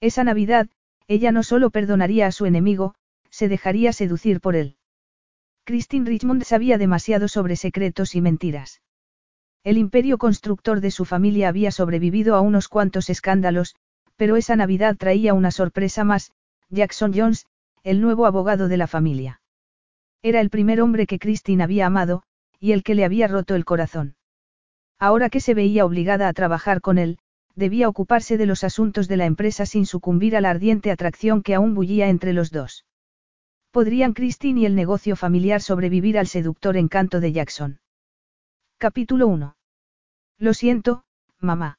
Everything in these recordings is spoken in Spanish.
Esa Navidad, ella no solo perdonaría a su enemigo, se dejaría seducir por él. Christine Richmond sabía demasiado sobre secretos y mentiras. El imperio constructor de su familia había sobrevivido a unos cuantos escándalos, pero esa Navidad traía una sorpresa más, Jackson Jones, el nuevo abogado de la familia. Era el primer hombre que Christine había amado, y el que le había roto el corazón. Ahora que se veía obligada a trabajar con él, debía ocuparse de los asuntos de la empresa sin sucumbir a la ardiente atracción que aún bullía entre los dos. ¿Podrían Christine y el negocio familiar sobrevivir al seductor encanto de Jackson? Capítulo 1. Lo siento, mamá.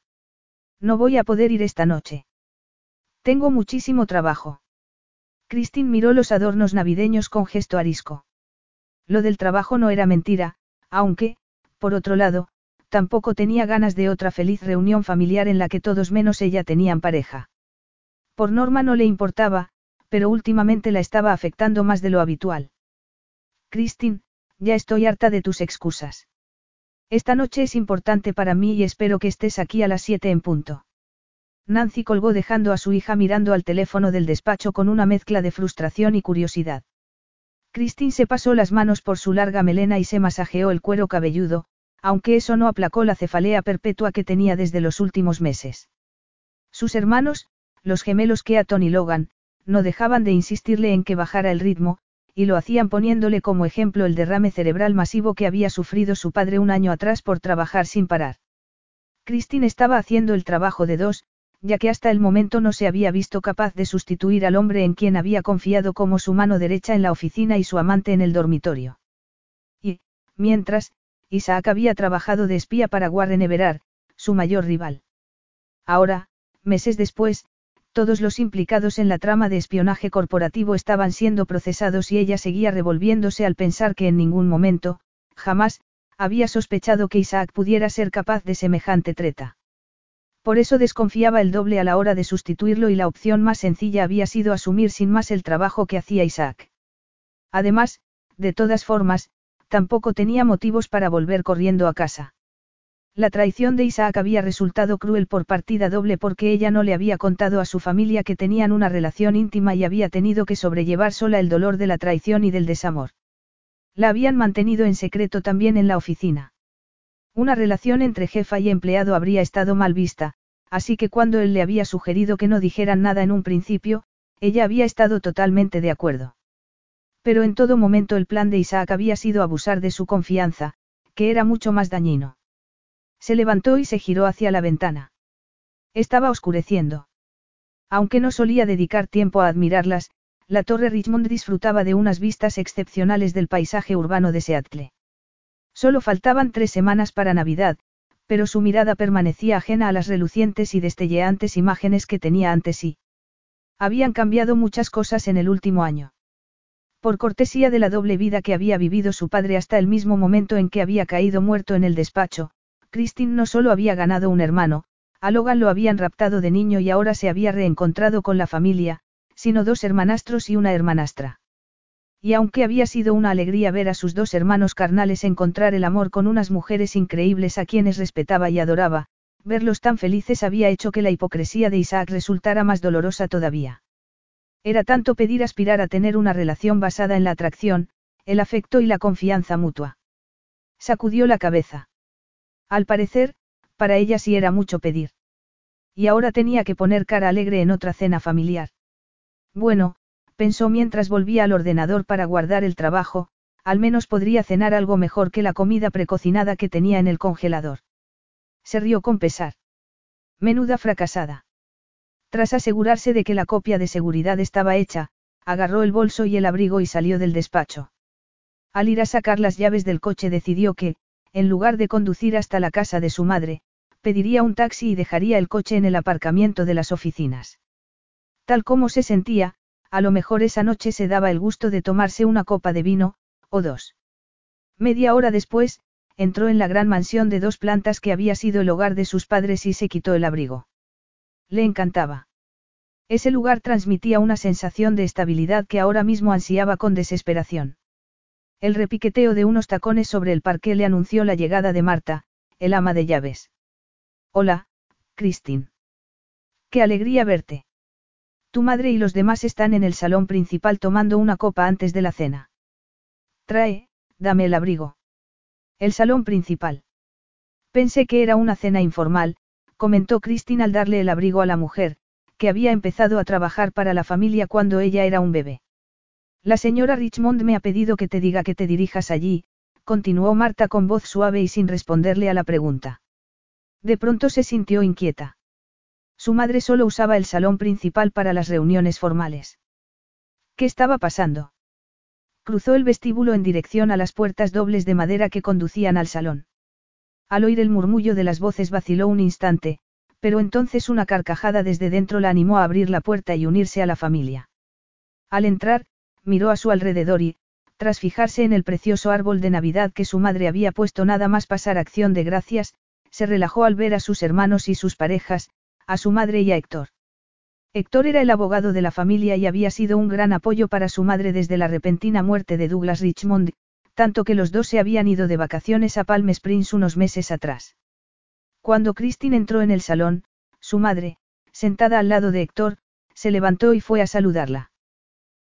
No voy a poder ir esta noche. Tengo muchísimo trabajo. Christine miró los adornos navideños con gesto arisco. Lo del trabajo no era mentira, aunque, por otro lado, tampoco tenía ganas de otra feliz reunión familiar en la que todos menos ella tenían pareja. Por norma no le importaba, pero últimamente la estaba afectando más de lo habitual. Christine, ya estoy harta de tus excusas. Esta noche es importante para mí y espero que estés aquí a las siete en punto. Nancy colgó dejando a su hija mirando al teléfono del despacho con una mezcla de frustración y curiosidad. Christine se pasó las manos por su larga melena y se masajeó el cuero cabelludo, aunque eso no aplacó la cefalea perpetua que tenía desde los últimos meses. Sus hermanos, los gemelos Keaton y Logan, no dejaban de insistirle en que bajara el ritmo, y lo hacían poniéndole como ejemplo el derrame cerebral masivo que había sufrido su padre un año atrás por trabajar sin parar. Christine estaba haciendo el trabajo de dos, ya que hasta el momento no se había visto capaz de sustituir al hombre en quien había confiado como su mano derecha en la oficina y su amante en el dormitorio. Y, mientras, Isaac había trabajado de espía para Warren Everard, su mayor rival. Ahora, meses después, todos los implicados en la trama de espionaje corporativo estaban siendo procesados y ella seguía revolviéndose al pensar que en ningún momento, jamás, había sospechado que Isaac pudiera ser capaz de semejante treta. Por eso desconfiaba el doble a la hora de sustituirlo y la opción más sencilla había sido asumir sin más el trabajo que hacía Isaac. Además, de todas formas, tampoco tenía motivos para volver corriendo a casa. La traición de Isaac había resultado cruel por partida doble porque ella no le había contado a su familia que tenían una relación íntima y había tenido que sobrellevar sola el dolor de la traición y del desamor. La habían mantenido en secreto también en la oficina. Una relación entre jefa y empleado habría estado mal vista, así que cuando él le había sugerido que no dijeran nada en un principio, ella había estado totalmente de acuerdo. Pero en todo momento el plan de Isaac había sido abusar de su confianza, que era mucho más dañino. Se levantó y se giró hacia la ventana. Estaba oscureciendo. Aunque no solía dedicar tiempo a admirarlas, la Torre Richmond disfrutaba de unas vistas excepcionales del paisaje urbano de Seattle. Solo faltaban tres semanas para Navidad, pero su mirada permanecía ajena a las relucientes y destelleantes imágenes que tenía ante sí. Habían cambiado muchas cosas en el último año. Por cortesía de la doble vida que había vivido su padre hasta el mismo momento en que había caído muerto en el despacho, Christine no solo había ganado un hermano, a Logan lo habían raptado de niño y ahora se había reencontrado con la familia, sino dos hermanastros y una hermanastra. Y aunque había sido una alegría ver a sus dos hermanos carnales encontrar el amor con unas mujeres increíbles a quienes respetaba y adoraba, verlos tan felices había hecho que la hipocresía de Isaac resultara más dolorosa todavía. Era tanto pedir aspirar a tener una relación basada en la atracción, el afecto y la confianza mutua. Sacudió la cabeza. Al parecer, para ella sí era mucho pedir. Y ahora tenía que poner cara alegre en otra cena familiar. Bueno, pensó mientras volvía al ordenador para guardar el trabajo, al menos podría cenar algo mejor que la comida precocinada que tenía en el congelador. Se rió con pesar. Menuda fracasada. Tras asegurarse de que la copia de seguridad estaba hecha, agarró el bolso y el abrigo y salió del despacho. Al ir a sacar las llaves del coche decidió que, en lugar de conducir hasta la casa de su madre, pediría un taxi y dejaría el coche en el aparcamiento de las oficinas. Tal como se sentía, a lo mejor esa noche se daba el gusto de tomarse una copa de vino, o dos. Media hora después, entró en la gran mansión de dos plantas que había sido el hogar de sus padres y se quitó el abrigo. Le encantaba. Ese lugar transmitía una sensación de estabilidad que ahora mismo ansiaba con desesperación. El repiqueteo de unos tacones sobre el parque le anunció la llegada de Marta, el ama de llaves. Hola, Christine. Qué alegría verte. Tu madre y los demás están en el salón principal tomando una copa antes de la cena. Trae, dame el abrigo. El salón principal. Pensé que era una cena informal, comentó Christine al darle el abrigo a la mujer, que había empezado a trabajar para la familia cuando ella era un bebé. La señora Richmond me ha pedido que te diga que te dirijas allí, continuó Marta con voz suave y sin responderle a la pregunta. De pronto se sintió inquieta. Su madre solo usaba el salón principal para las reuniones formales. ¿Qué estaba pasando? Cruzó el vestíbulo en dirección a las puertas dobles de madera que conducían al salón. Al oír el murmullo de las voces vaciló un instante, pero entonces una carcajada desde dentro la animó a abrir la puerta y unirse a la familia. Al entrar, miró a su alrededor y, tras fijarse en el precioso árbol de Navidad que su madre había puesto nada más pasar acción de gracias, se relajó al ver a sus hermanos y sus parejas, a su madre y a Héctor. Héctor era el abogado de la familia y había sido un gran apoyo para su madre desde la repentina muerte de Douglas Richmond, tanto que los dos se habían ido de vacaciones a Palm Springs unos meses atrás. Cuando Christine entró en el salón, su madre, sentada al lado de Héctor, se levantó y fue a saludarla.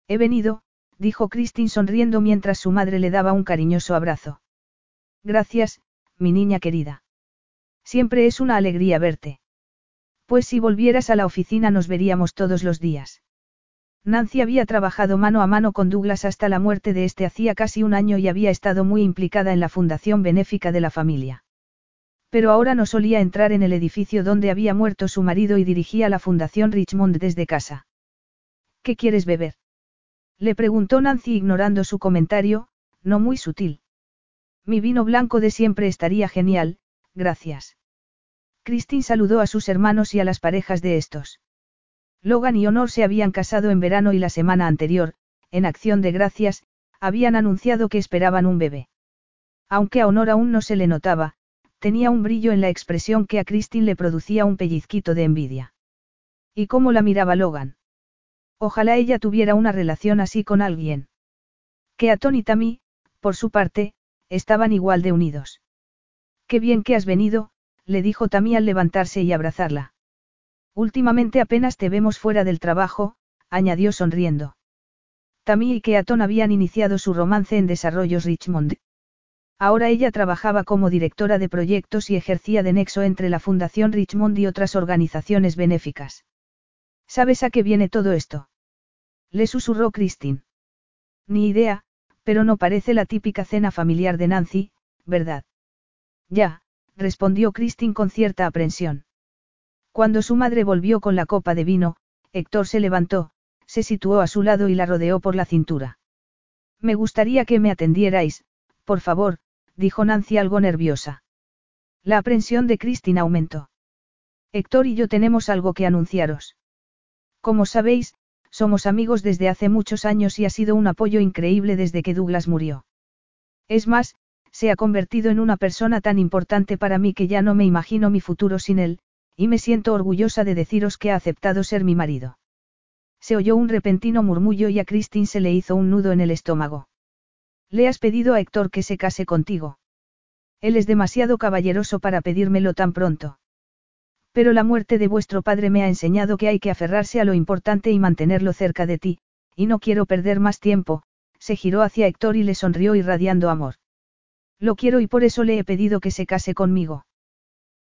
He venido, dijo Christine sonriendo mientras su madre le daba un cariñoso abrazo. Gracias, mi niña querida. Siempre es una alegría verte. Pues si volvieras a la oficina nos veríamos todos los días. Nancy había trabajado mano a mano con Douglas hasta la muerte de este hacía casi un año y había estado muy implicada en la fundación benéfica de la familia. Pero ahora no solía entrar en el edificio donde había muerto su marido y dirigía la fundación Richmond desde casa. ¿Qué quieres beber? Le preguntó Nancy ignorando su comentario, no muy sutil. Mi vino blanco de siempre estaría genial, gracias. Christine saludó a sus hermanos y a las parejas de estos. Logan y Honor se habían casado en verano y la semana anterior, en acción de gracias, habían anunciado que esperaban un bebé. Aunque a Honor aún no se le notaba, tenía un brillo en la expresión que a Christine le producía un pellizquito de envidia. ¿Y cómo la miraba Logan? Ojalá ella tuviera una relación así con alguien. Que a Tony Tammy, por su parte, estaban igual de unidos. Qué bien que has venido, le dijo Tammy al levantarse y abrazarla. Últimamente apenas te vemos fuera del trabajo, añadió sonriendo. Tammy y Keaton habían iniciado su romance en Desarrollos Richmond. Ahora ella trabajaba como directora de proyectos y ejercía de nexo entre la Fundación Richmond y otras organizaciones benéficas. ¿Sabes a qué viene todo esto? Le susurró Christine. Ni idea, pero no parece la típica cena familiar de Nancy, ¿verdad? Ya, respondió Christine con cierta aprensión. Cuando su madre volvió con la copa de vino, Héctor se levantó, se situó a su lado y la rodeó por la cintura. Me gustaría que me atendierais, por favor, dijo Nancy algo nerviosa. La aprensión de Christine aumentó. Héctor y yo tenemos algo que anunciaros. Como sabéis, somos amigos desde hace muchos años y ha sido un apoyo increíble desde que Douglas murió. Es más, se ha convertido en una persona tan importante para mí que ya no me imagino mi futuro sin él, y me siento orgullosa de deciros que ha aceptado ser mi marido. Se oyó un repentino murmullo y a Christine se le hizo un nudo en el estómago. Le has pedido a Héctor que se case contigo. Él es demasiado caballeroso para pedírmelo tan pronto. Pero la muerte de vuestro padre me ha enseñado que hay que aferrarse a lo importante y mantenerlo cerca de ti, y no quiero perder más tiempo, se giró hacia Héctor y le sonrió irradiando amor. Lo quiero y por eso le he pedido que se case conmigo.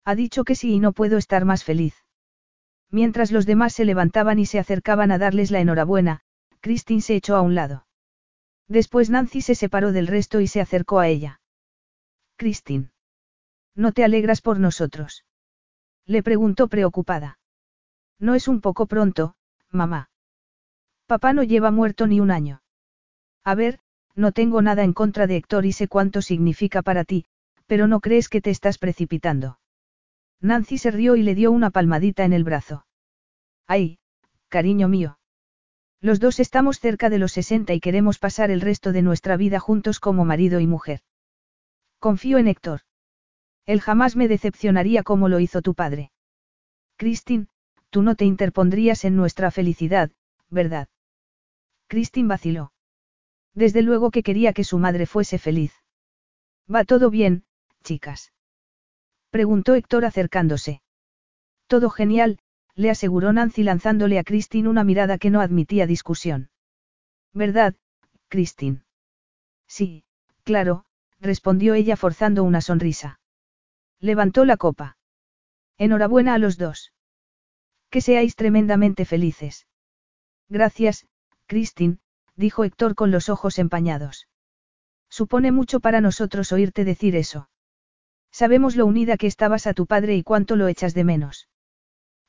Ha dicho que sí y no puedo estar más feliz. Mientras los demás se levantaban y se acercaban a darles la enhorabuena, Christine se echó a un lado. Después Nancy se separó del resto y se acercó a ella. Christine. ¿No te alegras por nosotros? Le preguntó preocupada. No es un poco pronto, mamá. Papá no lleva muerto ni un año. A ver, no tengo nada en contra de Héctor y sé cuánto significa para ti, pero no crees que te estás precipitando. Nancy se rió y le dio una palmadita en el brazo. Ay, cariño mío. Los dos estamos cerca de los 60 y queremos pasar el resto de nuestra vida juntos como marido y mujer. Confío en Héctor. Él jamás me decepcionaría como lo hizo tu padre. Christine, tú no te interpondrías en nuestra felicidad, ¿verdad? Christine vaciló. Desde luego que quería que su madre fuese feliz. ¿Va todo bien, chicas? Preguntó Héctor acercándose. Todo genial, le aseguró Nancy lanzándole a Christine una mirada que no admitía discusión. ¿Verdad, Christine? Sí, claro, respondió ella forzando una sonrisa. Levantó la copa. Enhorabuena a los dos. Que seáis tremendamente felices. Gracias, Christine, dijo Héctor con los ojos empañados. Supone mucho para nosotros oírte decir eso. Sabemos lo unida que estabas a tu padre y cuánto lo echas de menos.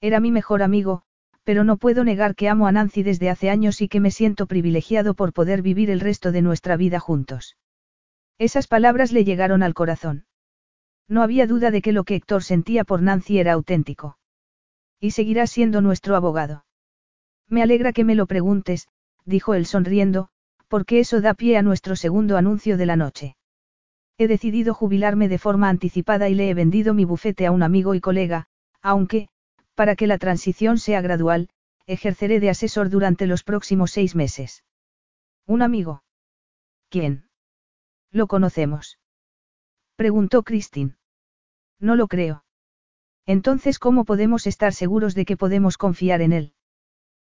Era mi mejor amigo, pero no puedo negar que amo a Nancy desde hace años y que me siento privilegiado por poder vivir el resto de nuestra vida juntos. Esas palabras le llegaron al corazón. No había duda de que lo que Héctor sentía por Nancy era auténtico. Y seguirá siendo nuestro abogado. Me alegra que me lo preguntes, dijo él sonriendo, porque eso da pie a nuestro segundo anuncio de la noche. He decidido jubilarme de forma anticipada y le he vendido mi bufete a un amigo y colega, aunque, para que la transición sea gradual, ejerceré de asesor durante los próximos seis meses. ¿Un amigo? ¿Quién? Lo conocemos. Preguntó Christine. No lo creo. Entonces, ¿cómo podemos estar seguros de que podemos confiar en él?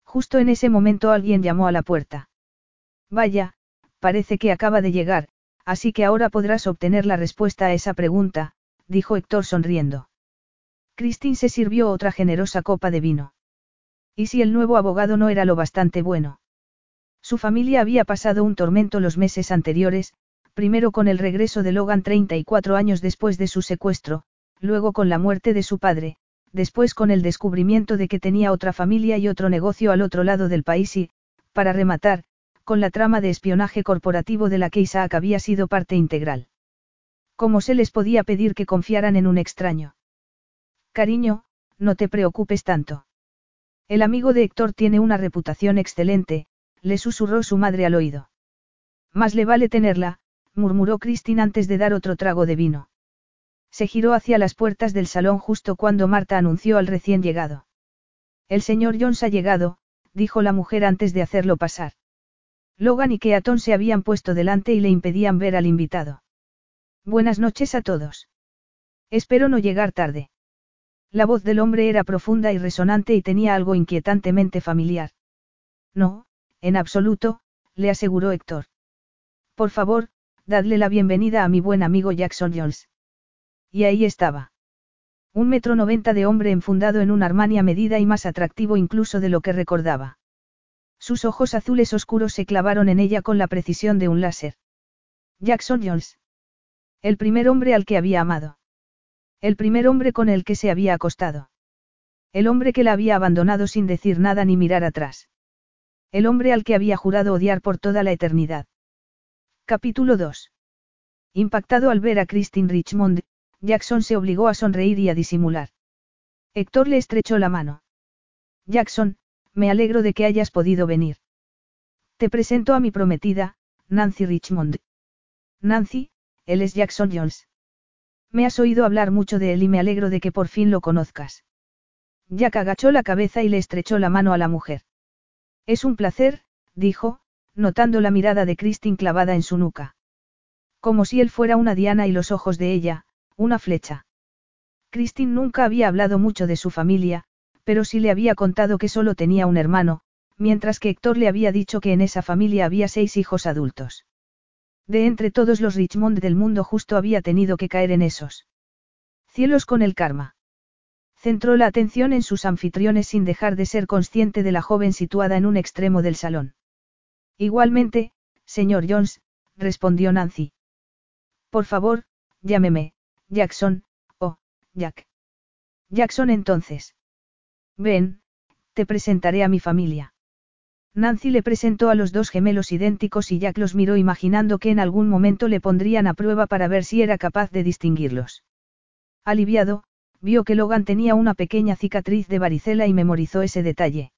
Justo en ese momento alguien llamó a la puerta. Vaya, parece que acaba de llegar, así que ahora podrás obtener la respuesta a esa pregunta, dijo Héctor sonriendo. Christine se sirvió otra generosa copa de vino. ¿Y si el nuevo abogado no era lo bastante bueno? Su familia había pasado un tormento los meses anteriores, primero con el regreso de Logan 34 años después de su secuestro, luego con la muerte de su padre, después con el descubrimiento de que tenía otra familia y otro negocio al otro lado del país y, para rematar, con la trama de espionaje corporativo de la que Isaac había sido parte integral. ¿Cómo se les podía pedir que confiaran en un extraño? Cariño, no te preocupes tanto. El amigo de Héctor tiene una reputación excelente, le susurró su madre al oído. Más le vale tenerla, murmuró Christine antes de dar otro trago de vino. Se giró hacia las puertas del salón justo cuando Marta anunció al recién llegado. El señor Jones ha llegado, dijo la mujer antes de hacerlo pasar. Logan y Keaton se habían puesto delante y le impedían ver al invitado. Buenas noches a todos. Espero no llegar tarde. La voz del hombre era profunda y resonante y tenía algo inquietantemente familiar. No, en absoluto, le aseguró Héctor. Por favor, dadle la bienvenida a mi buen amigo Jackson Jones. Y ahí estaba. Un metro noventa de hombre enfundado en un Armani medida y más atractivo incluso de lo que recordaba. Sus ojos azules oscuros se clavaron en ella con la precisión de un láser. Jackson Jones. El primer hombre al que había amado. El primer hombre con el que se había acostado. El hombre que la había abandonado sin decir nada ni mirar atrás. El hombre al que había jurado odiar por toda la eternidad. Capítulo 2. Impactado al ver a Christine Richmond, Jackson se obligó a sonreír y a disimular. Héctor le estrechó la mano. Jackson, me alegro de que hayas podido venir. Te presento a mi prometida, Nancy Richmond. Nancy, él es Jackson Jones. Me has oído hablar mucho de él y me alegro de que por fin lo conozcas. Jack agachó la cabeza y le estrechó la mano a la mujer. Es un placer, dijo, notando la mirada de Christine clavada en su nuca. Como si él fuera una diana y los ojos de ella, una flecha. Christine nunca había hablado mucho de su familia, pero sí le había contado que solo tenía un hermano, mientras que Héctor le había dicho que en esa familia había seis hijos adultos. De entre todos los Richmond del mundo justo había tenido que caer en esos. Cielos con el karma. Centró la atención en sus anfitriones sin dejar de ser consciente de la joven situada en un extremo del salón. Igualmente, señor Jones, respondió Nancy. Por favor, llámeme, Jackson, oh, Jack. Jackson entonces. Ven, te presentaré a mi familia. Nancy le presentó a los dos gemelos idénticos y Jack los miró imaginando que en algún momento le pondrían a prueba para ver si era capaz de distinguirlos. Aliviado, vio que Logan tenía una pequeña cicatriz de varicela y memorizó ese detalle.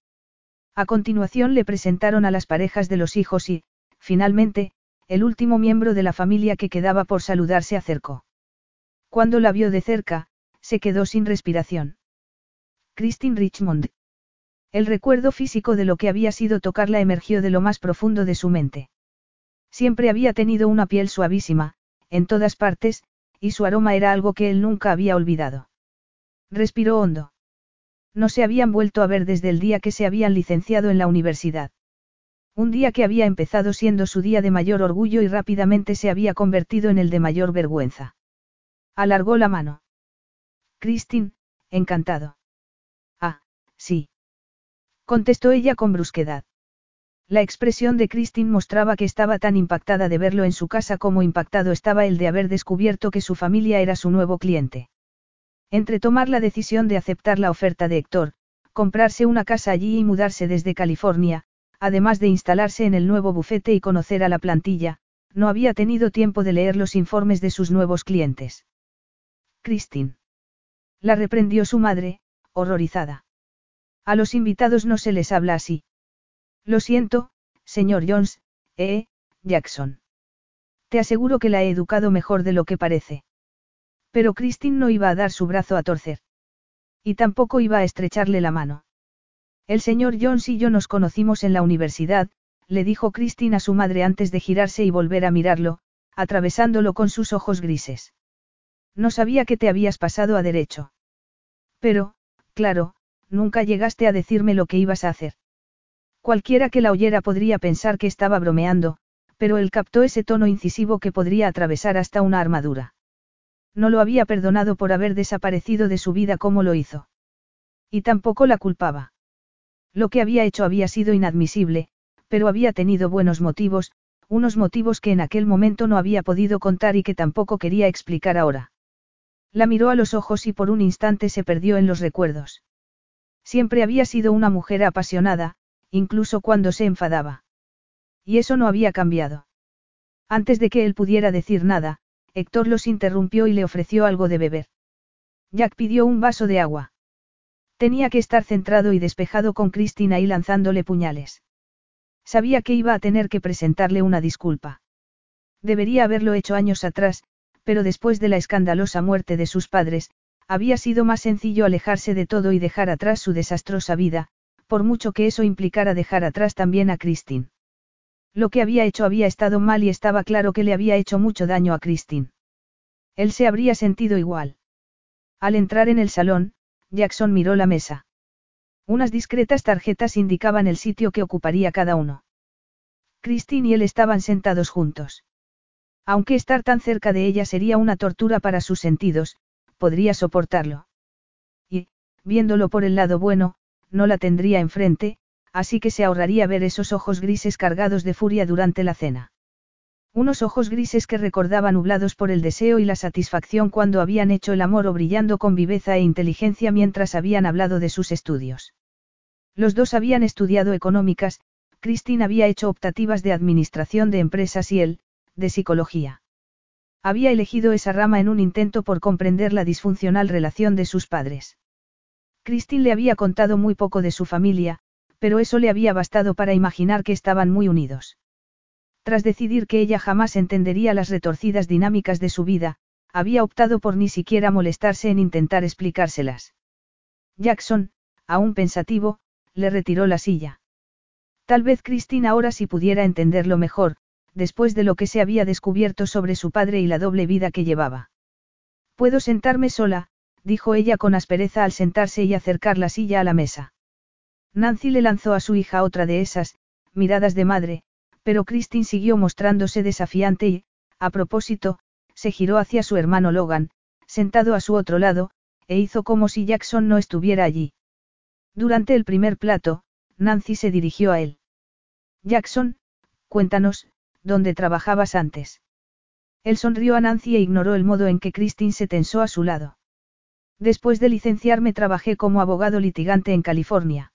A continuación le presentaron a las parejas de los hijos y, finalmente, el último miembro de la familia que quedaba por saludar se acercó. Cuando la vio de cerca, se quedó sin respiración. Christine Richmond. El recuerdo físico de lo que había sido tocarla emergió de lo más profundo de su mente. Siempre había tenido una piel suavísima, en todas partes, y su aroma era algo que él nunca había olvidado. Respiró hondo. No se habían vuelto a ver desde el día que se habían licenciado en la universidad. Un día que había empezado siendo su día de mayor orgullo y rápidamente se había convertido en el de mayor vergüenza. Alargó la mano. Christine, encantado. Sí. Contestó ella con brusquedad. La expresión de Christine mostraba que estaba tan impactada de verlo en su casa como impactado estaba el de haber descubierto que su familia era su nuevo cliente. Entre tomar la decisión de aceptar la oferta de Héctor, comprarse una casa allí y mudarse desde California, además de instalarse en el nuevo bufete y conocer a la plantilla, no había tenido tiempo de leer los informes de sus nuevos clientes. Christine. La reprendió su madre, horrorizada. A los invitados no se les habla así. Lo siento, señor Jones, eh, Jackson. Te aseguro que la he educado mejor de lo que parece. Pero Christine no iba a dar su brazo a torcer. Y tampoco iba a estrecharle la mano. El señor Jones y yo nos conocimos en la universidad, le dijo Christine a su madre antes de girarse y volver a mirarlo, atravesándolo con sus ojos grises. No sabía que te habías pasado a derecho. Pero, claro, nunca llegaste a decirme lo que ibas a hacer. Cualquiera que la oyera podría pensar que estaba bromeando, pero él captó ese tono incisivo que podría atravesar hasta una armadura. No lo había perdonado por haber desaparecido de su vida como lo hizo. Y tampoco la culpaba. Lo que había hecho había sido inadmisible, pero había tenido buenos motivos, unos motivos que en aquel momento no había podido contar y que tampoco quería explicar ahora. La miró a los ojos y por un instante se perdió en los recuerdos. Siempre había sido una mujer apasionada, incluso cuando se enfadaba. Y eso no había cambiado. Antes de que él pudiera decir nada, Héctor los interrumpió y le ofreció algo de beber. Jack pidió un vaso de agua. Tenía que estar centrado y despejado con Cristina y lanzándole puñales. Sabía que iba a tener que presentarle una disculpa. Debería haberlo hecho años atrás, pero después de la escandalosa muerte de sus padres, había sido más sencillo alejarse de todo y dejar atrás su desastrosa vida, por mucho que eso implicara dejar atrás también a Christine. Lo que había hecho había estado mal y estaba claro que le había hecho mucho daño a Christine. Él se habría sentido igual. Al entrar en el salón, Jackson miró la mesa. Unas discretas tarjetas indicaban el sitio que ocuparía cada uno. Christine y él estaban sentados juntos. Aunque estar tan cerca de ella sería una tortura para sus sentidos, podría soportarlo. Y, viéndolo por el lado bueno, no la tendría enfrente, así que se ahorraría ver esos ojos grises cargados de furia durante la cena. Unos ojos grises que recordaban nublados por el deseo y la satisfacción cuando habían hecho el amor o brillando con viveza e inteligencia mientras habían hablado de sus estudios. Los dos habían estudiado económicas, Christine había hecho optativas de administración de empresas y él, de psicología. Había elegido esa rama en un intento por comprender la disfuncional relación de sus padres. Christine le había contado muy poco de su familia, pero eso le había bastado para imaginar que estaban muy unidos. Tras decidir que ella jamás entendería las retorcidas dinámicas de su vida, había optado por ni siquiera molestarse en intentar explicárselas. Jackson, aún pensativo, le retiró la silla. Tal vez Christine ahora sí pudiera entenderlo mejor, después de lo que se había descubierto sobre su padre y la doble vida que llevaba. Puedo sentarme sola, dijo ella con aspereza al sentarse y acercar la silla a la mesa. Nancy le lanzó a su hija otra de esas, miradas de madre, pero Christine siguió mostrándose desafiante y, a propósito, se giró hacia su hermano Logan, sentado a su otro lado, e hizo como si Jackson no estuviera allí. Durante el primer plato, Nancy se dirigió a él. Jackson, cuéntanos, ¿dónde trabajabas antes? Él sonrió a Nancy e ignoró el modo en que Christine se tensó a su lado. Después de licenciarme trabajé como abogado litigante en California.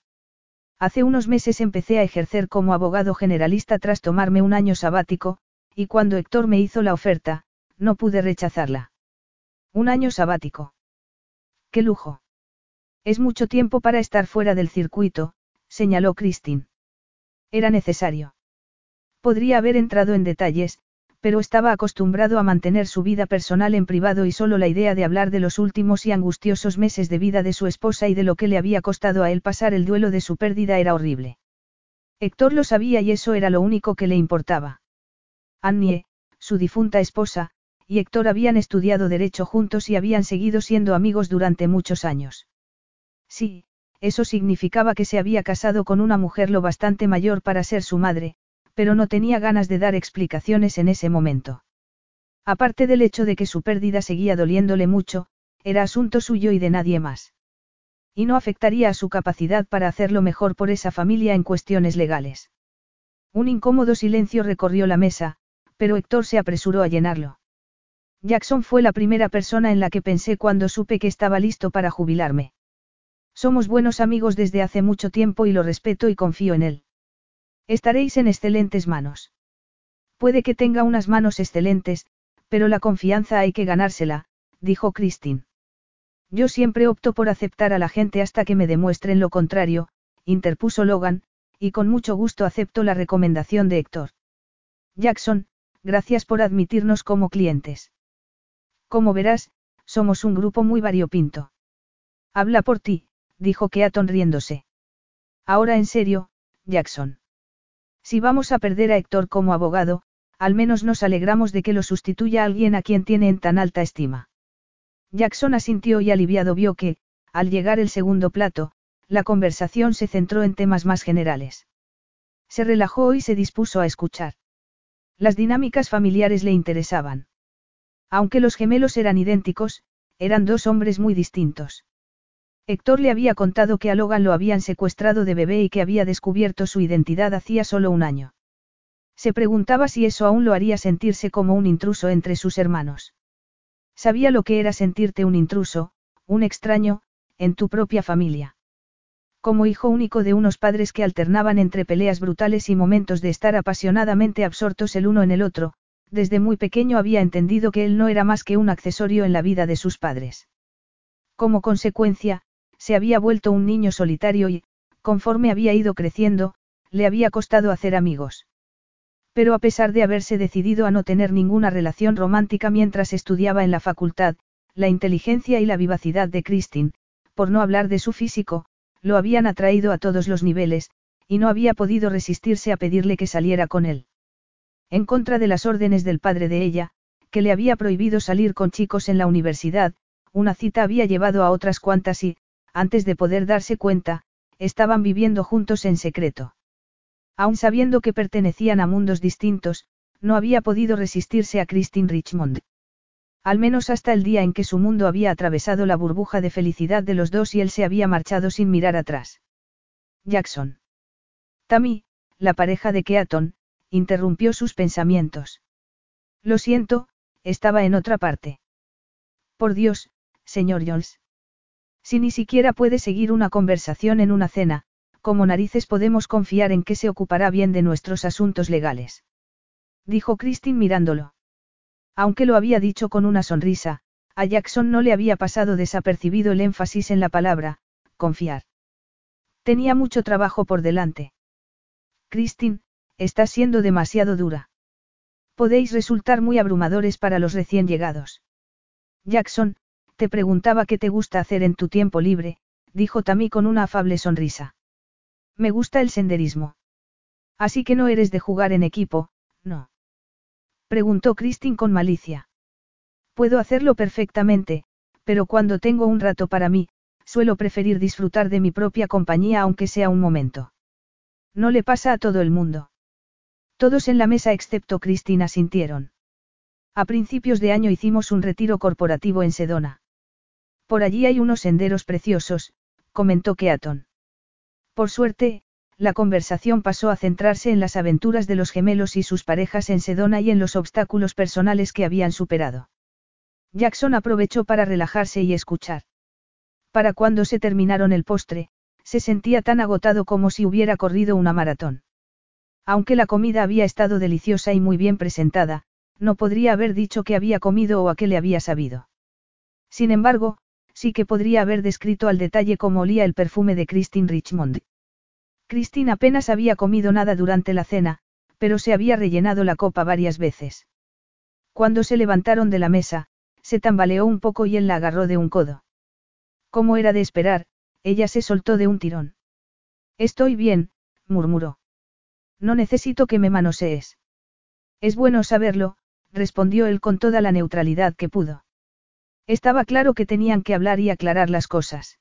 Hace unos meses empecé a ejercer como abogado generalista tras tomarme un año sabático, y cuando Héctor me hizo la oferta, no pude rechazarla. Un año sabático. ¡Qué lujo! Es mucho tiempo para estar fuera del circuito, señaló Christine. Era necesario. Podría haber entrado en detalles, pero estaba acostumbrado a mantener su vida personal en privado y solo la idea de hablar de los últimos y angustiosos meses de vida de su esposa y de lo que le había costado a él pasar el duelo de su pérdida era horrible. Héctor lo sabía y eso era lo único que le importaba. Annie, su difunta esposa, y Héctor habían estudiado derecho juntos y habían seguido siendo amigos durante muchos años. Sí, eso significaba que se había casado con una mujer lo bastante mayor para ser su madre, pero no tenía ganas de dar explicaciones en ese momento. Aparte del hecho de que su pérdida seguía doliéndole mucho, era asunto suyo y de nadie más. Y no afectaría a su capacidad para hacerlo mejor por esa familia en cuestiones legales. Un incómodo silencio recorrió la mesa, pero Héctor se apresuró a llenarlo. Jackson fue la primera persona en la que pensé cuando supe que estaba listo para jubilarme. Somos buenos amigos desde hace mucho tiempo y lo respeto y confío en él. Estaréis en excelentes manos. Puede que tenga unas manos excelentes, pero la confianza hay que ganársela, dijo Christine. Yo siempre opto por aceptar a la gente hasta que me demuestren lo contrario, interpuso Logan, y con mucho gusto acepto la recomendación de Héctor. Jackson, gracias por admitirnos como clientes. Como verás, somos un grupo muy variopinto. Habla por ti, dijo Keaton riéndose. Ahora en serio, Jackson. Si vamos a perder a Héctor como abogado, al menos nos alegramos de que lo sustituya alguien a quien tiene en tan alta estima. Jackson asintió y aliviado vio que, al llegar el segundo plato, la conversación se centró en temas más generales. Se relajó y se dispuso a escuchar. Las dinámicas familiares le interesaban. Aunque los gemelos eran idénticos, eran dos hombres muy distintos. Héctor le había contado que a Logan lo habían secuestrado de bebé y que había descubierto su identidad hacía solo un año. Se preguntaba si eso aún lo haría sentirse como un intruso entre sus hermanos. Sabía lo que era sentirte un intruso, un extraño, en tu propia familia. Como hijo único de unos padres que alternaban entre peleas brutales y momentos de estar apasionadamente absortos el uno en el otro, desde muy pequeño había entendido que él no era más que un accesorio en la vida de sus padres. Como consecuencia, se había vuelto un niño solitario y, conforme había ido creciendo, le había costado hacer amigos. Pero a pesar de haberse decidido a no tener ninguna relación romántica mientras estudiaba en la facultad, la inteligencia y la vivacidad de Christine, por no hablar de su físico, lo habían atraído a todos los niveles, y no había podido resistirse a pedirle que saliera con él. En contra de las órdenes del padre de ella, que le había prohibido salir con chicos en la universidad, una cita había llevado a otras cuantas y, antes de poder darse cuenta, estaban viviendo juntos en secreto. Aun sabiendo que pertenecían a mundos distintos, no había podido resistirse a Christine Richmond. Al menos hasta el día en que su mundo había atravesado la burbuja de felicidad de los dos y él se había marchado sin mirar atrás. Jackson. Tammy, la pareja de Keaton, interrumpió sus pensamientos. Lo siento, estaba en otra parte. Por Dios, señor Jones. Si ni siquiera puede seguir una conversación en una cena, como narices podemos confiar en que se ocupará bien de nuestros asuntos legales? Dijo Christine mirándolo. Aunque lo había dicho con una sonrisa, a Jackson no le había pasado desapercibido el énfasis en la palabra, confiar. Tenía mucho trabajo por delante. Christine, está siendo demasiado dura. Podéis resultar muy abrumadores para los recién llegados. Jackson, te preguntaba qué te gusta hacer en tu tiempo libre, dijo Tammy con una afable sonrisa. Me gusta el senderismo. Así que no eres de jugar en equipo, ¿no? Preguntó Christine con malicia. Puedo hacerlo perfectamente, pero cuando tengo un rato para mí, suelo preferir disfrutar de mi propia compañía aunque sea un momento. No le pasa a todo el mundo. Todos en la mesa excepto Cristina sintieron. A principios de año hicimos un retiro corporativo en Sedona. Por allí hay unos senderos preciosos, comentó Keaton. Por suerte, la conversación pasó a centrarse en las aventuras de los gemelos y sus parejas en Sedona y en los obstáculos personales que habían superado. Jackson aprovechó para relajarse y escuchar. Para cuando se terminaron el postre, se sentía tan agotado como si hubiera corrido una maratón. Aunque la comida había estado deliciosa y muy bien presentada, no podría haber dicho que había comido o a qué le había sabido. Sin embargo, sí que podría haber descrito al detalle cómo olía el perfume de Christine Richmond. Christine apenas había comido nada durante la cena, pero se había rellenado la copa varias veces. Cuando se levantaron de la mesa, se tambaleó un poco y él la agarró de un codo. Como era de esperar, ella se soltó de un tirón. Estoy bien, murmuró. No necesito que me manosees. Es bueno saberlo, respondió él con toda la neutralidad que pudo. Estaba claro que tenían que hablar y aclarar las cosas.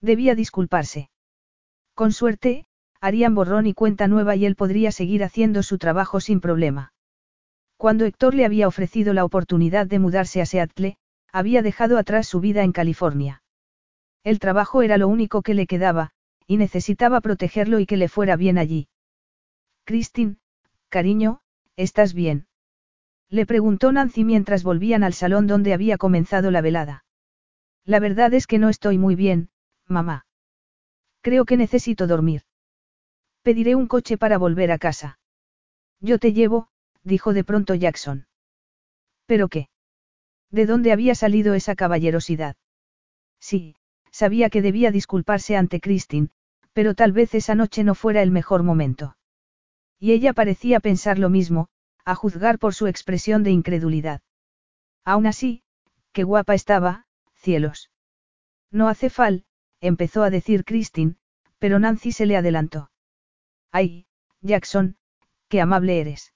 Debía disculparse. Con suerte, harían borrón y cuenta nueva y él podría seguir haciendo su trabajo sin problema. Cuando Héctor le había ofrecido la oportunidad de mudarse a Seattle, había dejado atrás su vida en California. El trabajo era lo único que le quedaba, y necesitaba protegerlo y que le fuera bien allí. Christine, cariño, ¿estás bien? Le preguntó Nancy mientras volvían al salón donde había comenzado la velada. La verdad es que no estoy muy bien, mamá. Creo que necesito dormir. Pediré un coche para volver a casa. Yo te llevo, dijo de pronto Jackson. ¿Pero qué? ¿De dónde había salido esa caballerosidad? Sí, sabía que debía disculparse ante Christine, pero tal vez esa noche no fuera el mejor momento. Y ella parecía pensar lo mismo, a juzgar por su expresión de incredulidad. Aún así, qué guapa estaba, cielos. No hace fal, empezó a decir Christine, pero Nancy se le adelantó. Ay, Jackson, qué amable eres.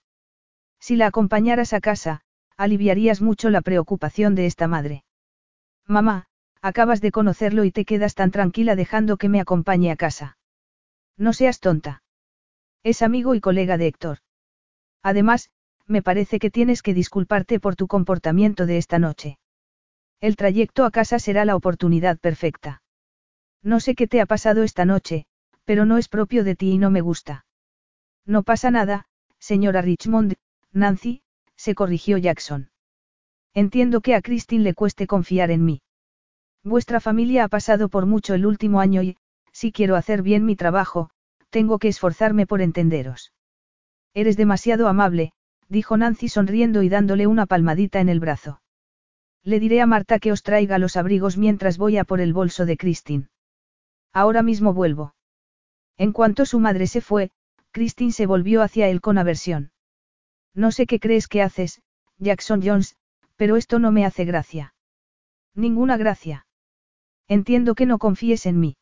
Si la acompañaras a casa, aliviarías mucho la preocupación de esta madre. Mamá, acabas de conocerlo y te quedas tan tranquila dejando que me acompañe a casa. No seas tonta. Es amigo y colega de Héctor. Además, me parece que tienes que disculparte por tu comportamiento de esta noche. El trayecto a casa será la oportunidad perfecta. No sé qué te ha pasado esta noche, pero no es propio de ti y no me gusta. No pasa nada, señora Richmond, Nancy, se corrigió Jackson. Entiendo que a Christine le cueste confiar en mí. Vuestra familia ha pasado por mucho el último año y, si quiero hacer bien mi trabajo, tengo que esforzarme por entenderos. Eres demasiado amable, dijo Nancy sonriendo y dándole una palmadita en el brazo. Le diré a Marta que os traiga los abrigos mientras voy a por el bolso de Christine. Ahora mismo vuelvo. En cuanto su madre se fue, Christine se volvió hacia él con aversión. No sé qué crees que haces, Jackson Jones, pero esto no me hace gracia. Ninguna gracia. Entiendo que no confíes en mí.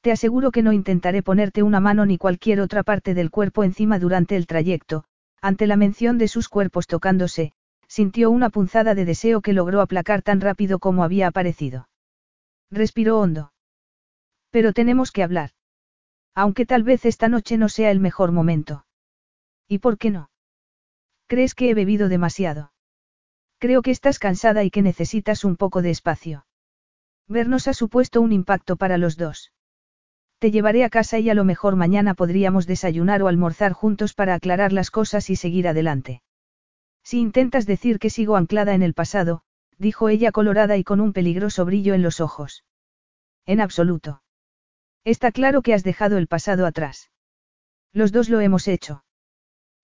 Te aseguro que no intentaré ponerte una mano ni cualquier otra parte del cuerpo encima durante el trayecto, ante la mención de sus cuerpos tocándose, sintió una punzada de deseo que logró aplacar tan rápido como había aparecido. Respiró hondo. Pero tenemos que hablar. Aunque tal vez esta noche no sea el mejor momento. ¿Y por qué no? ¿Crees que he bebido demasiado? Creo que estás cansada y que necesitas un poco de espacio. Vernos ha supuesto un impacto para los dos. Te llevaré a casa y a lo mejor mañana podríamos desayunar o almorzar juntos para aclarar las cosas y seguir adelante. Si intentas decir que sigo anclada en el pasado, dijo ella colorada y con un peligroso brillo en los ojos. En absoluto. Está claro que has dejado el pasado atrás. Los dos lo hemos hecho.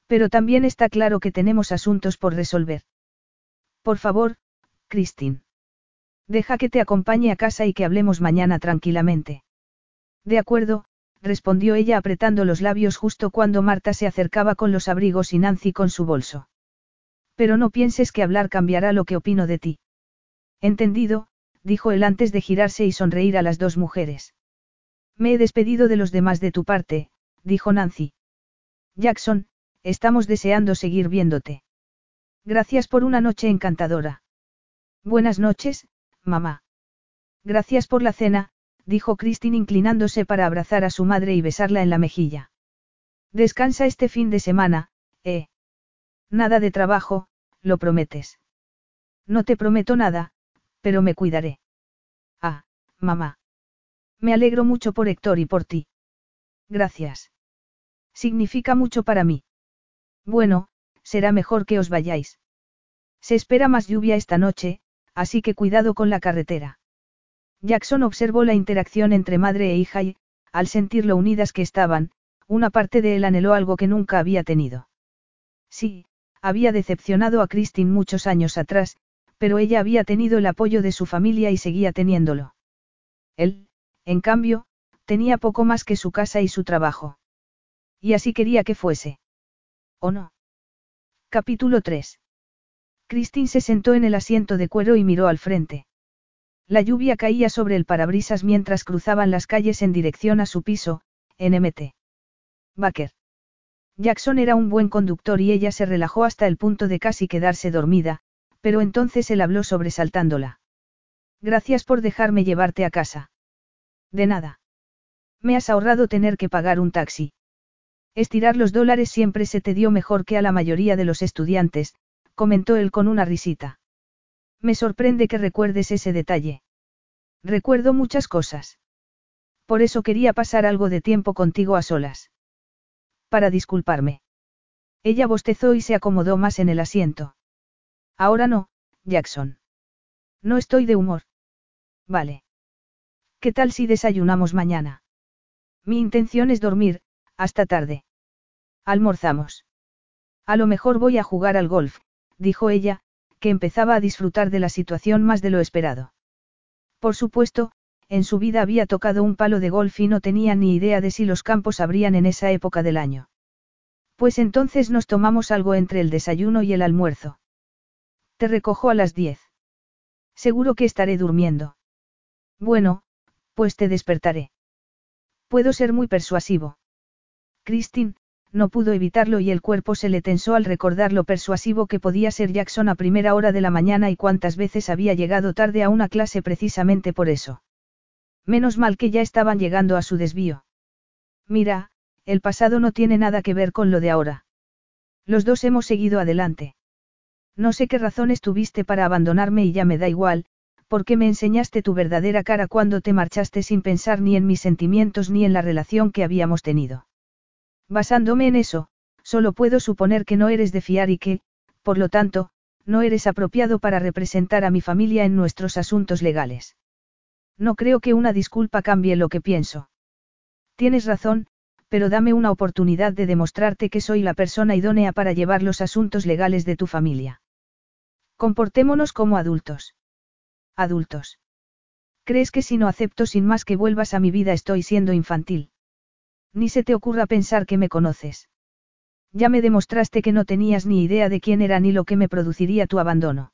Pero también está claro que tenemos asuntos por resolver. Por favor, Christine. Deja que te acompañe a casa y que hablemos mañana tranquilamente. De acuerdo, respondió ella apretando los labios justo cuando Marta se acercaba con los abrigos y Nancy con su bolso. Pero no pienses que hablar cambiará lo que opino de ti. Entendido, dijo él antes de girarse y sonreír a las dos mujeres. Me he despedido de los demás de tu parte, dijo Nancy. Jackson, estamos deseando seguir viéndote. Gracias por una noche encantadora. Buenas noches, mamá. Gracias por la cena, dijo Christine inclinándose para abrazar a su madre y besarla en la mejilla. Descansa este fin de semana, ¿eh? Nada de trabajo, lo prometes. No te prometo nada, pero me cuidaré. Ah, mamá. Me alegro mucho por Héctor y por ti. Gracias. Significa mucho para mí. Bueno, será mejor que os vayáis. Se espera más lluvia esta noche, así que cuidado con la carretera. Jackson observó la interacción entre madre e hija y, al sentir lo unidas que estaban, una parte de él anheló algo que nunca había tenido. Sí, había decepcionado a Christine muchos años atrás, pero ella había tenido el apoyo de su familia y seguía teniéndolo. Él, en cambio, Tenía poco más que su casa y su trabajo. Y así quería que fuese. ¿O no? Capítulo 3. Christine se sentó en el asiento de cuero y miró al frente. La lluvia caía sobre el parabrisas mientras cruzaban las calles en dirección a su piso, en MT. Baker. Jackson era un buen conductor y ella se relajó hasta el punto de casi quedarse dormida, pero entonces él habló sobresaltándola. Gracias por dejarme llevarte a casa. De nada. Me has ahorrado tener que pagar un taxi. Estirar los dólares siempre se te dio mejor que a la mayoría de los estudiantes, comentó él con una risita. Me sorprende que recuerdes ese detalle. Recuerdo muchas cosas. Por eso quería pasar algo de tiempo contigo a solas. Para disculparme. Ella bostezó y se acomodó más en el asiento. Ahora no, Jackson. No estoy de humor. Vale. ¿Qué tal si desayunamos mañana? Mi intención es dormir, hasta tarde. Almorzamos. A lo mejor voy a jugar al golf, dijo ella, que empezaba a disfrutar de la situación más de lo esperado. Por supuesto, en su vida había tocado un palo de golf y no tenía ni idea de si los campos abrían en esa época del año. Pues entonces nos tomamos algo entre el desayuno y el almuerzo. Te recojo a las diez. Seguro que estaré durmiendo. Bueno, pues te despertaré. Puedo ser muy persuasivo. Christine, no pudo evitarlo y el cuerpo se le tensó al recordar lo persuasivo que podía ser Jackson a primera hora de la mañana y cuántas veces había llegado tarde a una clase precisamente por eso. Menos mal que ya estaban llegando a su desvío. Mira, el pasado no tiene nada que ver con lo de ahora. Los dos hemos seguido adelante. No sé qué razones tuviste para abandonarme y ya me da igual, porque me enseñaste tu verdadera cara cuando te marchaste sin pensar ni en mis sentimientos ni en la relación que habíamos tenido. Basándome en eso, solo puedo suponer que no eres de fiar y que, por lo tanto, no eres apropiado para representar a mi familia en nuestros asuntos legales. No creo que una disculpa cambie lo que pienso. Tienes razón, pero dame una oportunidad de demostrarte que soy la persona idónea para llevar los asuntos legales de tu familia. Comportémonos como adultos. Adultos. ¿Crees que si no acepto sin más que vuelvas a mi vida estoy siendo infantil? Ni se te ocurra pensar que me conoces. Ya me demostraste que no tenías ni idea de quién era ni lo que me produciría tu abandono.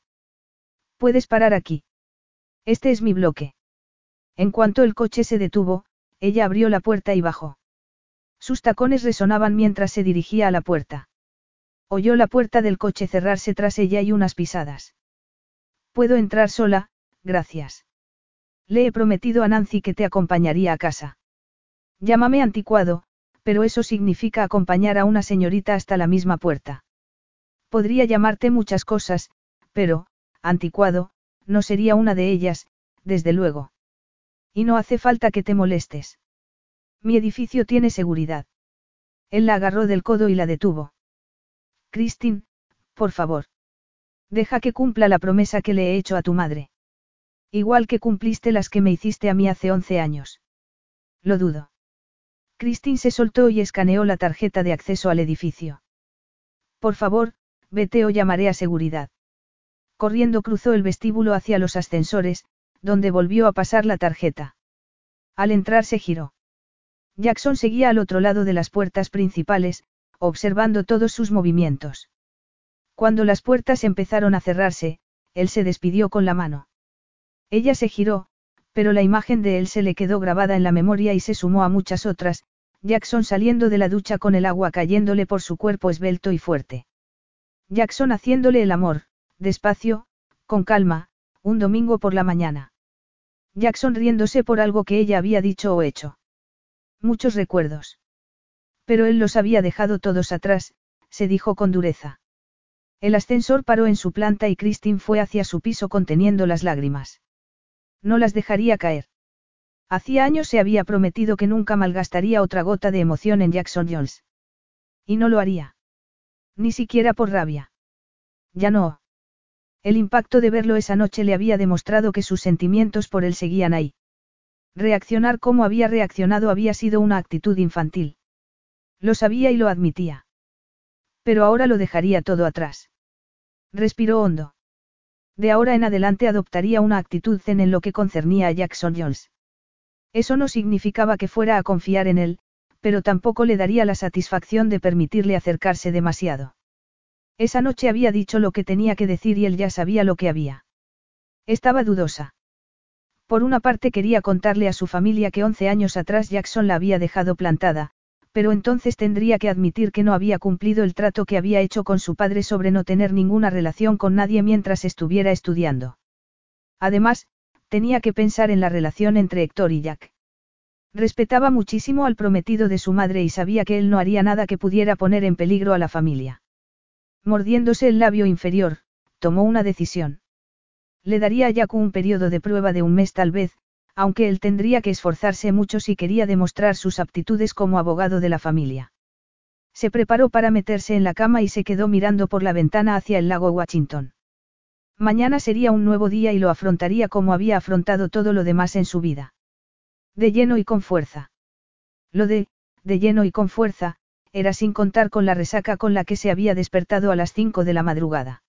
Puedes parar aquí. Este es mi bloque. En cuanto el coche se detuvo, ella abrió la puerta y bajó. Sus tacones resonaban mientras se dirigía a la puerta. Oyó la puerta del coche cerrarse tras ella y unas pisadas. Puedo entrar sola, gracias. Le he prometido a Nancy que te acompañaría a casa. Llámame anticuado, pero eso significa acompañar a una señorita hasta la misma puerta. Podría llamarte muchas cosas, pero, anticuado, no sería una de ellas, desde luego. Y no hace falta que te molestes. Mi edificio tiene seguridad. Él la agarró del codo y la detuvo. Christine, por favor. Deja que cumpla la promesa que le he hecho a tu madre. Igual que cumpliste las que me hiciste a mí hace once años. Lo dudo. Christine se soltó y escaneó la tarjeta de acceso al edificio. Por favor, vete o llamaré a seguridad. Corriendo cruzó el vestíbulo hacia los ascensores, donde volvió a pasar la tarjeta. Al entrar se giró. Jackson seguía al otro lado de las puertas principales, observando todos sus movimientos. Cuando las puertas empezaron a cerrarse, él se despidió con la mano. Ella se giró, pero la imagen de él se le quedó grabada en la memoria y se sumó a muchas otras, Jackson saliendo de la ducha con el agua cayéndole por su cuerpo esbelto y fuerte. Jackson haciéndole el amor, despacio, con calma, un domingo por la mañana. Jackson riéndose por algo que ella había dicho o hecho. Muchos recuerdos. Pero él los había dejado todos atrás, se dijo con dureza. El ascensor paró en su planta y Christine fue hacia su piso conteniendo las lágrimas. No las dejaría caer. Hacía años se había prometido que nunca malgastaría otra gota de emoción en Jackson Jones. Y no lo haría. Ni siquiera por rabia. Ya no. El impacto de verlo esa noche le había demostrado que sus sentimientos por él seguían ahí. Reaccionar como había reaccionado había sido una actitud infantil. Lo sabía y lo admitía. Pero ahora lo dejaría todo atrás. Respiró hondo. De ahora en adelante adoptaría una actitud zen en lo que concernía a Jackson Jones. Eso no significaba que fuera a confiar en él, pero tampoco le daría la satisfacción de permitirle acercarse demasiado. Esa noche había dicho lo que tenía que decir y él ya sabía lo que había. Estaba dudosa. Por una parte quería contarle a su familia que once años atrás Jackson la había dejado plantada, pero entonces tendría que admitir que no había cumplido el trato que había hecho con su padre sobre no tener ninguna relación con nadie mientras estuviera estudiando. Además, tenía que pensar en la relación entre Héctor y Jack. Respetaba muchísimo al prometido de su madre y sabía que él no haría nada que pudiera poner en peligro a la familia. Mordiéndose el labio inferior, tomó una decisión. Le daría a Jack un periodo de prueba de un mes tal vez, aunque él tendría que esforzarse mucho si quería demostrar sus aptitudes como abogado de la familia. Se preparó para meterse en la cama y se quedó mirando por la ventana hacia el lago Washington. Mañana sería un nuevo día y lo afrontaría como había afrontado todo lo demás en su vida. De lleno y con fuerza. Lo de, de lleno y con fuerza, era sin contar con la resaca con la que se había despertado a las cinco de la madrugada.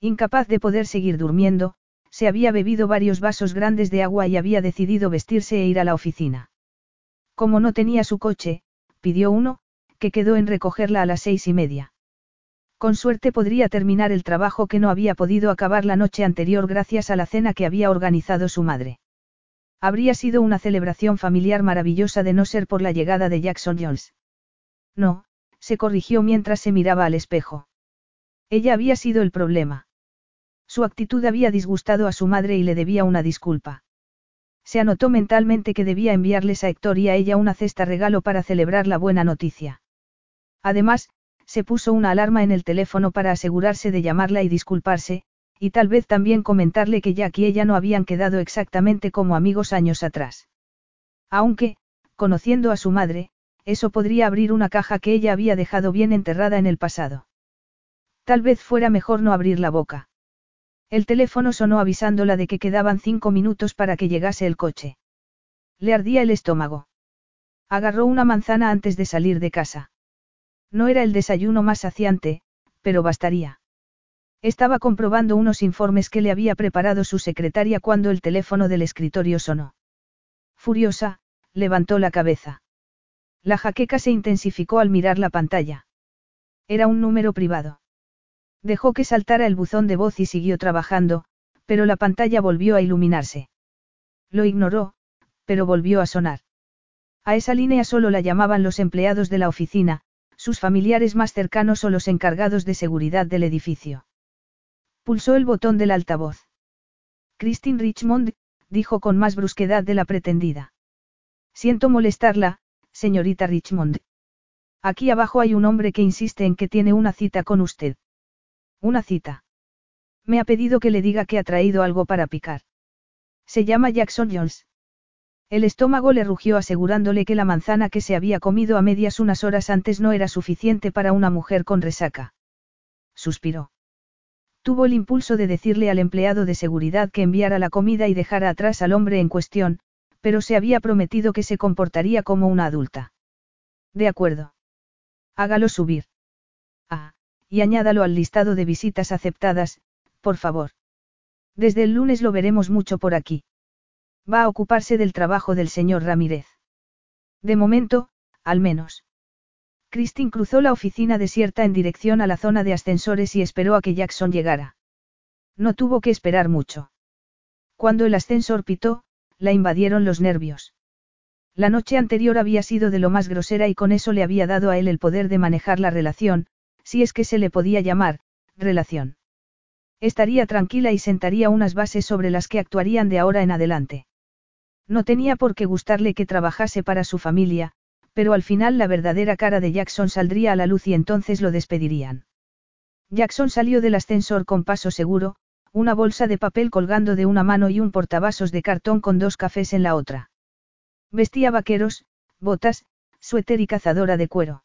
Incapaz de poder seguir durmiendo, se había bebido varios vasos grandes de agua y había decidido vestirse e ir a la oficina. Como no tenía su coche, pidió uno, que quedó en recogerla a las seis y media. Con suerte podría terminar el trabajo que no había podido acabar la noche anterior gracias a la cena que había organizado su madre. Habría sido una celebración familiar maravillosa de no ser por la llegada de Jackson Jones. No, se corrigió mientras se miraba al espejo. Ella había sido el problema. Su actitud había disgustado a su madre y le debía una disculpa. Se anotó mentalmente que debía enviarles a Héctor y a ella una cesta regalo para celebrar la buena noticia. Además, se puso una alarma en el teléfono para asegurarse de llamarla y disculparse, y tal vez también comentarle que Jack y ella no habían quedado exactamente como amigos años atrás. Aunque, conociendo a su madre, eso podría abrir una caja que ella había dejado bien enterrada en el pasado. Tal vez fuera mejor no abrir la boca. El teléfono sonó avisándola de que quedaban cinco minutos para que llegase el coche. Le ardía el estómago. Agarró una manzana antes de salir de casa. No era el desayuno más saciante, pero bastaría. Estaba comprobando unos informes que le había preparado su secretaria cuando el teléfono del escritorio sonó. Furiosa, levantó la cabeza. La jaqueca se intensificó al mirar la pantalla. Era un número privado. Dejó que saltara el buzón de voz y siguió trabajando, pero la pantalla volvió a iluminarse. Lo ignoró, pero volvió a sonar. A esa línea solo la llamaban los empleados de la oficina, sus familiares más cercanos o los encargados de seguridad del edificio. Pulsó el botón del altavoz. Christine Richmond, dijo con más brusquedad de la pretendida. Siento molestarla, señorita Richmond. Aquí abajo hay un hombre que insiste en que tiene una cita con usted. Una cita. Me ha pedido que le diga que ha traído algo para picar. Se llama Jackson Jones. El estómago le rugió asegurándole que la manzana que se había comido a medias unas horas antes no era suficiente para una mujer con resaca. Suspiró. Tuvo el impulso de decirle al empleado de seguridad que enviara la comida y dejara atrás al hombre en cuestión, pero se había prometido que se comportaría como una adulta. De acuerdo. Hágalo subir. Ah, y añádalo al listado de visitas aceptadas, por favor. Desde el lunes lo veremos mucho por aquí. Va a ocuparse del trabajo del señor Ramírez. De momento, al menos. Christine cruzó la oficina desierta en dirección a la zona de ascensores y esperó a que Jackson llegara. No tuvo que esperar mucho. Cuando el ascensor pitó, la invadieron los nervios. La noche anterior había sido de lo más grosera y con eso le había dado a él el poder de manejar la relación, si es que se le podía llamar, relación. Estaría tranquila y sentaría unas bases sobre las que actuarían de ahora en adelante. No tenía por qué gustarle que trabajase para su familia, pero al final la verdadera cara de Jackson saldría a la luz y entonces lo despedirían. Jackson salió del ascensor con paso seguro, una bolsa de papel colgando de una mano y un portavasos de cartón con dos cafés en la otra. Vestía vaqueros, botas, suéter y cazadora de cuero.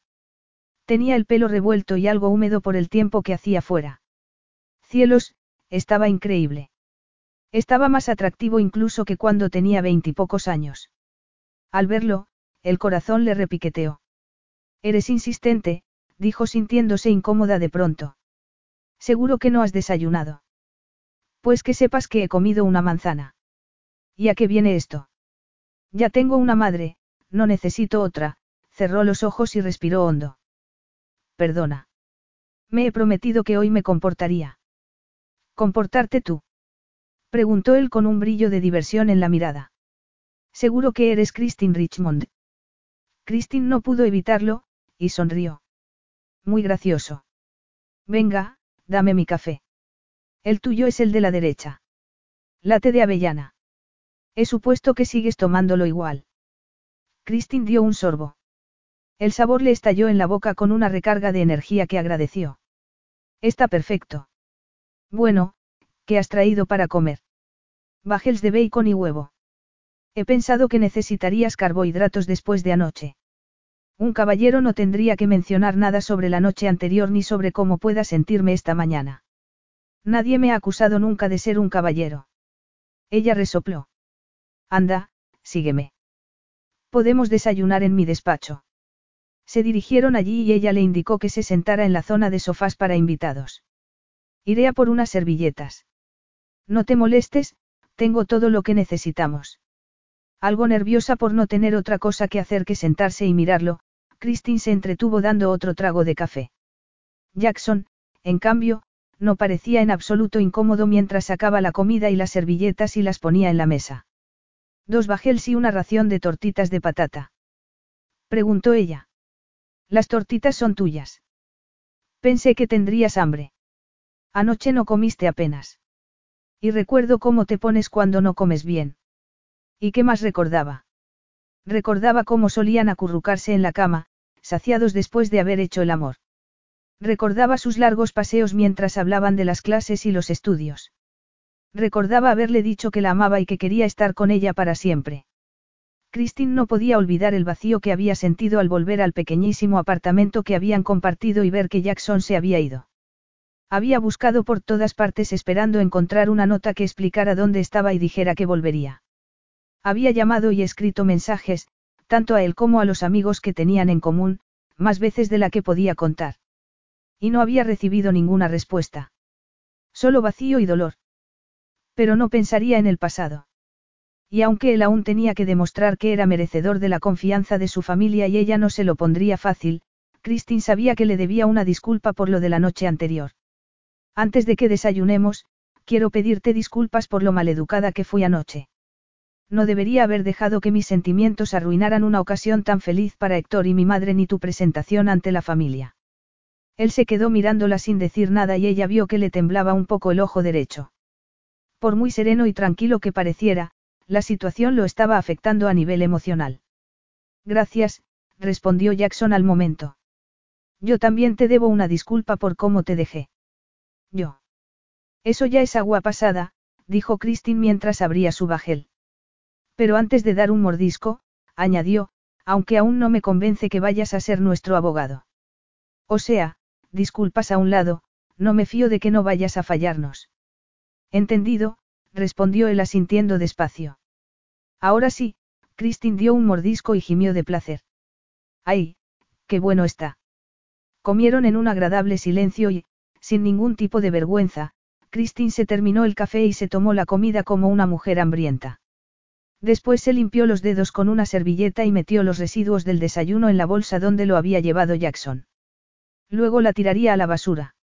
Tenía el pelo revuelto y algo húmedo por el tiempo que hacía fuera. Cielos, estaba increíble. Estaba más atractivo incluso que cuando tenía veintipocos años. Al verlo, el corazón le repiqueteó. Eres insistente, dijo sintiéndose incómoda de pronto. Seguro que no has desayunado. Pues que sepas que he comido una manzana. ¿Y a qué viene esto? Ya tengo una madre, no necesito otra, cerró los ojos y respiró hondo. Perdona. Me he prometido que hoy me comportaría. ¿Comportarte tú? Preguntó él con un brillo de diversión en la mirada. Seguro que eres Christine Richmond. Christine no pudo evitarlo, y sonrió. Muy gracioso. Venga, dame mi café. El tuyo es el de la derecha. Late de avellana. He supuesto que sigues tomándolo igual. Christine dio un sorbo. El sabor le estalló en la boca con una recarga de energía que agradeció. Está perfecto. Bueno, ¿qué has traído para comer? Bajels de bacon y huevo. He pensado que necesitarías carbohidratos después de anoche. Un caballero no tendría que mencionar nada sobre la noche anterior ni sobre cómo pueda sentirme esta mañana. Nadie me ha acusado nunca de ser un caballero. Ella resopló. Anda, sígueme. Podemos desayunar en mi despacho. Se dirigieron allí y ella le indicó que se sentara en la zona de sofás para invitados. Iré a por unas servilletas. No te molestes, tengo todo lo que necesitamos. Algo nerviosa por no tener otra cosa que hacer que sentarse y mirarlo, Christine se entretuvo dando otro trago de café. Jackson, en cambio, no parecía en absoluto incómodo mientras sacaba la comida y las servilletas y las ponía en la mesa. Dos bajels y una ración de tortitas de patata. Preguntó ella. Las tortitas son tuyas. Pensé que tendrías hambre. Anoche no comiste apenas. Y recuerdo cómo te pones cuando no comes bien. ¿Y qué más recordaba? Recordaba cómo solían acurrucarse en la cama, saciados después de haber hecho el amor. Recordaba sus largos paseos mientras hablaban de las clases y los estudios. Recordaba haberle dicho que la amaba y que quería estar con ella para siempre. Christine no podía olvidar el vacío que había sentido al volver al pequeñísimo apartamento que habían compartido y ver que Jackson se había ido. Había buscado por todas partes esperando encontrar una nota que explicara dónde estaba y dijera que volvería. Había llamado y escrito mensajes, tanto a él como a los amigos que tenían en común, más veces de la que podía contar. Y no había recibido ninguna respuesta. Solo vacío y dolor. Pero no pensaría en el pasado. Y aunque él aún tenía que demostrar que era merecedor de la confianza de su familia y ella no se lo pondría fácil, Christine sabía que le debía una disculpa por lo de la noche anterior. Antes de que desayunemos, quiero pedirte disculpas por lo maleducada que fui anoche. No debería haber dejado que mis sentimientos arruinaran una ocasión tan feliz para Héctor y mi madre ni tu presentación ante la familia. Él se quedó mirándola sin decir nada y ella vio que le temblaba un poco el ojo derecho. Por muy sereno y tranquilo que pareciera, la situación lo estaba afectando a nivel emocional. Gracias, respondió Jackson al momento. Yo también te debo una disculpa por cómo te dejé. Yo. Eso ya es agua pasada, dijo Christine mientras abría su bajel. Pero antes de dar un mordisco, añadió, aunque aún no me convence que vayas a ser nuestro abogado. O sea, disculpas a un lado, no me fío de que no vayas a fallarnos. Entendido, respondió él asintiendo despacio. Ahora sí, Christine dio un mordisco y gimió de placer. ¡Ay, qué bueno está! Comieron en un agradable silencio y, sin ningún tipo de vergüenza, Christine se terminó el café y se tomó la comida como una mujer hambrienta. Después se limpió los dedos con una servilleta y metió los residuos del desayuno en la bolsa donde lo había llevado Jackson. Luego la tiraría a la basura.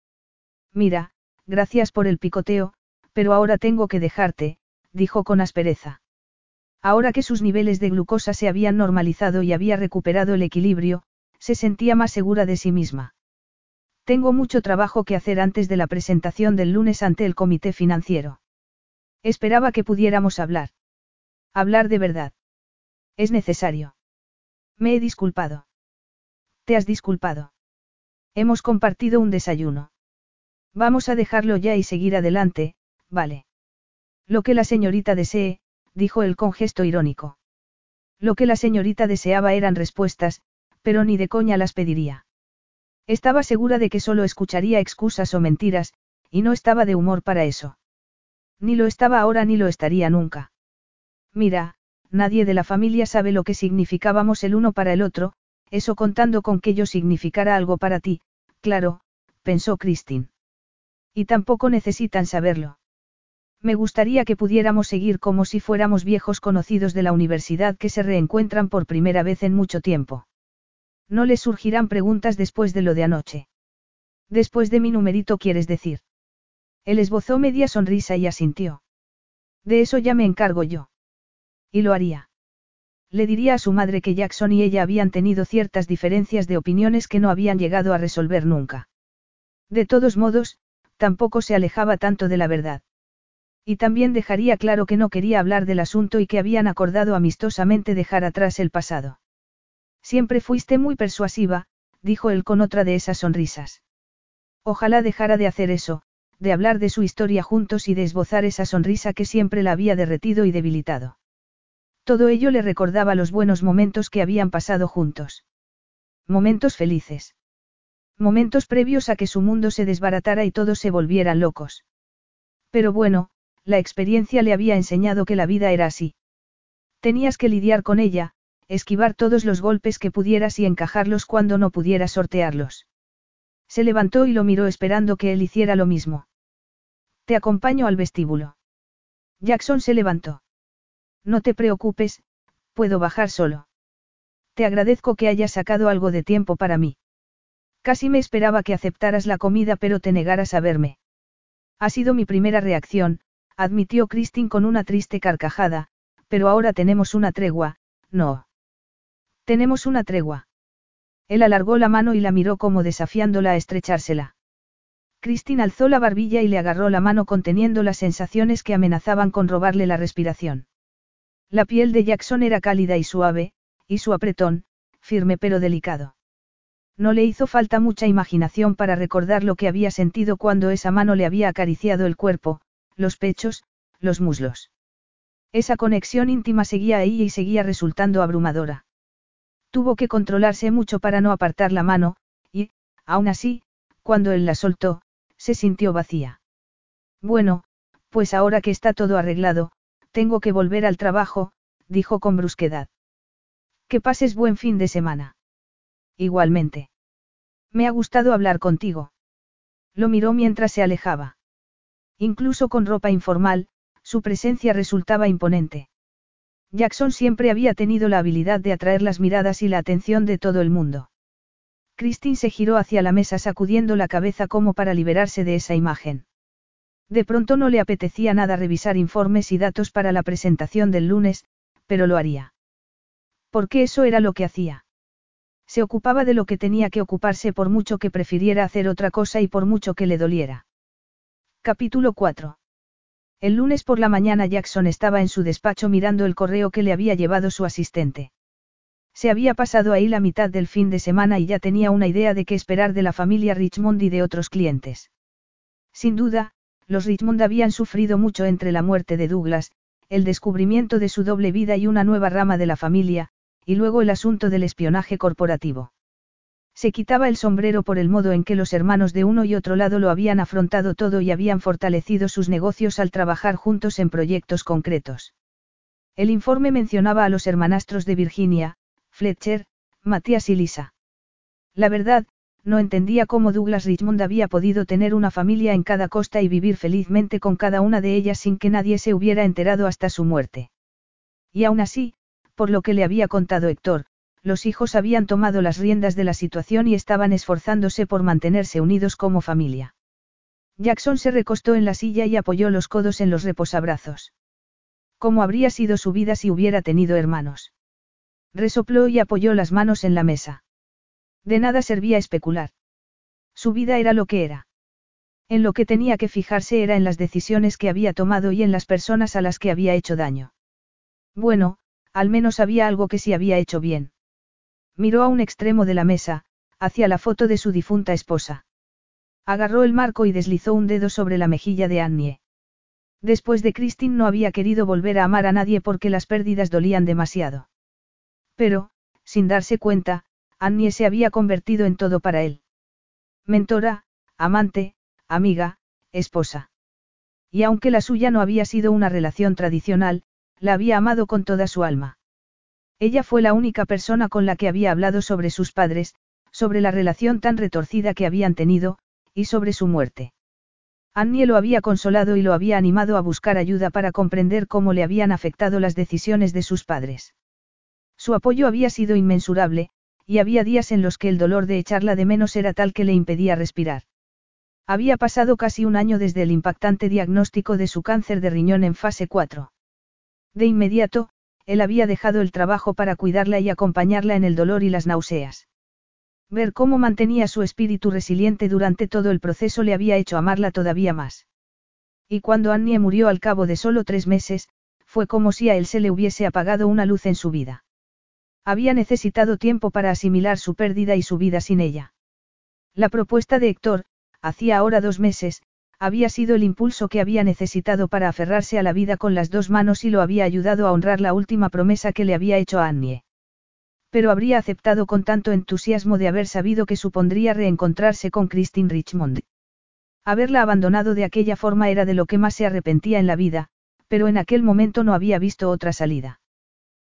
Mira, gracias por el picoteo, pero ahora tengo que dejarte, dijo con aspereza. Ahora que sus niveles de glucosa se habían normalizado y había recuperado el equilibrio, se sentía más segura de sí misma. Tengo mucho trabajo que hacer antes de la presentación del lunes ante el comité financiero. Esperaba que pudiéramos hablar. Hablar de verdad. Es necesario. Me he disculpado. Te has disculpado. Hemos compartido un desayuno. Vamos a dejarlo ya y seguir adelante, vale. Lo que la señorita desee, dijo él con gesto irónico. Lo que la señorita deseaba eran respuestas, pero ni de coña las pediría. Estaba segura de que solo escucharía excusas o mentiras, y no estaba de humor para eso. Ni lo estaba ahora ni lo estaría nunca. Mira, nadie de la familia sabe lo que significábamos el uno para el otro, eso contando con que yo significara algo para ti, claro, pensó Christine. Y tampoco necesitan saberlo. Me gustaría que pudiéramos seguir como si fuéramos viejos conocidos de la universidad que se reencuentran por primera vez en mucho tiempo. No les surgirán preguntas después de lo de anoche. Después de mi numerito quieres decir. Él esbozó media sonrisa y asintió. De eso ya me encargo yo. Y lo haría. Le diría a su madre que Jackson y ella habían tenido ciertas diferencias de opiniones que no habían llegado a resolver nunca. De todos modos, tampoco se alejaba tanto de la verdad. Y también dejaría claro que no quería hablar del asunto y que habían acordado amistosamente dejar atrás el pasado. Siempre fuiste muy persuasiva, dijo él con otra de esas sonrisas. Ojalá dejara de hacer eso, de hablar de su historia juntos y de esbozar esa sonrisa que siempre la había derretido y debilitado. Todo ello le recordaba los buenos momentos que habían pasado juntos. Momentos felices. Momentos previos a que su mundo se desbaratara y todos se volvieran locos. Pero bueno, la experiencia le había enseñado que la vida era así. Tenías que lidiar con ella, esquivar todos los golpes que pudieras y encajarlos cuando no pudieras sortearlos. Se levantó y lo miró esperando que él hiciera lo mismo. Te acompaño al vestíbulo. Jackson se levantó. No te preocupes, puedo bajar solo. Te agradezco que hayas sacado algo de tiempo para mí. Casi me esperaba que aceptaras la comida pero te negaras a verme. Ha sido mi primera reacción, admitió Christine con una triste carcajada, pero ahora tenemos una tregua, no. Tenemos una tregua. Él alargó la mano y la miró como desafiándola a estrechársela. Christine alzó la barbilla y le agarró la mano conteniendo las sensaciones que amenazaban con robarle la respiración. La piel de Jackson era cálida y suave, y su apretón, firme pero delicado. No le hizo falta mucha imaginación para recordar lo que había sentido cuando esa mano le había acariciado el cuerpo, los pechos, los muslos. Esa conexión íntima seguía ahí y seguía resultando abrumadora. Tuvo que controlarse mucho para no apartar la mano, y, aún así, cuando él la soltó, se sintió vacía. Bueno, pues ahora que está todo arreglado, tengo que volver al trabajo, dijo con brusquedad. Que pases buen fin de semana. Igualmente. Me ha gustado hablar contigo. Lo miró mientras se alejaba. Incluso con ropa informal, su presencia resultaba imponente. Jackson siempre había tenido la habilidad de atraer las miradas y la atención de todo el mundo. Christine se giró hacia la mesa sacudiendo la cabeza como para liberarse de esa imagen. De pronto no le apetecía nada revisar informes y datos para la presentación del lunes, pero lo haría. Porque eso era lo que hacía. Se ocupaba de lo que tenía que ocuparse por mucho que prefiriera hacer otra cosa y por mucho que le doliera. Capítulo 4. El lunes por la mañana Jackson estaba en su despacho mirando el correo que le había llevado su asistente. Se había pasado ahí la mitad del fin de semana y ya tenía una idea de qué esperar de la familia Richmond y de otros clientes. Sin duda, los Richmond habían sufrido mucho entre la muerte de Douglas, el descubrimiento de su doble vida y una nueva rama de la familia, y luego el asunto del espionaje corporativo. Se quitaba el sombrero por el modo en que los hermanos de uno y otro lado lo habían afrontado todo y habían fortalecido sus negocios al trabajar juntos en proyectos concretos. El informe mencionaba a los hermanastros de Virginia, Fletcher, Matías y Lisa. La verdad, no entendía cómo Douglas Richmond había podido tener una familia en cada costa y vivir felizmente con cada una de ellas sin que nadie se hubiera enterado hasta su muerte. Y aún así, por lo que le había contado Héctor, los hijos habían tomado las riendas de la situación y estaban esforzándose por mantenerse unidos como familia. Jackson se recostó en la silla y apoyó los codos en los reposabrazos. ¿Cómo habría sido su vida si hubiera tenido hermanos? Resopló y apoyó las manos en la mesa. De nada servía especular. Su vida era lo que era. En lo que tenía que fijarse era en las decisiones que había tomado y en las personas a las que había hecho daño. Bueno, al menos había algo que sí había hecho bien. Miró a un extremo de la mesa, hacia la foto de su difunta esposa. Agarró el marco y deslizó un dedo sobre la mejilla de Annie. Después de Christine no había querido volver a amar a nadie porque las pérdidas dolían demasiado. Pero, sin darse cuenta, Annie se había convertido en todo para él. Mentora, amante, amiga, esposa. Y aunque la suya no había sido una relación tradicional, la había amado con toda su alma. Ella fue la única persona con la que había hablado sobre sus padres, sobre la relación tan retorcida que habían tenido, y sobre su muerte. Annie lo había consolado y lo había animado a buscar ayuda para comprender cómo le habían afectado las decisiones de sus padres. Su apoyo había sido inmensurable, y había días en los que el dolor de echarla de menos era tal que le impedía respirar. Había pasado casi un año desde el impactante diagnóstico de su cáncer de riñón en fase 4. De inmediato, él había dejado el trabajo para cuidarla y acompañarla en el dolor y las náuseas. Ver cómo mantenía su espíritu resiliente durante todo el proceso le había hecho amarla todavía más. Y cuando Annie murió al cabo de solo tres meses, fue como si a él se le hubiese apagado una luz en su vida. Había necesitado tiempo para asimilar su pérdida y su vida sin ella. La propuesta de Héctor, hacía ahora dos meses, había sido el impulso que había necesitado para aferrarse a la vida con las dos manos y lo había ayudado a honrar la última promesa que le había hecho a Annie. Pero habría aceptado con tanto entusiasmo de haber sabido que supondría reencontrarse con Christine Richmond. Haberla abandonado de aquella forma era de lo que más se arrepentía en la vida, pero en aquel momento no había visto otra salida.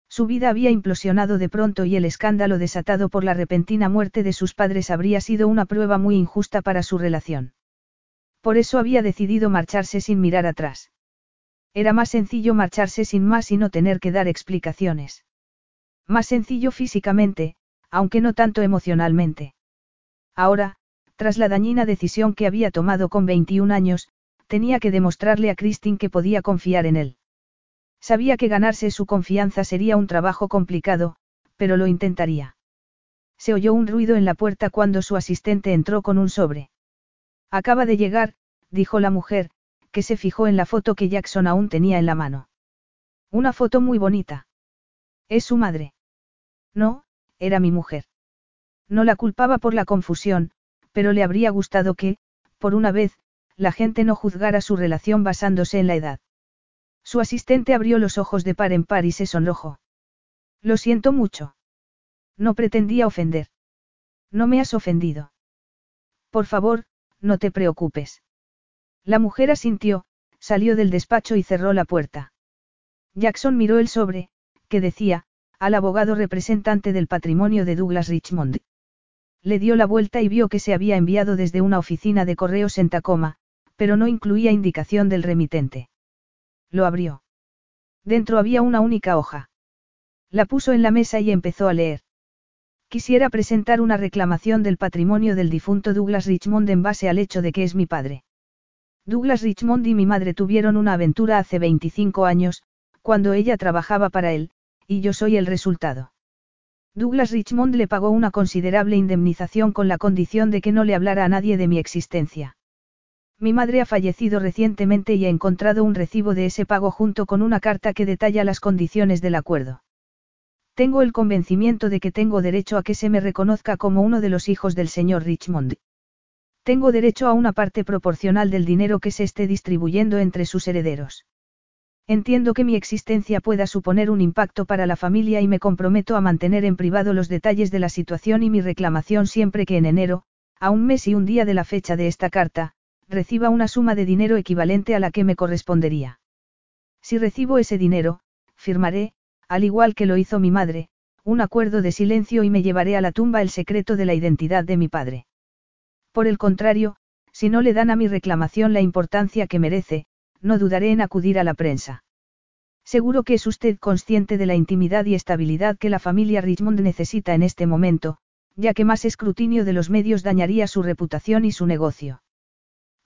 Su vida había implosionado de pronto y el escándalo desatado por la repentina muerte de sus padres habría sido una prueba muy injusta para su relación. Por eso había decidido marcharse sin mirar atrás. Era más sencillo marcharse sin más y no tener que dar explicaciones. Más sencillo físicamente, aunque no tanto emocionalmente. Ahora, tras la dañina decisión que había tomado con 21 años, tenía que demostrarle a Christine que podía confiar en él. Sabía que ganarse su confianza sería un trabajo complicado, pero lo intentaría. Se oyó un ruido en la puerta cuando su asistente entró con un sobre. Acaba de llegar, dijo la mujer, que se fijó en la foto que Jackson aún tenía en la mano. Una foto muy bonita. Es su madre. No, era mi mujer. No la culpaba por la confusión, pero le habría gustado que, por una vez, la gente no juzgara su relación basándose en la edad. Su asistente abrió los ojos de par en par y se sonrojó. Lo siento mucho. No pretendía ofender. No me has ofendido. Por favor, no te preocupes. La mujer asintió, salió del despacho y cerró la puerta. Jackson miró el sobre, que decía, al abogado representante del patrimonio de Douglas Richmond. Le dio la vuelta y vio que se había enviado desde una oficina de correos en Tacoma, pero no incluía indicación del remitente. Lo abrió. Dentro había una única hoja. La puso en la mesa y empezó a leer. Quisiera presentar una reclamación del patrimonio del difunto Douglas Richmond en base al hecho de que es mi padre. Douglas Richmond y mi madre tuvieron una aventura hace 25 años, cuando ella trabajaba para él, y yo soy el resultado. Douglas Richmond le pagó una considerable indemnización con la condición de que no le hablara a nadie de mi existencia. Mi madre ha fallecido recientemente y he encontrado un recibo de ese pago junto con una carta que detalla las condiciones del acuerdo. Tengo el convencimiento de que tengo derecho a que se me reconozca como uno de los hijos del señor Richmond. Tengo derecho a una parte proporcional del dinero que se esté distribuyendo entre sus herederos. Entiendo que mi existencia pueda suponer un impacto para la familia y me comprometo a mantener en privado los detalles de la situación y mi reclamación siempre que en enero, a un mes y un día de la fecha de esta carta, reciba una suma de dinero equivalente a la que me correspondería. Si recibo ese dinero, firmaré, al igual que lo hizo mi madre, un acuerdo de silencio y me llevaré a la tumba el secreto de la identidad de mi padre. Por el contrario, si no le dan a mi reclamación la importancia que merece, no dudaré en acudir a la prensa. Seguro que es usted consciente de la intimidad y estabilidad que la familia Richmond necesita en este momento, ya que más escrutinio de los medios dañaría su reputación y su negocio.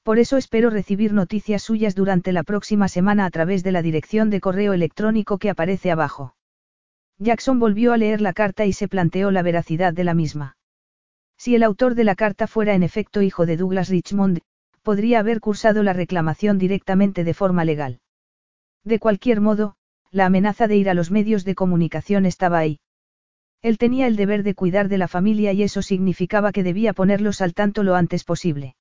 Por eso espero recibir noticias suyas durante la próxima semana a través de la dirección de correo electrónico que aparece abajo. Jackson volvió a leer la carta y se planteó la veracidad de la misma. Si el autor de la carta fuera en efecto hijo de Douglas Richmond, podría haber cursado la reclamación directamente de forma legal. De cualquier modo, la amenaza de ir a los medios de comunicación estaba ahí. Él tenía el deber de cuidar de la familia y eso significaba que debía ponerlos al tanto lo antes posible.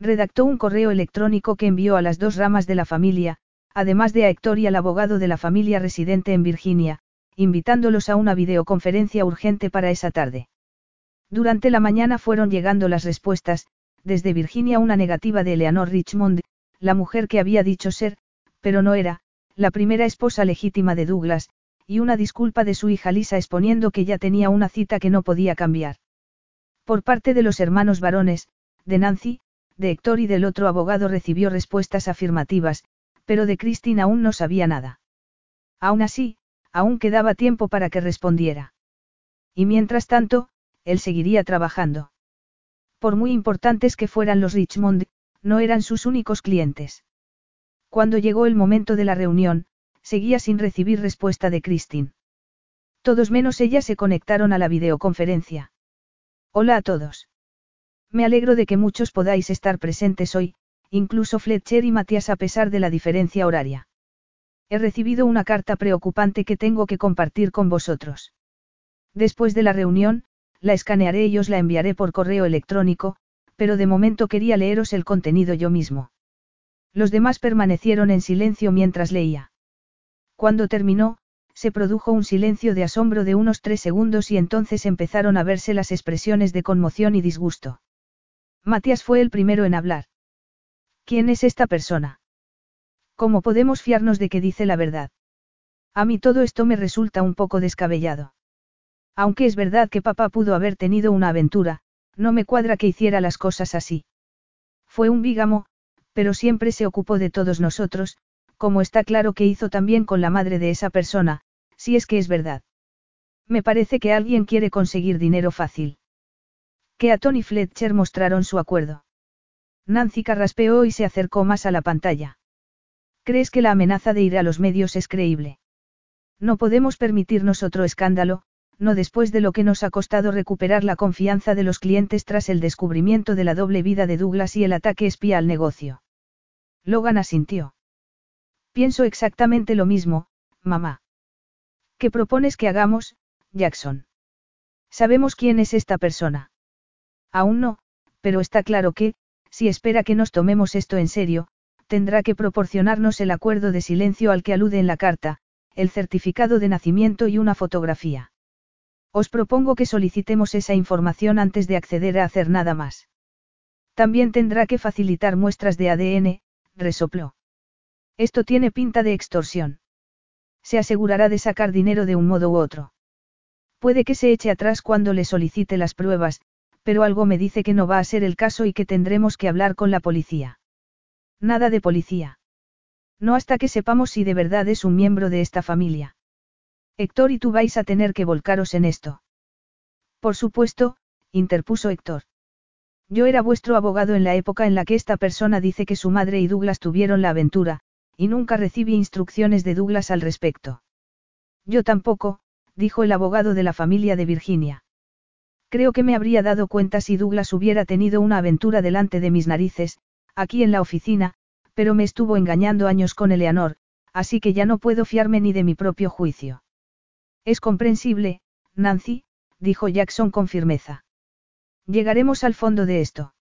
Redactó un correo electrónico que envió a las dos ramas de la familia, además de a Héctor y al abogado de la familia residente en Virginia, invitándolos a una videoconferencia urgente para esa tarde. Durante la mañana fueron llegando las respuestas, desde Virginia una negativa de Eleanor Richmond, la mujer que había dicho ser, pero no era, la primera esposa legítima de Douglas, y una disculpa de su hija Lisa exponiendo que ya tenía una cita que no podía cambiar. Por parte de los hermanos varones, de Nancy, de Héctor y del otro abogado recibió respuestas afirmativas, pero de Christine aún no sabía nada. Aún así, aún quedaba tiempo para que respondiera. Y mientras tanto, él seguiría trabajando. Por muy importantes que fueran los Richmond, no eran sus únicos clientes. Cuando llegó el momento de la reunión, seguía sin recibir respuesta de Christine. Todos menos ella se conectaron a la videoconferencia. Hola a todos. Me alegro de que muchos podáis estar presentes hoy, incluso Fletcher y Matías a pesar de la diferencia horaria. He recibido una carta preocupante que tengo que compartir con vosotros. Después de la reunión, la escanearé y os la enviaré por correo electrónico, pero de momento quería leeros el contenido yo mismo. Los demás permanecieron en silencio mientras leía. Cuando terminó, se produjo un silencio de asombro de unos tres segundos y entonces empezaron a verse las expresiones de conmoción y disgusto. Matías fue el primero en hablar. ¿Quién es esta persona? ¿Cómo podemos fiarnos de que dice la verdad? A mí todo esto me resulta un poco descabellado. Aunque es verdad que papá pudo haber tenido una aventura, no me cuadra que hiciera las cosas así. Fue un bígamo, pero siempre se ocupó de todos nosotros, como está claro que hizo también con la madre de esa persona, si es que es verdad. Me parece que alguien quiere conseguir dinero fácil. Que a Tony Fletcher mostraron su acuerdo. Nancy carraspeó y se acercó más a la pantalla. ¿Crees que la amenaza de ir a los medios es creíble? No podemos permitirnos otro escándalo, no después de lo que nos ha costado recuperar la confianza de los clientes tras el descubrimiento de la doble vida de Douglas y el ataque espía al negocio. Logan asintió. Pienso exactamente lo mismo, mamá. ¿Qué propones que hagamos, Jackson? Sabemos quién es esta persona. Aún no, pero está claro que, si espera que nos tomemos esto en serio, tendrá que proporcionarnos el acuerdo de silencio al que alude en la carta, el certificado de nacimiento y una fotografía. Os propongo que solicitemos esa información antes de acceder a hacer nada más. También tendrá que facilitar muestras de ADN, resopló. Esto tiene pinta de extorsión. Se asegurará de sacar dinero de un modo u otro. Puede que se eche atrás cuando le solicite las pruebas, pero algo me dice que no va a ser el caso y que tendremos que hablar con la policía. Nada de policía. No hasta que sepamos si de verdad es un miembro de esta familia. Héctor y tú vais a tener que volcaros en esto. Por supuesto, interpuso Héctor. Yo era vuestro abogado en la época en la que esta persona dice que su madre y Douglas tuvieron la aventura, y nunca recibí instrucciones de Douglas al respecto. Yo tampoco, dijo el abogado de la familia de Virginia. Creo que me habría dado cuenta si Douglas hubiera tenido una aventura delante de mis narices, aquí en la oficina, pero me estuvo engañando años con Eleanor, así que ya no puedo fiarme ni de mi propio juicio. Es comprensible, Nancy, dijo Jackson con firmeza. Llegaremos al fondo de esto.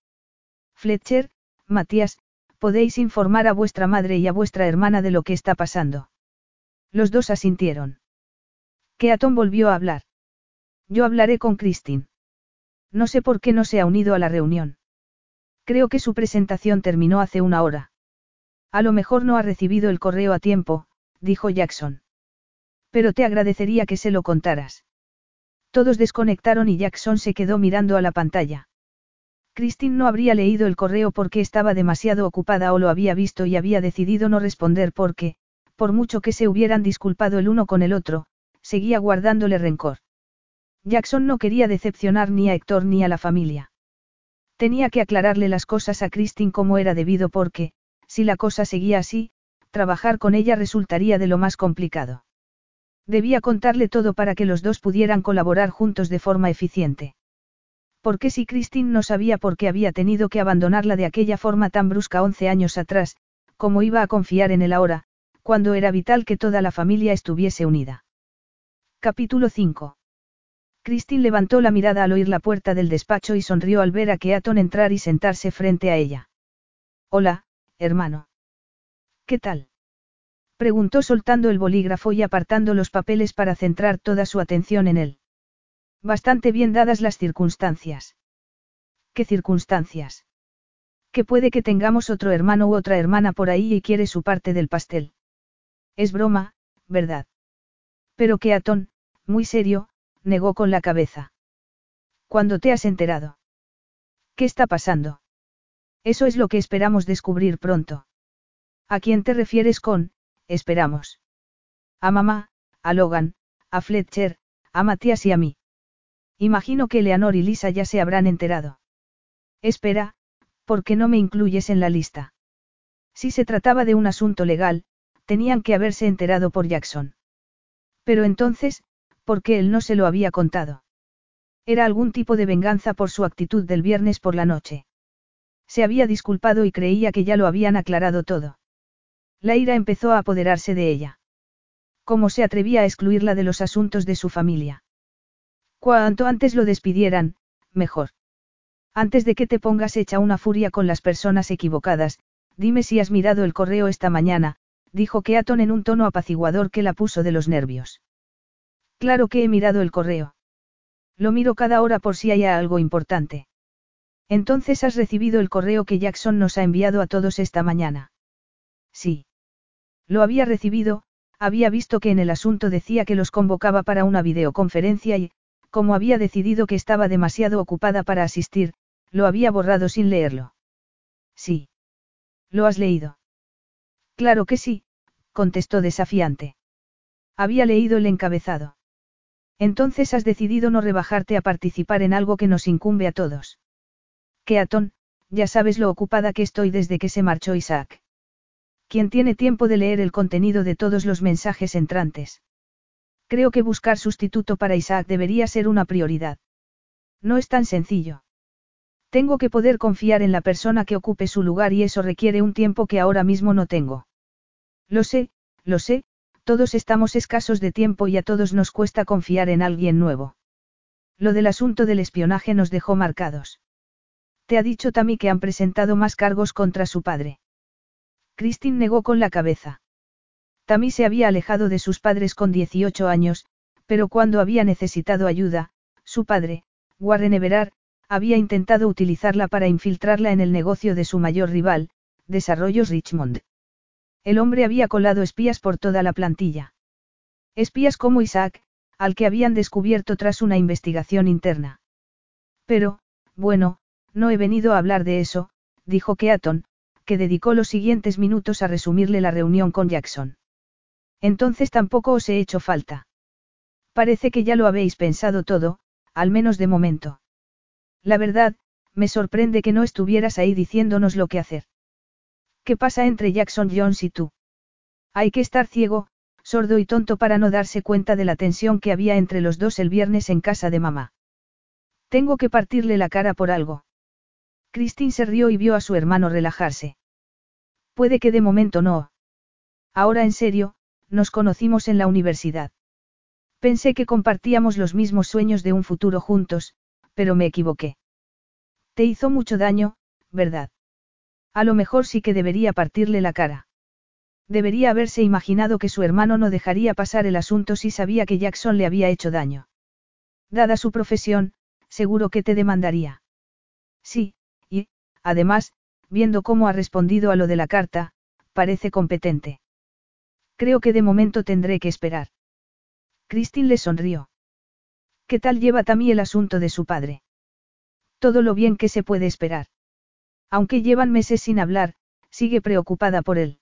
Fletcher, Matías, podéis informar a vuestra madre y a vuestra hermana de lo que está pasando. Los dos asintieron. Keaton volvió a hablar. Yo hablaré con Christine. No sé por qué no se ha unido a la reunión. Creo que su presentación terminó hace una hora. A lo mejor no ha recibido el correo a tiempo, dijo Jackson. Pero te agradecería que se lo contaras. Todos desconectaron y Jackson se quedó mirando a la pantalla. Christine no habría leído el correo porque estaba demasiado ocupada o lo había visto y había decidido no responder porque, por mucho que se hubieran disculpado el uno con el otro, seguía guardándole rencor. Jackson no quería decepcionar ni a Héctor ni a la familia. Tenía que aclararle las cosas a Christine como era debido porque, si la cosa seguía así, trabajar con ella resultaría de lo más complicado. Debía contarle todo para que los dos pudieran colaborar juntos de forma eficiente. Porque si Christine no sabía por qué había tenido que abandonarla de aquella forma tan brusca once años atrás, ¿cómo iba a confiar en él ahora, cuando era vital que toda la familia estuviese unida? Capítulo 5. Christine levantó la mirada al oír la puerta del despacho y sonrió al ver a Keaton entrar y sentarse frente a ella. Hola, hermano. ¿Qué tal? Preguntó soltando el bolígrafo y apartando los papeles para centrar toda su atención en él. Bastante bien dadas las circunstancias. ¿Qué circunstancias? Que puede que tengamos otro hermano u otra hermana por ahí y quiere su parte del pastel. Es broma, ¿verdad? Pero que Atón, muy serio, negó con la cabeza. ¿Cuándo te has enterado? ¿Qué está pasando? Eso es lo que esperamos descubrir pronto. ¿A quién te refieres con, esperamos? A mamá, a Logan, a Fletcher, a Matías y a mí. Imagino que Eleanor y Lisa ya se habrán enterado. Espera, ¿por qué no me incluyes en la lista? Si se trataba de un asunto legal, tenían que haberse enterado por Jackson. Pero entonces, ¿por qué él no se lo había contado? Era algún tipo de venganza por su actitud del viernes por la noche. Se había disculpado y creía que ya lo habían aclarado todo. La ira empezó a apoderarse de ella. ¿Cómo se atrevía a excluirla de los asuntos de su familia? Cuanto antes lo despidieran, mejor. Antes de que te pongas hecha una furia con las personas equivocadas, dime si has mirado el correo esta mañana, dijo Keaton en un tono apaciguador que la puso de los nervios. Claro que he mirado el correo. Lo miro cada hora por si haya algo importante. Entonces has recibido el correo que Jackson nos ha enviado a todos esta mañana. Sí. Lo había recibido, había visto que en el asunto decía que los convocaba para una videoconferencia y, como había decidido que estaba demasiado ocupada para asistir, lo había borrado sin leerlo. Sí. ¿Lo has leído? Claro que sí, contestó desafiante. Había leído el encabezado. Entonces has decidido no rebajarte a participar en algo que nos incumbe a todos. Keaton, ya sabes lo ocupada que estoy desde que se marchó Isaac. ¿Quién tiene tiempo de leer el contenido de todos los mensajes entrantes? Creo que buscar sustituto para Isaac debería ser una prioridad. No es tan sencillo. Tengo que poder confiar en la persona que ocupe su lugar y eso requiere un tiempo que ahora mismo no tengo. Lo sé, lo sé, todos estamos escasos de tiempo y a todos nos cuesta confiar en alguien nuevo. Lo del asunto del espionaje nos dejó marcados. Te ha dicho Tammy que han presentado más cargos contra su padre. Christine negó con la cabeza. Tammy se había alejado de sus padres con 18 años, pero cuando había necesitado ayuda, su padre, Warren Everard, había intentado utilizarla para infiltrarla en el negocio de su mayor rival, Desarrollos Richmond. El hombre había colado espías por toda la plantilla. Espías como Isaac, al que habían descubierto tras una investigación interna. Pero, bueno, no he venido a hablar de eso, dijo Keaton, que dedicó los siguientes minutos a resumirle la reunión con Jackson. Entonces tampoco os he hecho falta. Parece que ya lo habéis pensado todo, al menos de momento. La verdad, me sorprende que no estuvieras ahí diciéndonos lo que hacer. ¿Qué pasa entre Jackson Jones y tú? Hay que estar ciego, sordo y tonto para no darse cuenta de la tensión que había entre los dos el viernes en casa de mamá. Tengo que partirle la cara por algo. Christine se rió y vio a su hermano relajarse. Puede que de momento no. Ahora en serio, nos conocimos en la universidad. Pensé que compartíamos los mismos sueños de un futuro juntos, pero me equivoqué. Te hizo mucho daño, ¿verdad? A lo mejor sí que debería partirle la cara. Debería haberse imaginado que su hermano no dejaría pasar el asunto si sabía que Jackson le había hecho daño. Dada su profesión, seguro que te demandaría. Sí, además, viendo cómo ha respondido a lo de la carta, parece competente. Creo que de momento tendré que esperar. Christine le sonrió. ¿Qué tal lleva también el asunto de su padre? Todo lo bien que se puede esperar. Aunque llevan meses sin hablar, sigue preocupada por él.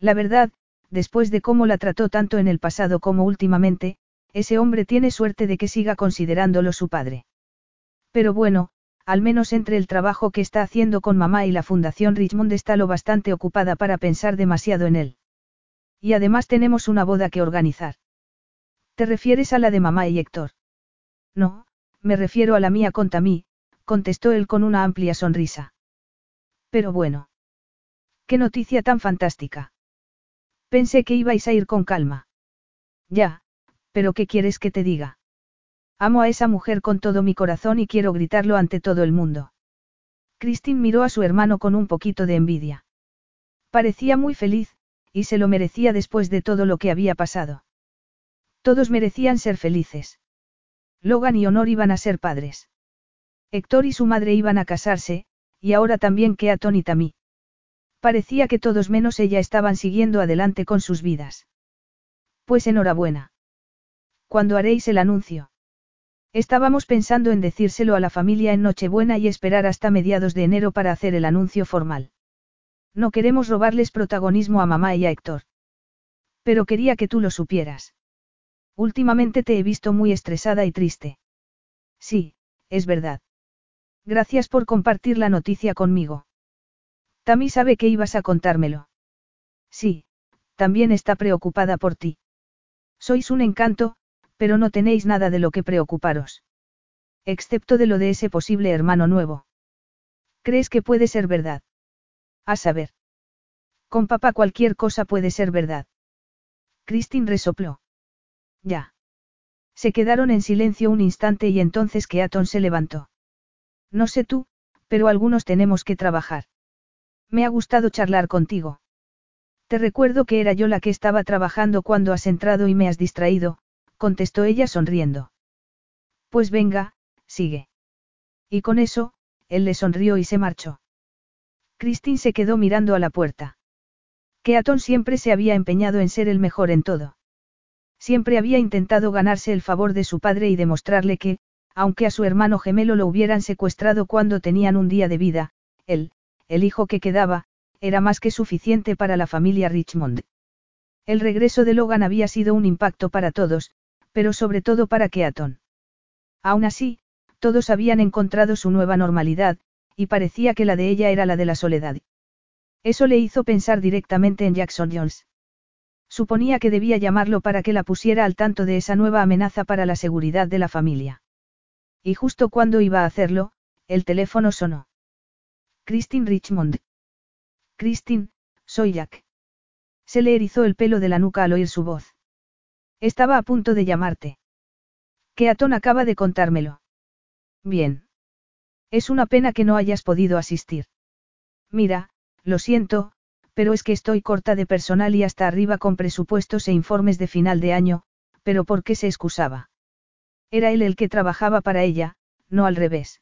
La verdad, después de cómo la trató tanto en el pasado como últimamente, ese hombre tiene suerte de que siga considerándolo su padre. Pero bueno, al menos entre el trabajo que está haciendo con mamá y la Fundación Richmond está lo bastante ocupada para pensar demasiado en él. Y además tenemos una boda que organizar. ¿Te refieres a la de mamá y Héctor? No, me refiero a la mía con Tamí, contestó él con una amplia sonrisa. Pero bueno. Qué noticia tan fantástica. Pensé que ibais a ir con calma. Ya, pero ¿qué quieres que te diga? Amo a esa mujer con todo mi corazón y quiero gritarlo ante todo el mundo. Christine miró a su hermano con un poquito de envidia. Parecía muy feliz, y se lo merecía después de todo lo que había pasado. Todos merecían ser felices. Logan y Honor iban a ser padres. Héctor y su madre iban a casarse, y ahora también Keaton y Tamí. Parecía que todos menos ella estaban siguiendo adelante con sus vidas. Pues enhorabuena. ¿Cuándo haréis el anuncio? Estábamos pensando en decírselo a la familia en Nochebuena y esperar hasta mediados de enero para hacer el anuncio formal. No queremos robarles protagonismo a mamá y a Héctor. Pero quería que tú lo supieras. Últimamente te he visto muy estresada y triste. Sí, es verdad. Gracias por compartir la noticia conmigo. Tammy sabe que ibas a contármelo. Sí, también está preocupada por ti. Sois un encanto, pero no tenéis nada de lo que preocuparos. Excepto de lo de ese posible hermano nuevo. ¿Crees que puede ser verdad? A saber. Con papá cualquier cosa puede ser verdad. Christine resopló. Ya. Se quedaron en silencio un instante y entonces Keaton se levantó. No sé tú, pero algunos tenemos que trabajar. Me ha gustado charlar contigo. Te recuerdo que era yo la que estaba trabajando cuando has entrado y me has distraído, contestó ella sonriendo. Pues venga, sigue. Y con eso, él le sonrió y se marchó. Christine se quedó mirando a la puerta. Keaton siempre se había empeñado en ser el mejor en todo. Siempre había intentado ganarse el favor de su padre y demostrarle que, aunque a su hermano gemelo lo hubieran secuestrado cuando tenían un día de vida, él, el hijo que quedaba, era más que suficiente para la familia Richmond. El regreso de Logan había sido un impacto para todos, pero sobre todo para Keaton. Aún así, todos habían encontrado su nueva normalidad, y parecía que la de ella era la de la soledad. Eso le hizo pensar directamente en Jackson Jones. Suponía que debía llamarlo para que la pusiera al tanto de esa nueva amenaza para la seguridad de la familia. Y justo cuando iba a hacerlo, el teléfono sonó. Christine Richmond. Christine, soy Jack. Se le erizó el pelo de la nuca al oír su voz. Estaba a punto de llamarte. Keaton acaba de contármelo. Bien. Es una pena que no hayas podido asistir. Mira, lo siento, pero es que estoy corta de personal y hasta arriba con presupuestos e informes de final de año, pero ¿por qué se excusaba? Era él el que trabajaba para ella, no al revés.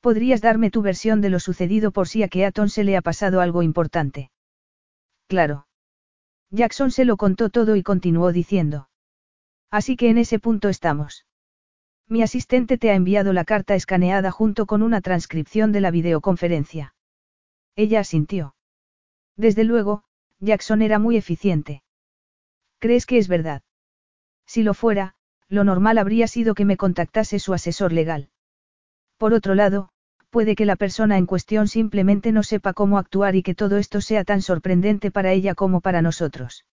¿Podrías darme tu versión de lo sucedido por si a Keaton se le ha pasado algo importante? Claro. Jackson se lo contó todo y continuó diciendo. Así que en ese punto estamos. Mi asistente te ha enviado la carta escaneada junto con una transcripción de la videoconferencia. Ella asintió. Desde luego, Jackson era muy eficiente. ¿Crees que es verdad? Si lo fuera, lo normal habría sido que me contactase su asesor legal. Por otro lado, puede que la persona en cuestión simplemente no sepa cómo actuar y que todo esto sea tan sorprendente para ella como para nosotros.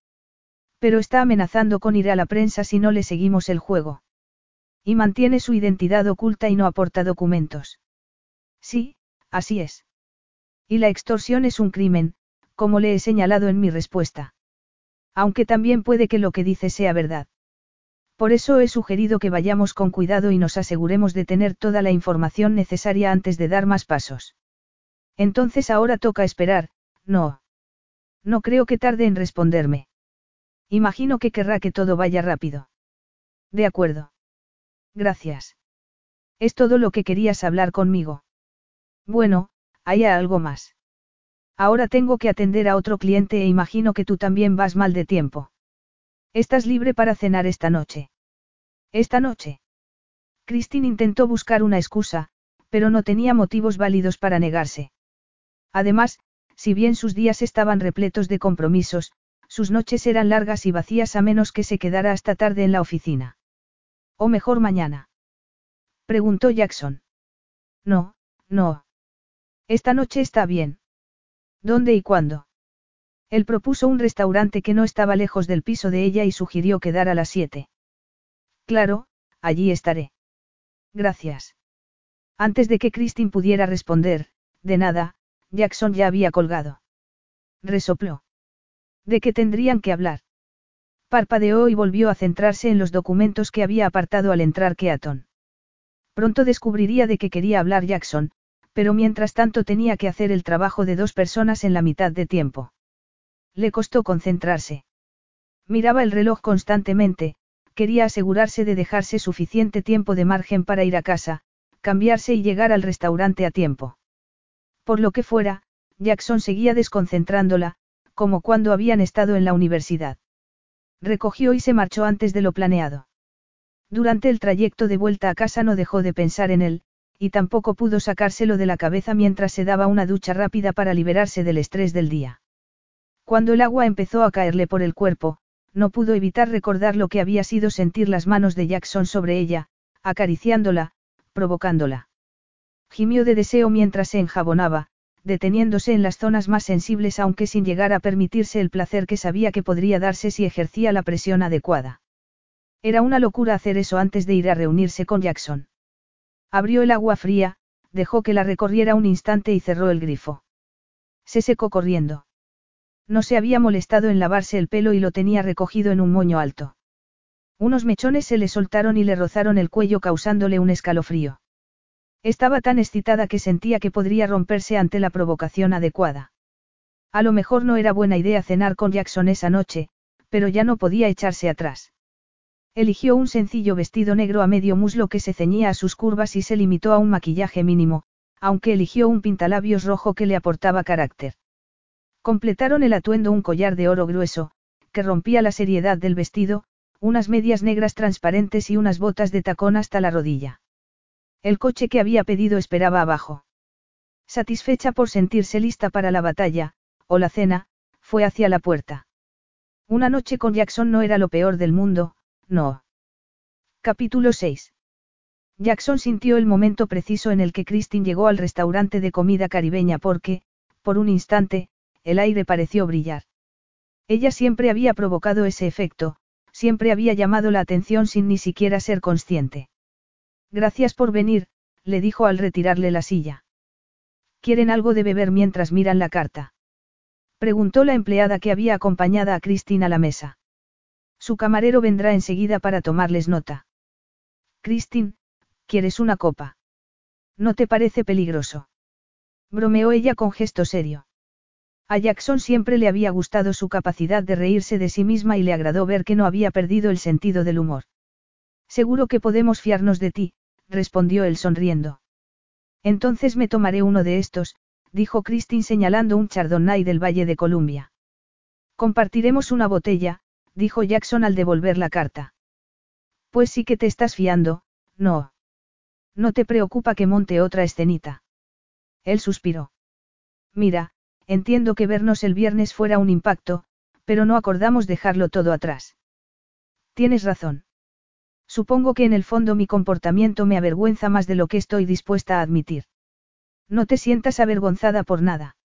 Pero está amenazando con ir a la prensa si no le seguimos el juego. Y mantiene su identidad oculta y no aporta documentos. Sí, así es. Y la extorsión es un crimen, como le he señalado en mi respuesta. Aunque también puede que lo que dice sea verdad. Por eso he sugerido que vayamos con cuidado y nos aseguremos de tener toda la información necesaria antes de dar más pasos. Entonces ahora toca esperar, no. No creo que tarde en responderme. Imagino que querrá que todo vaya rápido. De acuerdo. Gracias. Es todo lo que querías hablar conmigo. Bueno, hay algo más. Ahora tengo que atender a otro cliente e imagino que tú también vas mal de tiempo. Estás libre para cenar esta noche. Esta noche. Christine intentó buscar una excusa, pero no tenía motivos válidos para negarse. Además, si bien sus días estaban repletos de compromisos, sus noches eran largas y vacías a menos que se quedara hasta tarde en la oficina. O mejor mañana. Preguntó Jackson. No, no. Esta noche está bien. ¿Dónde y cuándo? Él propuso un restaurante que no estaba lejos del piso de ella y sugirió quedar a las siete. Claro, allí estaré. Gracias. Antes de que Christine pudiera responder, de nada, Jackson ya había colgado. Resopló. ¿De qué tendrían que hablar? Parpadeó y volvió a centrarse en los documentos que había apartado al entrar Keaton. Pronto descubriría de qué quería hablar Jackson, pero mientras tanto tenía que hacer el trabajo de dos personas en la mitad de tiempo. Le costó concentrarse. Miraba el reloj constantemente, quería asegurarse de dejarse suficiente tiempo de margen para ir a casa, cambiarse y llegar al restaurante a tiempo. Por lo que fuera, Jackson seguía desconcentrándola, como cuando habían estado en la universidad. Recogió y se marchó antes de lo planeado. Durante el trayecto de vuelta a casa no dejó de pensar en él, y tampoco pudo sacárselo de la cabeza mientras se daba una ducha rápida para liberarse del estrés del día. Cuando el agua empezó a caerle por el cuerpo, no pudo evitar recordar lo que había sido sentir las manos de Jackson sobre ella, acariciándola, provocándola. Gimió de deseo mientras se enjabonaba, deteniéndose en las zonas más sensibles aunque sin llegar a permitirse el placer que sabía que podría darse si ejercía la presión adecuada. Era una locura hacer eso antes de ir a reunirse con Jackson. Abrió el agua fría, dejó que la recorriera un instante y cerró el grifo. Se secó corriendo. No se había molestado en lavarse el pelo y lo tenía recogido en un moño alto. Unos mechones se le soltaron y le rozaron el cuello causándole un escalofrío. Estaba tan excitada que sentía que podría romperse ante la provocación adecuada. A lo mejor no era buena idea cenar con Jackson esa noche, pero ya no podía echarse atrás. Eligió un sencillo vestido negro a medio muslo que se ceñía a sus curvas y se limitó a un maquillaje mínimo, aunque eligió un pintalabios rojo que le aportaba carácter. Completaron el atuendo un collar de oro grueso, que rompía la seriedad del vestido, unas medias negras transparentes y unas botas de tacón hasta la rodilla. El coche que había pedido esperaba abajo. Satisfecha por sentirse lista para la batalla, o la cena, fue hacia la puerta. Una noche con Jackson no era lo peor del mundo, no. Capítulo 6. Jackson sintió el momento preciso en el que Christine llegó al restaurante de comida caribeña porque, por un instante, el aire pareció brillar. Ella siempre había provocado ese efecto, siempre había llamado la atención sin ni siquiera ser consciente. Gracias por venir, le dijo al retirarle la silla. ¿Quieren algo de beber mientras miran la carta? Preguntó la empleada que había acompañado a Cristina a la mesa. Su camarero vendrá enseguida para tomarles nota. Christine, ¿quieres una copa? ¿No te parece peligroso? Bromeó ella con gesto serio. A Jackson siempre le había gustado su capacidad de reírse de sí misma y le agradó ver que no había perdido el sentido del humor. Seguro que podemos fiarnos de ti, respondió él sonriendo. Entonces me tomaré uno de estos, dijo Christine señalando un chardonnay del Valle de Columbia. Compartiremos una botella, dijo Jackson al devolver la carta. Pues sí que te estás fiando, no. No te preocupa que monte otra escenita. Él suspiró. Mira, entiendo que vernos el viernes fuera un impacto, pero no acordamos dejarlo todo atrás. Tienes razón. Supongo que en el fondo mi comportamiento me avergüenza más de lo que estoy dispuesta a admitir. No te sientas avergonzada por nada.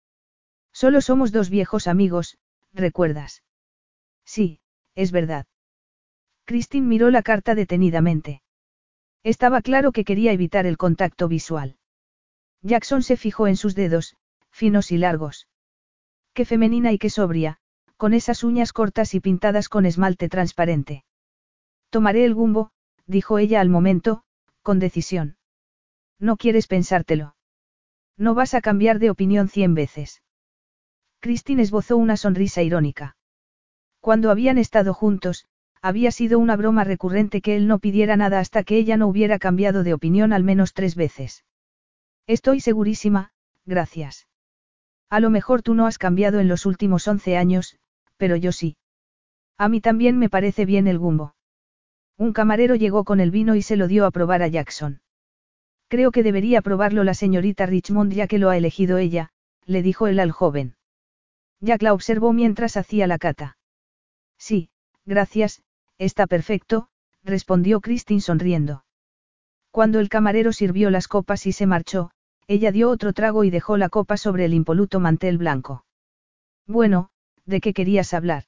Solo somos dos viejos amigos, ¿recuerdas? Sí, es verdad. Christine miró la carta detenidamente. Estaba claro que quería evitar el contacto visual. Jackson se fijó en sus dedos, finos y largos. Qué femenina y qué sobria, con esas uñas cortas y pintadas con esmalte transparente. Tomaré el gumbo, dijo ella al momento, con decisión. No quieres pensártelo. No vas a cambiar de opinión cien veces. Christine esbozó una sonrisa irónica. Cuando habían estado juntos, había sido una broma recurrente que él no pidiera nada hasta que ella no hubiera cambiado de opinión al menos tres veces. Estoy segurísima, gracias. A lo mejor tú no has cambiado en los últimos once años, pero yo sí. A mí también me parece bien el gumbo. Un camarero llegó con el vino y se lo dio a probar a Jackson. Creo que debería probarlo la señorita Richmond ya que lo ha elegido ella, le dijo él al joven. Jack la observó mientras hacía la cata. Sí, gracias, está perfecto, respondió Christine sonriendo. Cuando el camarero sirvió las copas y se marchó, ella dio otro trago y dejó la copa sobre el impoluto mantel blanco. Bueno, ¿de qué querías hablar?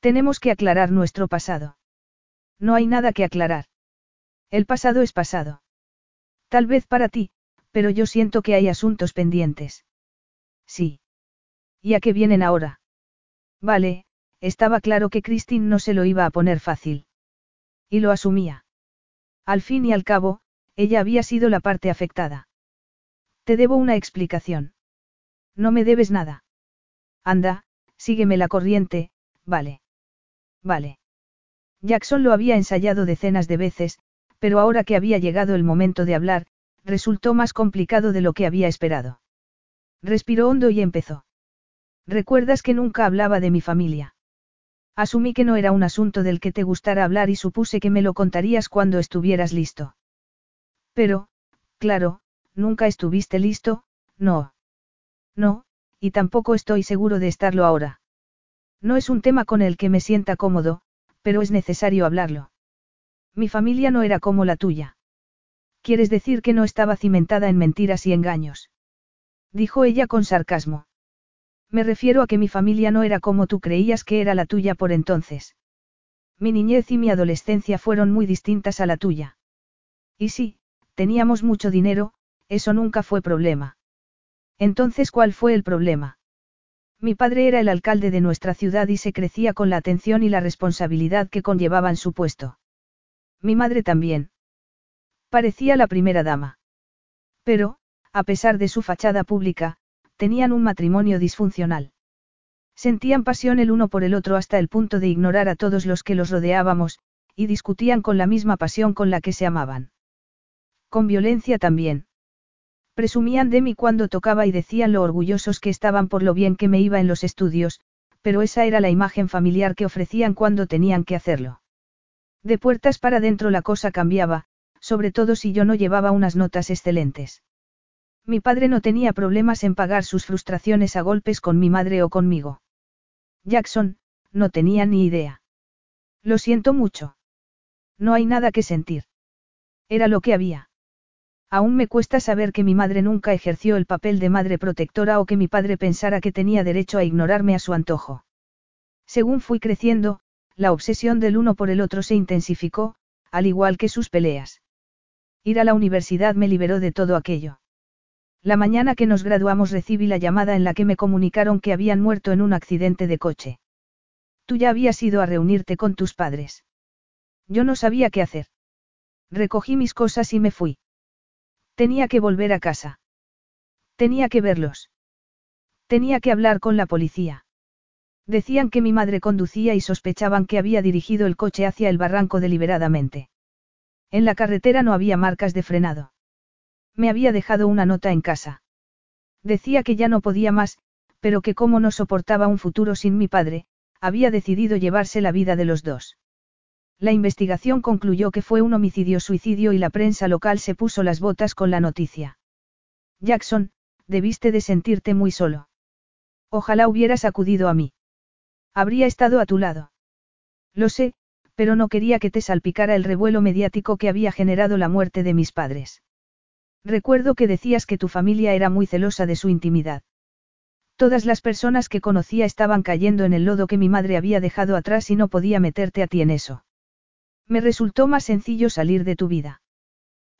Tenemos que aclarar nuestro pasado. No hay nada que aclarar. El pasado es pasado. Tal vez para ti, pero yo siento que hay asuntos pendientes. Sí. ¿Y a qué vienen ahora? Vale, estaba claro que Christine no se lo iba a poner fácil. Y lo asumía. Al fin y al cabo, ella había sido la parte afectada. Te debo una explicación. No me debes nada. Anda, sígueme la corriente, vale. Vale. Jackson lo había ensayado decenas de veces, pero ahora que había llegado el momento de hablar, resultó más complicado de lo que había esperado. Respiró hondo y empezó. ¿Recuerdas que nunca hablaba de mi familia? Asumí que no era un asunto del que te gustara hablar y supuse que me lo contarías cuando estuvieras listo. Pero, claro, nunca estuviste listo, no. No, y tampoco estoy seguro de estarlo ahora. No es un tema con el que me sienta cómodo, pero es necesario hablarlo. Mi familia no era como la tuya. ¿Quieres decir que no estaba cimentada en mentiras y engaños? Dijo ella con sarcasmo. Me refiero a que mi familia no era como tú creías que era la tuya por entonces. Mi niñez y mi adolescencia fueron muy distintas a la tuya. Y sí, teníamos mucho dinero, eso nunca fue problema. Entonces, ¿cuál fue el problema? Mi padre era el alcalde de nuestra ciudad y se crecía con la atención y la responsabilidad que conllevaban su puesto. Mi madre también. Parecía la primera dama. Pero, a pesar de su fachada pública, tenían un matrimonio disfuncional. Sentían pasión el uno por el otro hasta el punto de ignorar a todos los que los rodeábamos, y discutían con la misma pasión con la que se amaban. Con violencia también. Presumían de mí cuando tocaba y decían lo orgullosos que estaban por lo bien que me iba en los estudios, pero esa era la imagen familiar que ofrecían cuando tenían que hacerlo. De puertas para dentro la cosa cambiaba, sobre todo si yo no llevaba unas notas excelentes. Mi padre no tenía problemas en pagar sus frustraciones a golpes con mi madre o conmigo. Jackson, no tenía ni idea. Lo siento mucho. No hay nada que sentir. Era lo que había. Aún me cuesta saber que mi madre nunca ejerció el papel de madre protectora o que mi padre pensara que tenía derecho a ignorarme a su antojo. Según fui creciendo, la obsesión del uno por el otro se intensificó, al igual que sus peleas. Ir a la universidad me liberó de todo aquello. La mañana que nos graduamos recibí la llamada en la que me comunicaron que habían muerto en un accidente de coche. Tú ya habías ido a reunirte con tus padres. Yo no sabía qué hacer. Recogí mis cosas y me fui. Tenía que volver a casa. Tenía que verlos. Tenía que hablar con la policía. Decían que mi madre conducía y sospechaban que había dirigido el coche hacia el barranco deliberadamente. En la carretera no había marcas de frenado. Me había dejado una nota en casa. Decía que ya no podía más, pero que como no soportaba un futuro sin mi padre, había decidido llevarse la vida de los dos. La investigación concluyó que fue un homicidio-suicidio y la prensa local se puso las botas con la noticia. Jackson, debiste de sentirte muy solo. Ojalá hubieras acudido a mí. Habría estado a tu lado. Lo sé, pero no quería que te salpicara el revuelo mediático que había generado la muerte de mis padres. Recuerdo que decías que tu familia era muy celosa de su intimidad. Todas las personas que conocía estaban cayendo en el lodo que mi madre había dejado atrás y no podía meterte a ti en eso. Me resultó más sencillo salir de tu vida.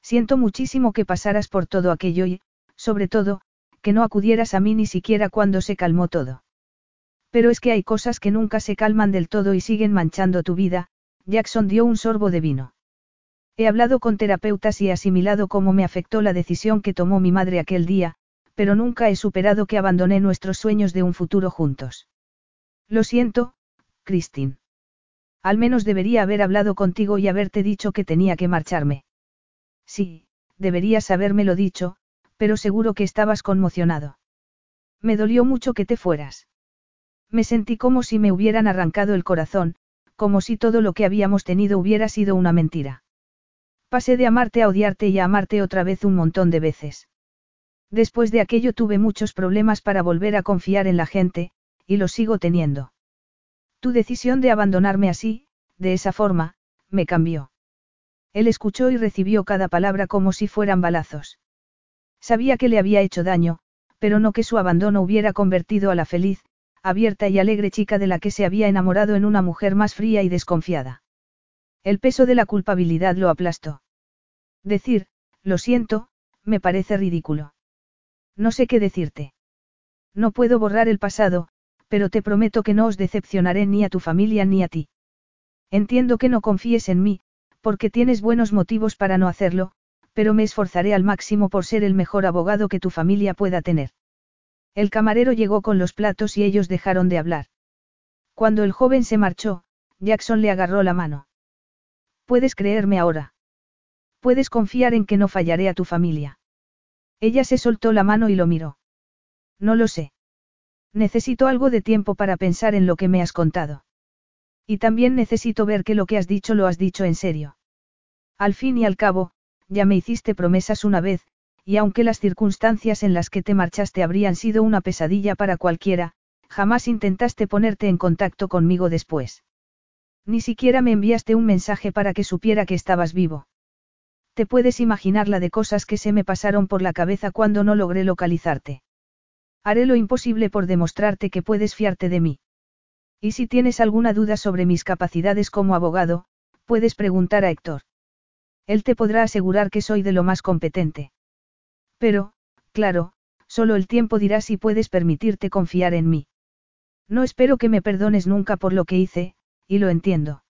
Siento muchísimo que pasaras por todo aquello y, sobre todo, que no acudieras a mí ni siquiera cuando se calmó todo. Pero es que hay cosas que nunca se calman del todo y siguen manchando tu vida, Jackson dio un sorbo de vino. He hablado con terapeutas y he asimilado cómo me afectó la decisión que tomó mi madre aquel día, pero nunca he superado que abandoné nuestros sueños de un futuro juntos. Lo siento, Christine. Al menos debería haber hablado contigo y haberte dicho que tenía que marcharme. Sí, deberías habérmelo dicho, pero seguro que estabas conmocionado. Me dolió mucho que te fueras. Me sentí como si me hubieran arrancado el corazón, como si todo lo que habíamos tenido hubiera sido una mentira. Pasé de amarte a odiarte y a amarte otra vez un montón de veces. Después de aquello tuve muchos problemas para volver a confiar en la gente, y lo sigo teniendo. Tu decisión de abandonarme así, de esa forma, me cambió. Él escuchó y recibió cada palabra como si fueran balazos. Sabía que le había hecho daño, pero no que su abandono hubiera convertido a la feliz, abierta y alegre chica de la que se había enamorado en una mujer más fría y desconfiada. El peso de la culpabilidad lo aplastó. Decir, lo siento, me parece ridículo. No sé qué decirte. No puedo borrar el pasado, pero te prometo que no os decepcionaré ni a tu familia ni a ti. Entiendo que no confíes en mí, porque tienes buenos motivos para no hacerlo, pero me esforzaré al máximo por ser el mejor abogado que tu familia pueda tener. El camarero llegó con los platos y ellos dejaron de hablar. Cuando el joven se marchó, Jackson le agarró la mano. Puedes creerme ahora. Puedes confiar en que no fallaré a tu familia. Ella se soltó la mano y lo miró. No lo sé. Necesito algo de tiempo para pensar en lo que me has contado. Y también necesito ver que lo que has dicho lo has dicho en serio. Al fin y al cabo, ya me hiciste promesas una vez, y aunque las circunstancias en las que te marchaste habrían sido una pesadilla para cualquiera, jamás intentaste ponerte en contacto conmigo después. Ni siquiera me enviaste un mensaje para que supiera que estabas vivo. Te puedes imaginar la de cosas que se me pasaron por la cabeza cuando no logré localizarte. Haré lo imposible por demostrarte que puedes fiarte de mí. Y si tienes alguna duda sobre mis capacidades como abogado, puedes preguntar a Héctor. Él te podrá asegurar que soy de lo más competente. Pero, claro, solo el tiempo dirá si puedes permitirte confiar en mí. No espero que me perdones nunca por lo que hice, y lo entiendo.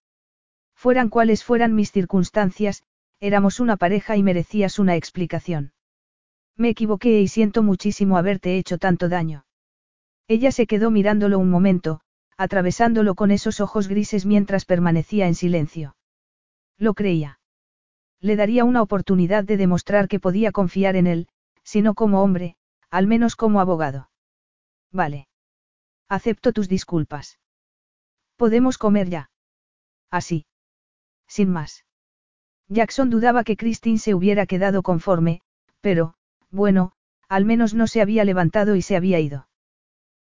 Fueran cuales fueran mis circunstancias, éramos una pareja y merecías una explicación. Me equivoqué y siento muchísimo haberte hecho tanto daño. Ella se quedó mirándolo un momento, atravesándolo con esos ojos grises mientras permanecía en silencio. Lo creía. Le daría una oportunidad de demostrar que podía confiar en él, si no como hombre, al menos como abogado. Vale. Acepto tus disculpas. Podemos comer ya. Así. Sin más. Jackson dudaba que Christine se hubiera quedado conforme, pero, bueno, al menos no se había levantado y se había ido.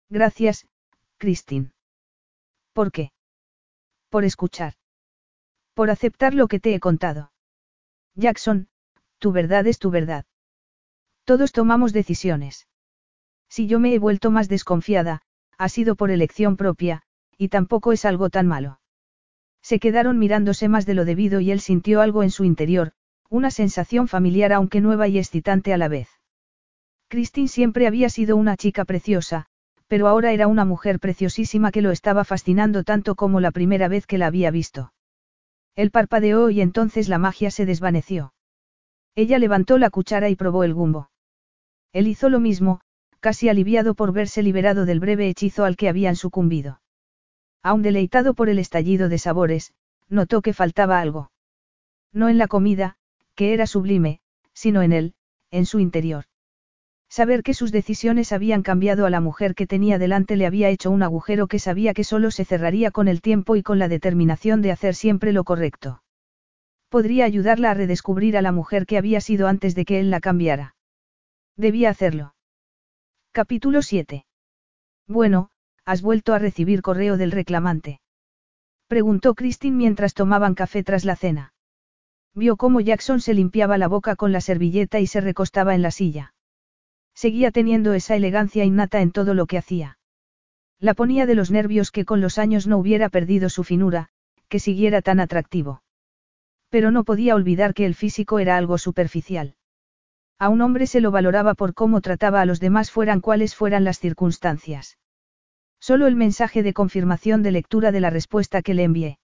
Gracias, Christine. ¿Por qué? Por escuchar. Por aceptar lo que te he contado. Jackson, tu verdad es tu verdad. Todos tomamos decisiones. Si yo me he vuelto más desconfiada, ha sido por elección propia, y tampoco es algo tan malo. Se quedaron mirándose más de lo debido y él sintió algo en su interior, una sensación familiar aunque nueva y excitante a la vez. Christine siempre había sido una chica preciosa, pero ahora era una mujer preciosísima que lo estaba fascinando tanto como la primera vez que la había visto. Él parpadeó y entonces la magia se desvaneció. Ella levantó la cuchara y probó el gumbo. Él hizo lo mismo, casi aliviado por verse liberado del breve hechizo al que habían sucumbido. Aún deleitado por el estallido de sabores, notó que faltaba algo. No en la comida, que era sublime, sino en él, en su interior. Saber que sus decisiones habían cambiado a la mujer que tenía delante le había hecho un agujero que sabía que solo se cerraría con el tiempo y con la determinación de hacer siempre lo correcto. Podría ayudarla a redescubrir a la mujer que había sido antes de que él la cambiara. Debía hacerlo. Capítulo 7. Bueno, ¿has vuelto a recibir correo del reclamante? Preguntó Christine mientras tomaban café tras la cena. Vio cómo Jackson se limpiaba la boca con la servilleta y se recostaba en la silla. Seguía teniendo esa elegancia innata en todo lo que hacía. La ponía de los nervios que con los años no hubiera perdido su finura, que siguiera tan atractivo. Pero no podía olvidar que el físico era algo superficial. A un hombre se lo valoraba por cómo trataba a los demás fueran cuales fueran las circunstancias. Solo el mensaje de confirmación de lectura de la respuesta que le envié.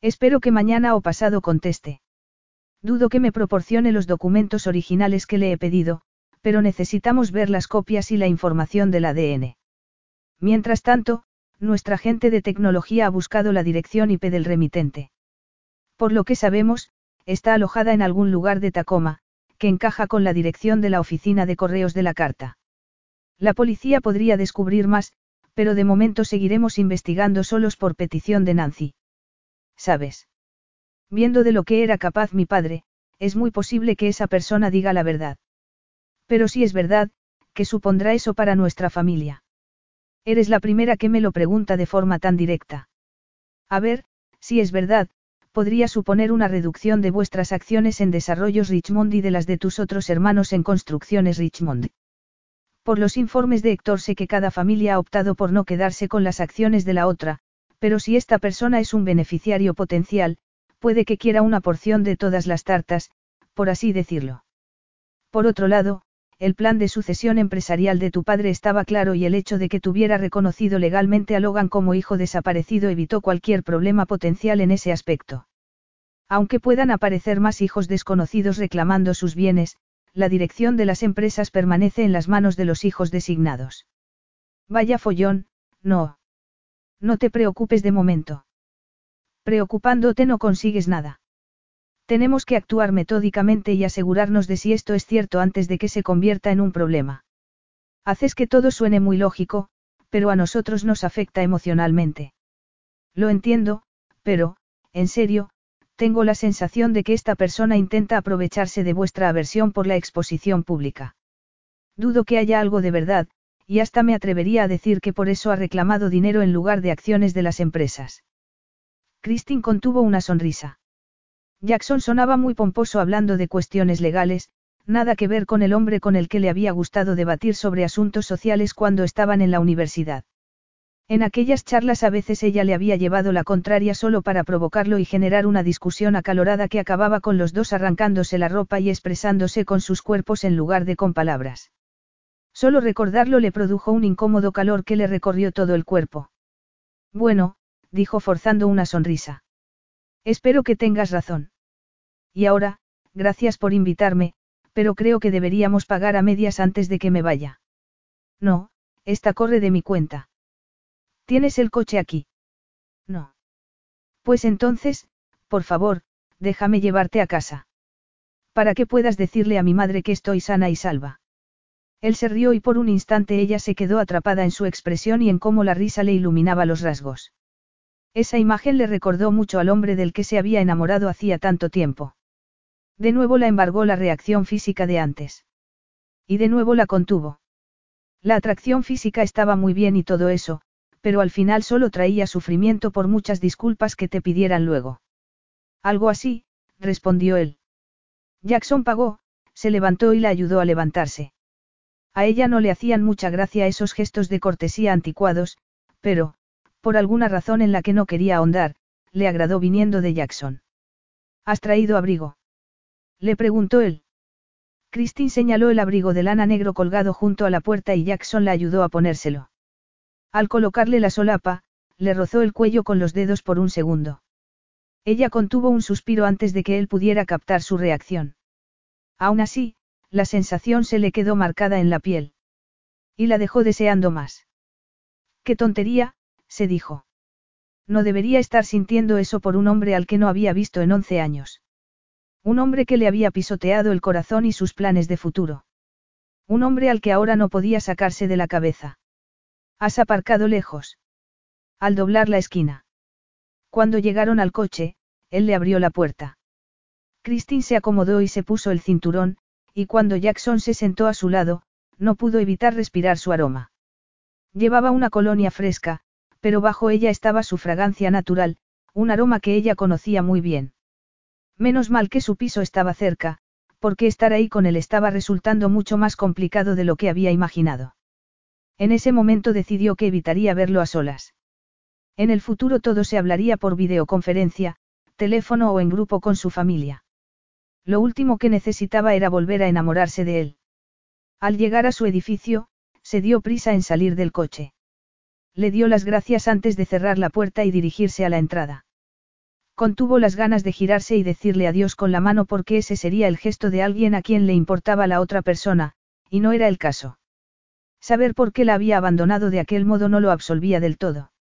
Espero que mañana o pasado conteste. Dudo que me proporcione los documentos originales que le he pedido, pero necesitamos ver las copias y la información del ADN. Mientras tanto, nuestra gente de tecnología ha buscado la dirección IP del remitente. Por lo que sabemos, está alojada en algún lugar de Tacoma, que encaja con la dirección de la oficina de correos de la carta. La policía podría descubrir más, pero de momento seguiremos investigando solos por petición de Nancy. ¿Sabes? Viendo de lo que era capaz mi padre, es muy posible que esa persona diga la verdad. Pero si es verdad, ¿qué supondrá eso para nuestra familia? Eres la primera que me lo pregunta de forma tan directa. A ver, si es verdad, podría suponer una reducción de vuestras acciones en desarrollos Richmond y de las de tus otros hermanos en construcciones Richmond. Por los informes de Héctor sé que cada familia ha optado por no quedarse con las acciones de la otra, pero si esta persona es un beneficiario potencial, puede que quiera una porción de todas las tartas, por así decirlo. Por otro lado, el plan de sucesión empresarial de tu padre estaba claro y el hecho de que tuviera reconocido legalmente a Logan como hijo desaparecido evitó cualquier problema potencial en ese aspecto. Aunque puedan aparecer más hijos desconocidos reclamando sus bienes, la dirección de las empresas permanece en las manos de los hijos designados. Vaya follón, no. No te preocupes de momento. Preocupándote no consigues nada. Tenemos que actuar metódicamente y asegurarnos de si esto es cierto antes de que se convierta en un problema. Haces que todo suene muy lógico, pero a nosotros nos afecta emocionalmente. Lo entiendo, pero, en serio, tengo la sensación de que esta persona intenta aprovecharse de vuestra aversión por la exposición pública. Dudo que haya algo de verdad, y hasta me atrevería a decir que por eso ha reclamado dinero en lugar de acciones de las empresas. Christine contuvo una sonrisa. Jackson sonaba muy pomposo hablando de cuestiones legales, nada que ver con el hombre con el que le había gustado debatir sobre asuntos sociales cuando estaban en la universidad. En aquellas charlas a veces ella le había llevado la contraria solo para provocarlo y generar una discusión acalorada que acababa con los dos arrancándose la ropa y expresándose con sus cuerpos en lugar de con palabras. Solo recordarlo le produjo un incómodo calor que le recorrió todo el cuerpo. Bueno, dijo forzando una sonrisa. Espero que tengas razón. Y ahora, gracias por invitarme, pero creo que deberíamos pagar a medias antes de que me vaya. No, esta corre de mi cuenta. ¿Tienes el coche aquí? No. Pues entonces, por favor, déjame llevarte a casa. Para que puedas decirle a mi madre que estoy sana y salva. Él se rió y por un instante ella se quedó atrapada en su expresión y en cómo la risa le iluminaba los rasgos. Esa imagen le recordó mucho al hombre del que se había enamorado hacía tanto tiempo. De nuevo la embargó la reacción física de antes. Y de nuevo la contuvo. La atracción física estaba muy bien y todo eso, pero al final solo traía sufrimiento por muchas disculpas que te pidieran luego. Algo así, respondió él. Jackson pagó, se levantó y la ayudó a levantarse. A ella no le hacían mucha gracia esos gestos de cortesía anticuados, pero, por alguna razón en la que no quería ahondar, le agradó viniendo de Jackson. ¿Has traído abrigo? Le preguntó él. Christine señaló el abrigo de lana negro colgado junto a la puerta y Jackson la ayudó a ponérselo. Al colocarle la solapa, le rozó el cuello con los dedos por un segundo. Ella contuvo un suspiro antes de que él pudiera captar su reacción. Aún así, la sensación se le quedó marcada en la piel. Y la dejó deseando más. ¡Qué tontería! Se dijo. No debería estar sintiendo eso por un hombre al que no había visto en once años. Un hombre que le había pisoteado el corazón y sus planes de futuro. Un hombre al que ahora no podía sacarse de la cabeza. Has aparcado lejos. Al doblar la esquina. Cuando llegaron al coche, él le abrió la puerta. Christine se acomodó y se puso el cinturón, y cuando Jackson se sentó a su lado, no pudo evitar respirar su aroma. Llevaba una colonia fresca, pero bajo ella estaba su fragancia natural, un aroma que ella conocía muy bien. Menos mal que su piso estaba cerca, porque estar ahí con él estaba resultando mucho más complicado de lo que había imaginado. En ese momento decidió que evitaría verlo a solas. En el futuro todo se hablaría por videoconferencia, teléfono o en grupo con su familia. Lo último que necesitaba era volver a enamorarse de él. Al llegar a su edificio, se dio prisa en salir del coche. Le dio las gracias antes de cerrar la puerta y dirigirse a la entrada. Contuvo las ganas de girarse y decirle adiós con la mano porque ese sería el gesto de alguien a quien le importaba la otra persona, y no era el caso. Saber por qué la había abandonado de aquel modo no lo absolvía del todo.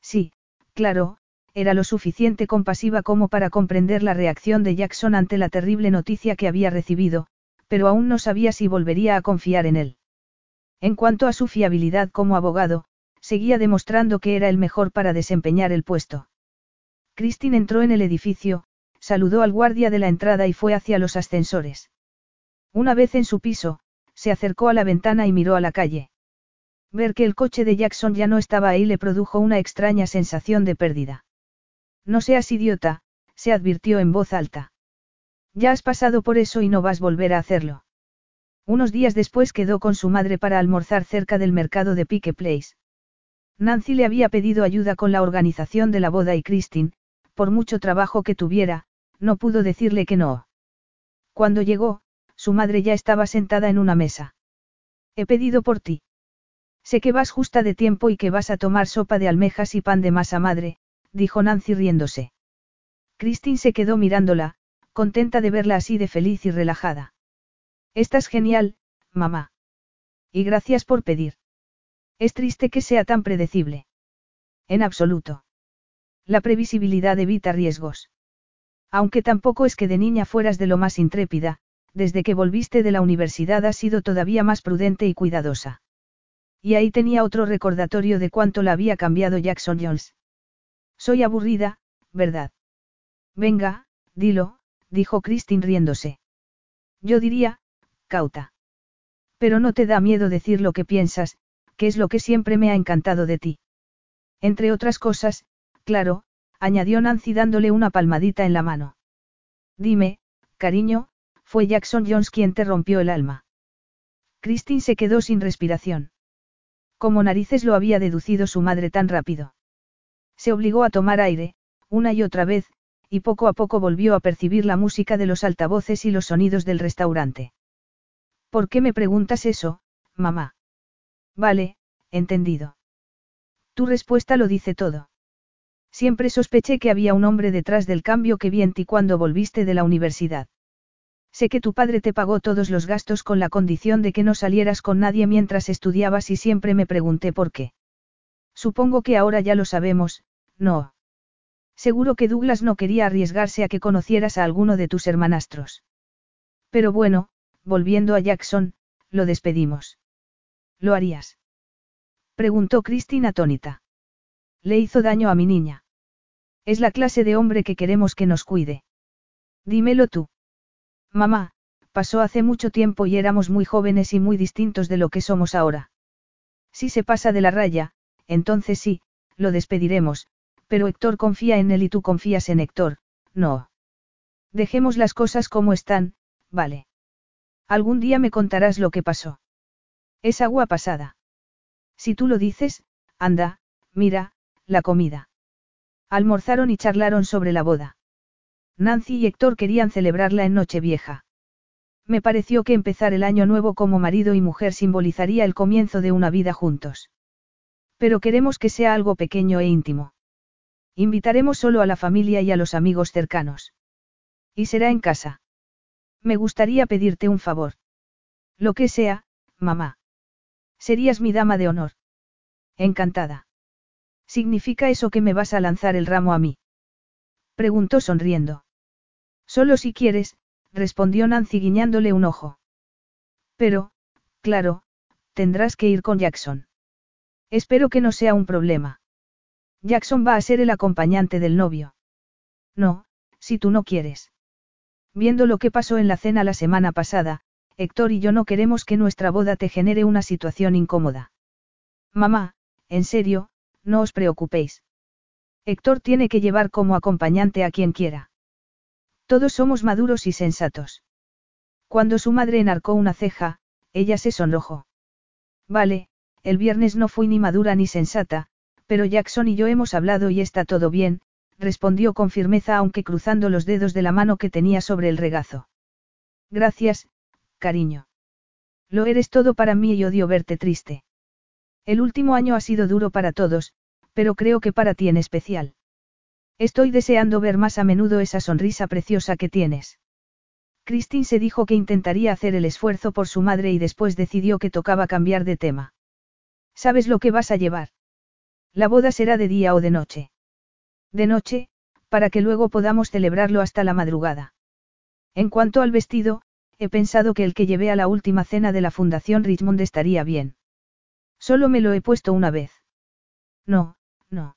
Sí, claro, era lo suficiente compasiva como para comprender la reacción de Jackson ante la terrible noticia que había recibido, pero aún no sabía si volvería a confiar en él. En cuanto a su fiabilidad como abogado, seguía demostrando que era el mejor para desempeñar el puesto. Christine entró en el edificio, saludó al guardia de la entrada y fue hacia los ascensores. Una vez en su piso, se acercó a la ventana y miró a la calle. Ver que el coche de Jackson ya no estaba ahí le produjo una extraña sensación de pérdida. No seas idiota, se advirtió en voz alta. Ya has pasado por eso y no vas a volver a hacerlo. Unos días después quedó con su madre para almorzar cerca del mercado de Pike Place. Nancy le había pedido ayuda con la organización de la boda y Christine, por mucho trabajo que tuviera, no pudo decirle que no. Cuando llegó, su madre ya estaba sentada en una mesa. He pedido por ti. Sé que vas justa de tiempo y que vas a tomar sopa de almejas y pan de masa madre, dijo Nancy riéndose. Christine se quedó mirándola, contenta de verla así de feliz y relajada. Estás genial, mamá. Y gracias por pedir. Es triste que sea tan predecible. En absoluto. La previsibilidad evita riesgos. Aunque tampoco es que de niña fueras de lo más intrépida, desde que volviste de la universidad has sido todavía más prudente y cuidadosa. Y ahí tenía otro recordatorio de cuánto la había cambiado Jackson Jones. Soy aburrida, ¿verdad? Venga, dilo, dijo Christine riéndose. Yo diría, cauta. Pero no te da miedo decir lo que piensas, que es lo que siempre me ha encantado de ti. Entre otras cosas, claro, añadió Nancy dándole una palmadita en la mano. Dime, cariño, fue Jackson Jones quien te rompió el alma. Christine se quedó sin respiración. Como narices lo había deducido su madre tan rápido. Se obligó a tomar aire, una y otra vez, y poco a poco volvió a percibir la música de los altavoces y los sonidos del restaurante. ¿Por qué me preguntas eso, mamá? Vale, entendido. Tu respuesta lo dice todo. Siempre sospeché que había un hombre detrás del cambio que vi en ti cuando volviste de la universidad. Sé que tu padre te pagó todos los gastos con la condición de que no salieras con nadie mientras estudiabas y siempre me pregunté por qué. Supongo que ahora ya lo sabemos, no. Seguro que Douglas no quería arriesgarse a que conocieras a alguno de tus hermanastros. Pero bueno, volviendo a Jackson, lo despedimos. ¿Lo harías? Preguntó Christine atónita. Le hizo daño a mi niña. Es la clase de hombre que queremos que nos cuide. Dímelo tú. Mamá, pasó hace mucho tiempo y éramos muy jóvenes y muy distintos de lo que somos ahora. Si se pasa de la raya, entonces sí, lo despediremos, pero Héctor confía en él y tú confías en Héctor, no. Dejemos las cosas como están, vale. Algún día me contarás lo que pasó. Es agua pasada. Si tú lo dices, anda, mira, la comida. Almorzaron y charlaron sobre la boda. Nancy y Héctor querían celebrarla en Nochevieja. Me pareció que empezar el año nuevo como marido y mujer simbolizaría el comienzo de una vida juntos. Pero queremos que sea algo pequeño e íntimo. Invitaremos solo a la familia y a los amigos cercanos. Y será en casa. Me gustaría pedirte un favor. Lo que sea, mamá. Serías mi dama de honor. Encantada. ¿Significa eso que me vas a lanzar el ramo a mí? Preguntó sonriendo. Solo si quieres, respondió Nancy guiñándole un ojo. Pero, claro, tendrás que ir con Jackson. Espero que no sea un problema. Jackson va a ser el acompañante del novio. No, si tú no quieres. Viendo lo que pasó en la cena la semana pasada, Héctor y yo no queremos que nuestra boda te genere una situación incómoda. Mamá, en serio, no os preocupéis. Héctor tiene que llevar como acompañante a quien quiera. Todos somos maduros y sensatos. Cuando su madre enarcó una ceja, ella se sonrojó. Vale, el viernes no fui ni madura ni sensata, pero Jackson y yo hemos hablado y está todo bien, respondió con firmeza aunque cruzando los dedos de la mano que tenía sobre el regazo. Gracias, cariño. Lo eres todo para mí y odio verte triste. El último año ha sido duro para todos, pero creo que para ti en especial. Estoy deseando ver más a menudo esa sonrisa preciosa que tienes. Christine se dijo que intentaría hacer el esfuerzo por su madre y después decidió que tocaba cambiar de tema. ¿Sabes lo que vas a llevar? La boda será de día o de noche. De noche, para que luego podamos celebrarlo hasta la madrugada. En cuanto al vestido, he pensado que el que llevé a la última cena de la Fundación Richmond estaría bien. Solo me lo he puesto una vez. No, no.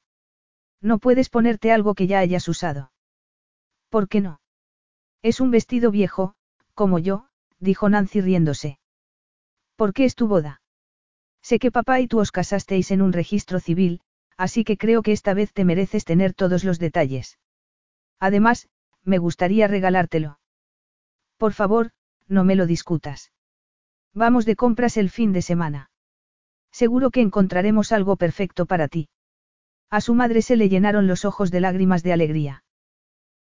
No puedes ponerte algo que ya hayas usado. ¿Por qué no? Es un vestido viejo, como yo, dijo Nancy riéndose. ¿Por qué es tu boda? Sé que papá y tú os casasteis en un registro civil, así que creo que esta vez te mereces tener todos los detalles. Además, me gustaría regalártelo. Por favor, no me lo discutas. Vamos de compras el fin de semana. Seguro que encontraremos algo perfecto para ti. A su madre se le llenaron los ojos de lágrimas de alegría.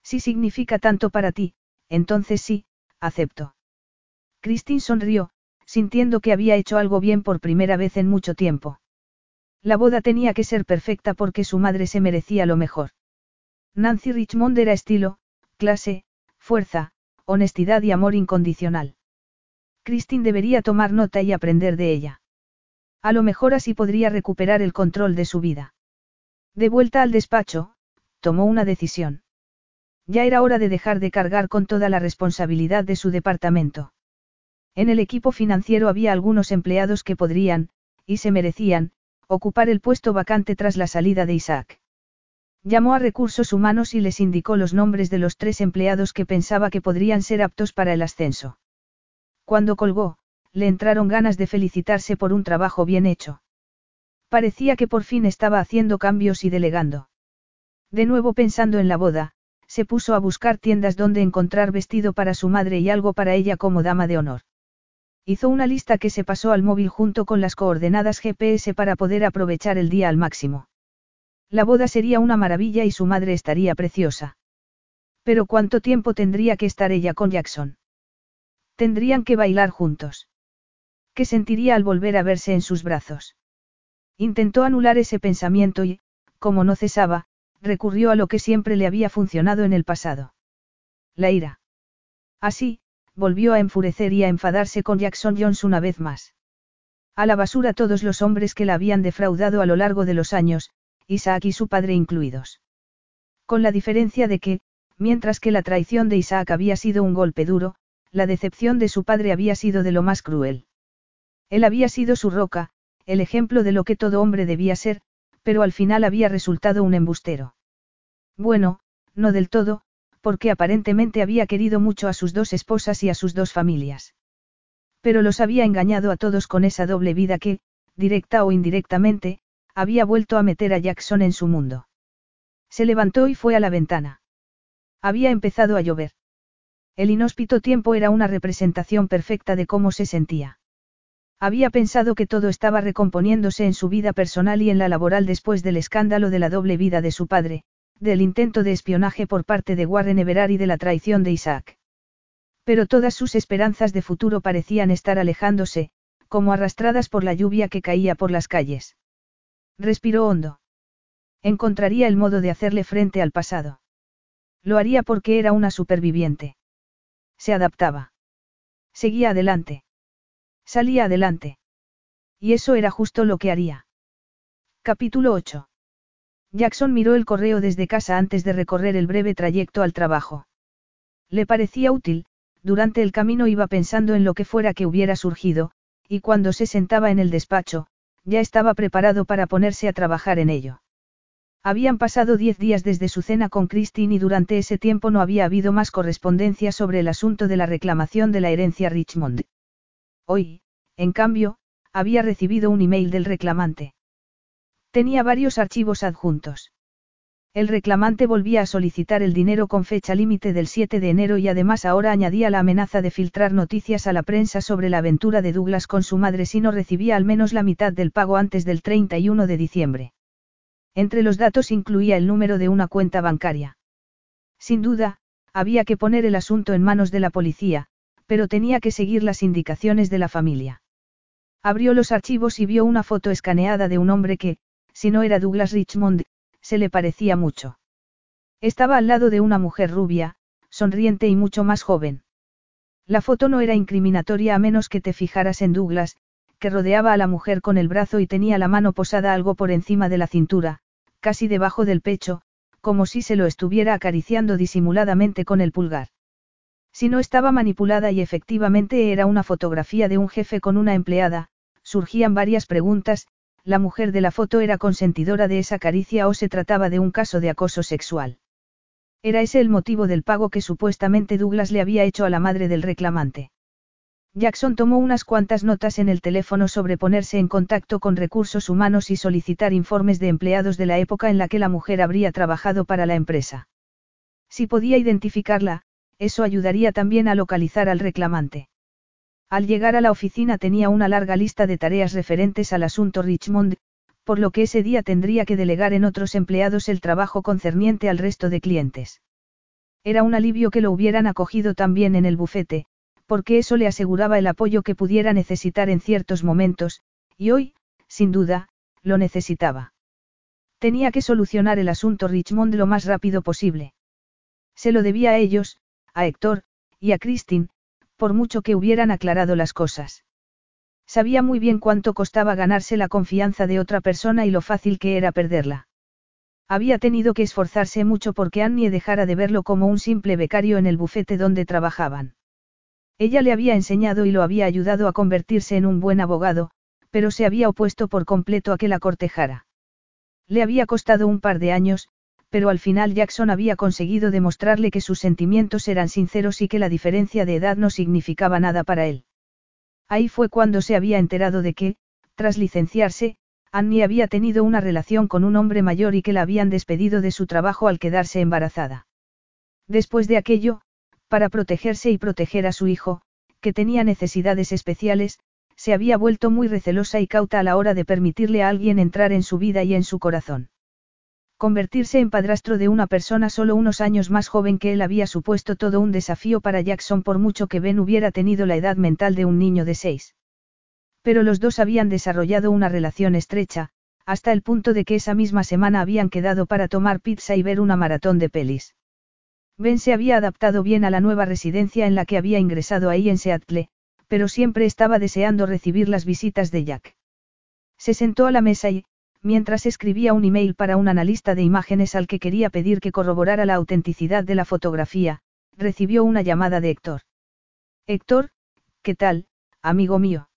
Si significa tanto para ti, entonces sí, acepto. Christine sonrió, sintiendo que había hecho algo bien por primera vez en mucho tiempo. La boda tenía que ser perfecta porque su madre se merecía lo mejor. Nancy Richmond era estilo, clase, fuerza, honestidad y amor incondicional. Christine debería tomar nota y aprender de ella. A lo mejor así podría recuperar el control de su vida. De vuelta al despacho, tomó una decisión. Ya era hora de dejar de cargar con toda la responsabilidad de su departamento. En el equipo financiero había algunos empleados que podrían, y se merecían, ocupar el puesto vacante tras la salida de Isaac. Llamó a recursos humanos y les indicó los nombres de los tres empleados que pensaba que podrían ser aptos para el ascenso. Cuando colgó, le entraron ganas de felicitarse por un trabajo bien hecho. Parecía que por fin estaba haciendo cambios y delegando. De nuevo pensando en la boda, se puso a buscar tiendas donde encontrar vestido para su madre y algo para ella como dama de honor. Hizo una lista que se pasó al móvil junto con las coordenadas GPS para poder aprovechar el día al máximo. La boda sería una maravilla y su madre estaría preciosa. Pero ¿cuánto tiempo tendría que estar ella con Jackson? Tendrían que bailar juntos. ¿Qué sentiría al volver a verse en sus brazos? Intentó anular ese pensamiento y, como no cesaba, recurrió a lo que siempre le había funcionado en el pasado. La ira. Así, volvió a enfurecer y a enfadarse con Jackson Jones una vez más. A la basura todos los hombres que la habían defraudado a lo largo de los años, Isaac y su padre incluidos. Con la diferencia de que, mientras que la traición de Isaac había sido un golpe duro, la decepción de su padre había sido de lo más cruel. Él había sido su roca, el ejemplo de lo que todo hombre debía ser, pero al final había resultado un embustero. Bueno, no del todo, porque aparentemente había querido mucho a sus dos esposas y a sus dos familias. Pero los había engañado a todos con esa doble vida que, directa o indirectamente, había vuelto a meter a Jackson en su mundo. Se levantó y fue a la ventana. Había empezado a llover. El inhóspito tiempo era una representación perfecta de cómo se sentía. Había pensado que todo estaba recomponiéndose en su vida personal y en la laboral después del escándalo de la doble vida de su padre, del intento de espionaje por parte de Warren Everard y de la traición de Isaac. Pero todas sus esperanzas de futuro parecían estar alejándose, como arrastradas por la lluvia que caía por las calles. Respiró hondo. Encontraría el modo de hacerle frente al pasado. Lo haría porque era una superviviente. Se adaptaba. Seguía adelante. Salía adelante. Y eso era justo lo que haría. Capítulo 8. Jackson miró el correo desde casa antes de recorrer el breve trayecto al trabajo. Le parecía útil, durante el camino iba pensando en lo que fuera que hubiera surgido, y cuando se sentaba en el despacho, ya estaba preparado para ponerse a trabajar en ello. Habían pasado diez días desde su cena con Christine y durante ese tiempo no había habido más correspondencia sobre el asunto de la reclamación de la herencia Richmond. Hoy, en cambio, había recibido un email del reclamante. Tenía varios archivos adjuntos. El reclamante volvía a solicitar el dinero con fecha límite del 7 de enero y además ahora añadía la amenaza de filtrar noticias a la prensa sobre la aventura de Douglas con su madre si no recibía al menos la mitad del pago antes del 31 de diciembre. Entre los datos incluía el número de una cuenta bancaria. Sin duda, había que poner el asunto en manos de la policía, pero tenía que seguir las indicaciones de la familia. Abrió los archivos y vio una foto escaneada de un hombre que, si no era Douglas Richmond, se le parecía mucho. Estaba al lado de una mujer rubia, sonriente y mucho más joven. La foto no era incriminatoria a menos que te fijaras en Douglas, que rodeaba a la mujer con el brazo y tenía la mano posada algo por encima de la cintura, casi debajo del pecho, como si se lo estuviera acariciando disimuladamente con el pulgar. Si no estaba manipulada y efectivamente era una fotografía de un jefe con una empleada, surgían varias preguntas, la mujer de la foto era consentidora de esa caricia o se trataba de un caso de acoso sexual. Era ese el motivo del pago que supuestamente Douglas le había hecho a la madre del reclamante. Jackson tomó unas cuantas notas en el teléfono sobre ponerse en contacto con recursos humanos y solicitar informes de empleados de la época en la que la mujer habría trabajado para la empresa. Si podía identificarla, eso ayudaría también a localizar al reclamante. Al llegar a la oficina tenía una larga lista de tareas referentes al asunto Richmond, por lo que ese día tendría que delegar en otros empleados el trabajo concerniente al resto de clientes. Era un alivio que lo hubieran acogido también en el bufete, porque eso le aseguraba el apoyo que pudiera necesitar en ciertos momentos, y hoy, sin duda, lo necesitaba. Tenía que solucionar el asunto Richmond lo más rápido posible. Se lo debía a ellos, a Héctor, y a Christine, por mucho que hubieran aclarado las cosas. Sabía muy bien cuánto costaba ganarse la confianza de otra persona y lo fácil que era perderla. Había tenido que esforzarse mucho porque Annie dejara de verlo como un simple becario en el bufete donde trabajaban. Ella le había enseñado y lo había ayudado a convertirse en un buen abogado, pero se había opuesto por completo a que la cortejara. Le había costado un par de años, pero al final Jackson había conseguido demostrarle que sus sentimientos eran sinceros y que la diferencia de edad no significaba nada para él. Ahí fue cuando se había enterado de que, tras licenciarse, Annie había tenido una relación con un hombre mayor y que la habían despedido de su trabajo al quedarse embarazada. Después de aquello, para protegerse y proteger a su hijo, que tenía necesidades especiales, se había vuelto muy recelosa y cauta a la hora de permitirle a alguien entrar en su vida y en su corazón. Convertirse en padrastro de una persona solo unos años más joven que él había supuesto todo un desafío para Jackson por mucho que Ben hubiera tenido la edad mental de un niño de seis. Pero los dos habían desarrollado una relación estrecha, hasta el punto de que esa misma semana habían quedado para tomar pizza y ver una maratón de pelis. Ben se había adaptado bien a la nueva residencia en la que había ingresado ahí en Seattle, pero siempre estaba deseando recibir las visitas de Jack. Se sentó a la mesa y, mientras escribía un email para un analista de imágenes al que quería pedir que corroborara la autenticidad de la fotografía, recibió una llamada de Héctor. Héctor, ¿qué tal, amigo mío?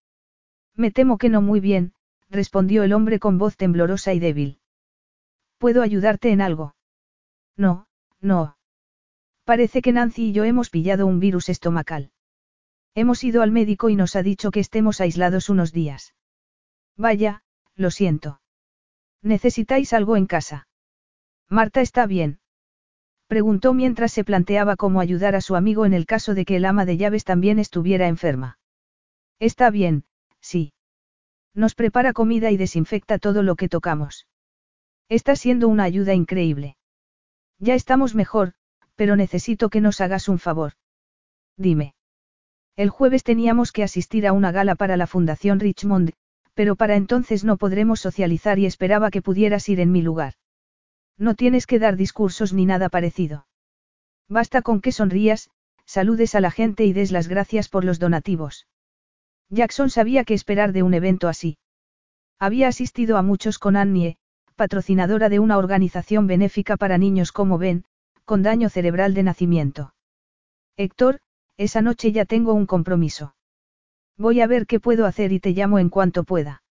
Me temo que no muy bien, respondió el hombre con voz temblorosa y débil. ¿Puedo ayudarte en algo? No, no. Parece que Nancy y yo hemos pillado un virus estomacal. Hemos ido al médico y nos ha dicho que estemos aislados unos días. Vaya, lo siento. ¿Necesitáis algo en casa? Marta está bien. Preguntó mientras se planteaba cómo ayudar a su amigo en el caso de que el ama de llaves también estuviera enferma. Está bien, sí. Nos prepara comida y desinfecta todo lo que tocamos. Está siendo una ayuda increíble. Ya estamos mejor, pero necesito que nos hagas un favor. Dime. El jueves teníamos que asistir a una gala para la Fundación Richmond, pero para entonces no podremos socializar y esperaba que pudieras ir en mi lugar. No tienes que dar discursos ni nada parecido. Basta con que sonrías, saludes a la gente y des las gracias por los donativos. Jackson sabía qué esperar de un evento así. Había asistido a muchos con Annie, patrocinadora de una organización benéfica para niños como Ben, con daño cerebral de nacimiento. Héctor, esa noche ya tengo un compromiso. Voy a ver qué puedo hacer y te llamo en cuanto pueda.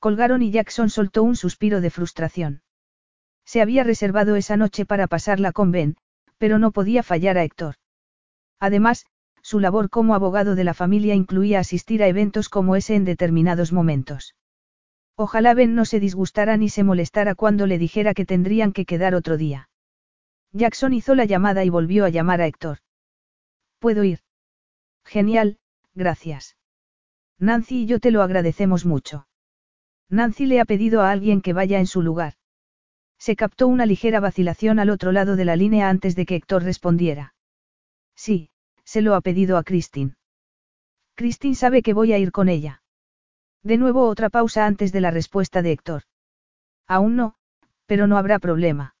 Colgaron y Jackson soltó un suspiro de frustración. Se había reservado esa noche para pasarla con Ben, pero no podía fallar a Héctor. Además, su labor como abogado de la familia incluía asistir a eventos como ese en determinados momentos. Ojalá Ben no se disgustara ni se molestara cuando le dijera que tendrían que quedar otro día. Jackson hizo la llamada y volvió a llamar a Héctor. ¿Puedo ir? Genial, gracias. Nancy y yo te lo agradecemos mucho. Nancy le ha pedido a alguien que vaya en su lugar. Se captó una ligera vacilación al otro lado de la línea antes de que Héctor respondiera. Sí, se lo ha pedido a Christine. Christine sabe que voy a ir con ella. De nuevo otra pausa antes de la respuesta de Héctor. Aún no, pero no habrá problema.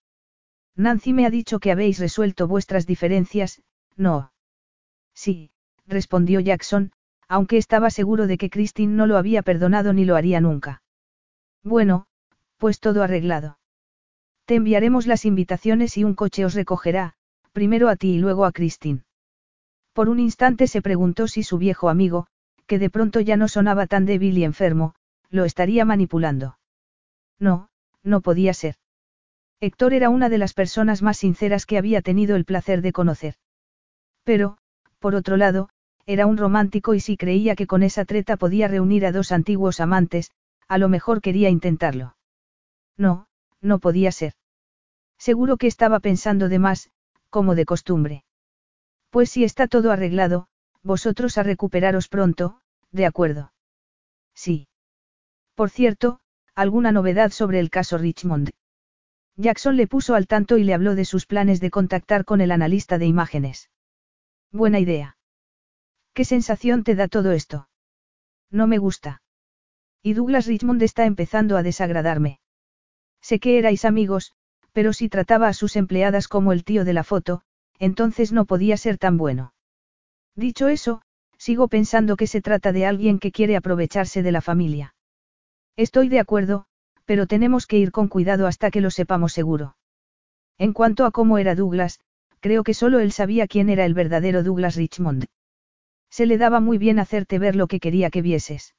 Nancy me ha dicho que habéis resuelto vuestras diferencias, no. Sí, respondió Jackson, aunque estaba seguro de que Christine no lo había perdonado ni lo haría nunca. Bueno, pues todo arreglado. Te enviaremos las invitaciones y un coche os recogerá, primero a ti y luego a Christine. Por un instante se preguntó si su viejo amigo, que de pronto ya no sonaba tan débil y enfermo, lo estaría manipulando. No, no podía ser. Héctor era una de las personas más sinceras que había tenido el placer de conocer. Pero, por otro lado, era un romántico y si creía que con esa treta podía reunir a dos antiguos amantes, a lo mejor quería intentarlo. No, no podía ser. Seguro que estaba pensando de más, como de costumbre. Pues si está todo arreglado, vosotros a recuperaros pronto, de acuerdo. Sí. Por cierto, ¿alguna novedad sobre el caso Richmond? Jackson le puso al tanto y le habló de sus planes de contactar con el analista de imágenes. Buena idea. ¿Qué sensación te da todo esto? No me gusta. Y Douglas Richmond está empezando a desagradarme. Sé que erais amigos, pero si trataba a sus empleadas como el tío de la foto, entonces no podía ser tan bueno. Dicho eso, sigo pensando que se trata de alguien que quiere aprovecharse de la familia. Estoy de acuerdo, pero tenemos que ir con cuidado hasta que lo sepamos seguro. En cuanto a cómo era Douglas, creo que solo él sabía quién era el verdadero Douglas Richmond. Se le daba muy bien hacerte ver lo que quería que vieses.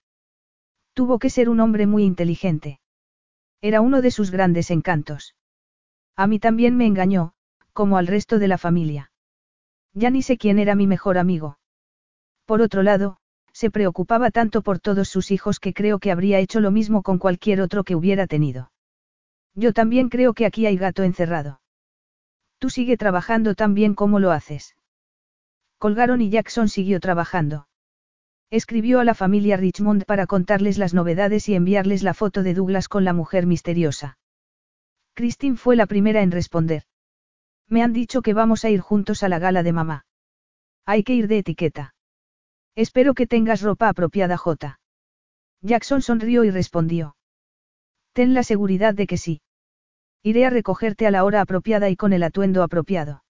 Tuvo que ser un hombre muy inteligente. Era uno de sus grandes encantos. A mí también me engañó, como al resto de la familia. Ya ni sé quién era mi mejor amigo. Por otro lado, se preocupaba tanto por todos sus hijos que creo que habría hecho lo mismo con cualquier otro que hubiera tenido. Yo también creo que aquí hay gato encerrado. Tú sigue trabajando tan bien como lo haces. Colgaron y Jackson siguió trabajando. Escribió a la familia Richmond para contarles las novedades y enviarles la foto de Douglas con la mujer misteriosa. Christine fue la primera en responder. Me han dicho que vamos a ir juntos a la gala de mamá. Hay que ir de etiqueta. Espero que tengas ropa apropiada, J. Jackson sonrió y respondió. Ten la seguridad de que sí. Iré a recogerte a la hora apropiada y con el atuendo apropiado.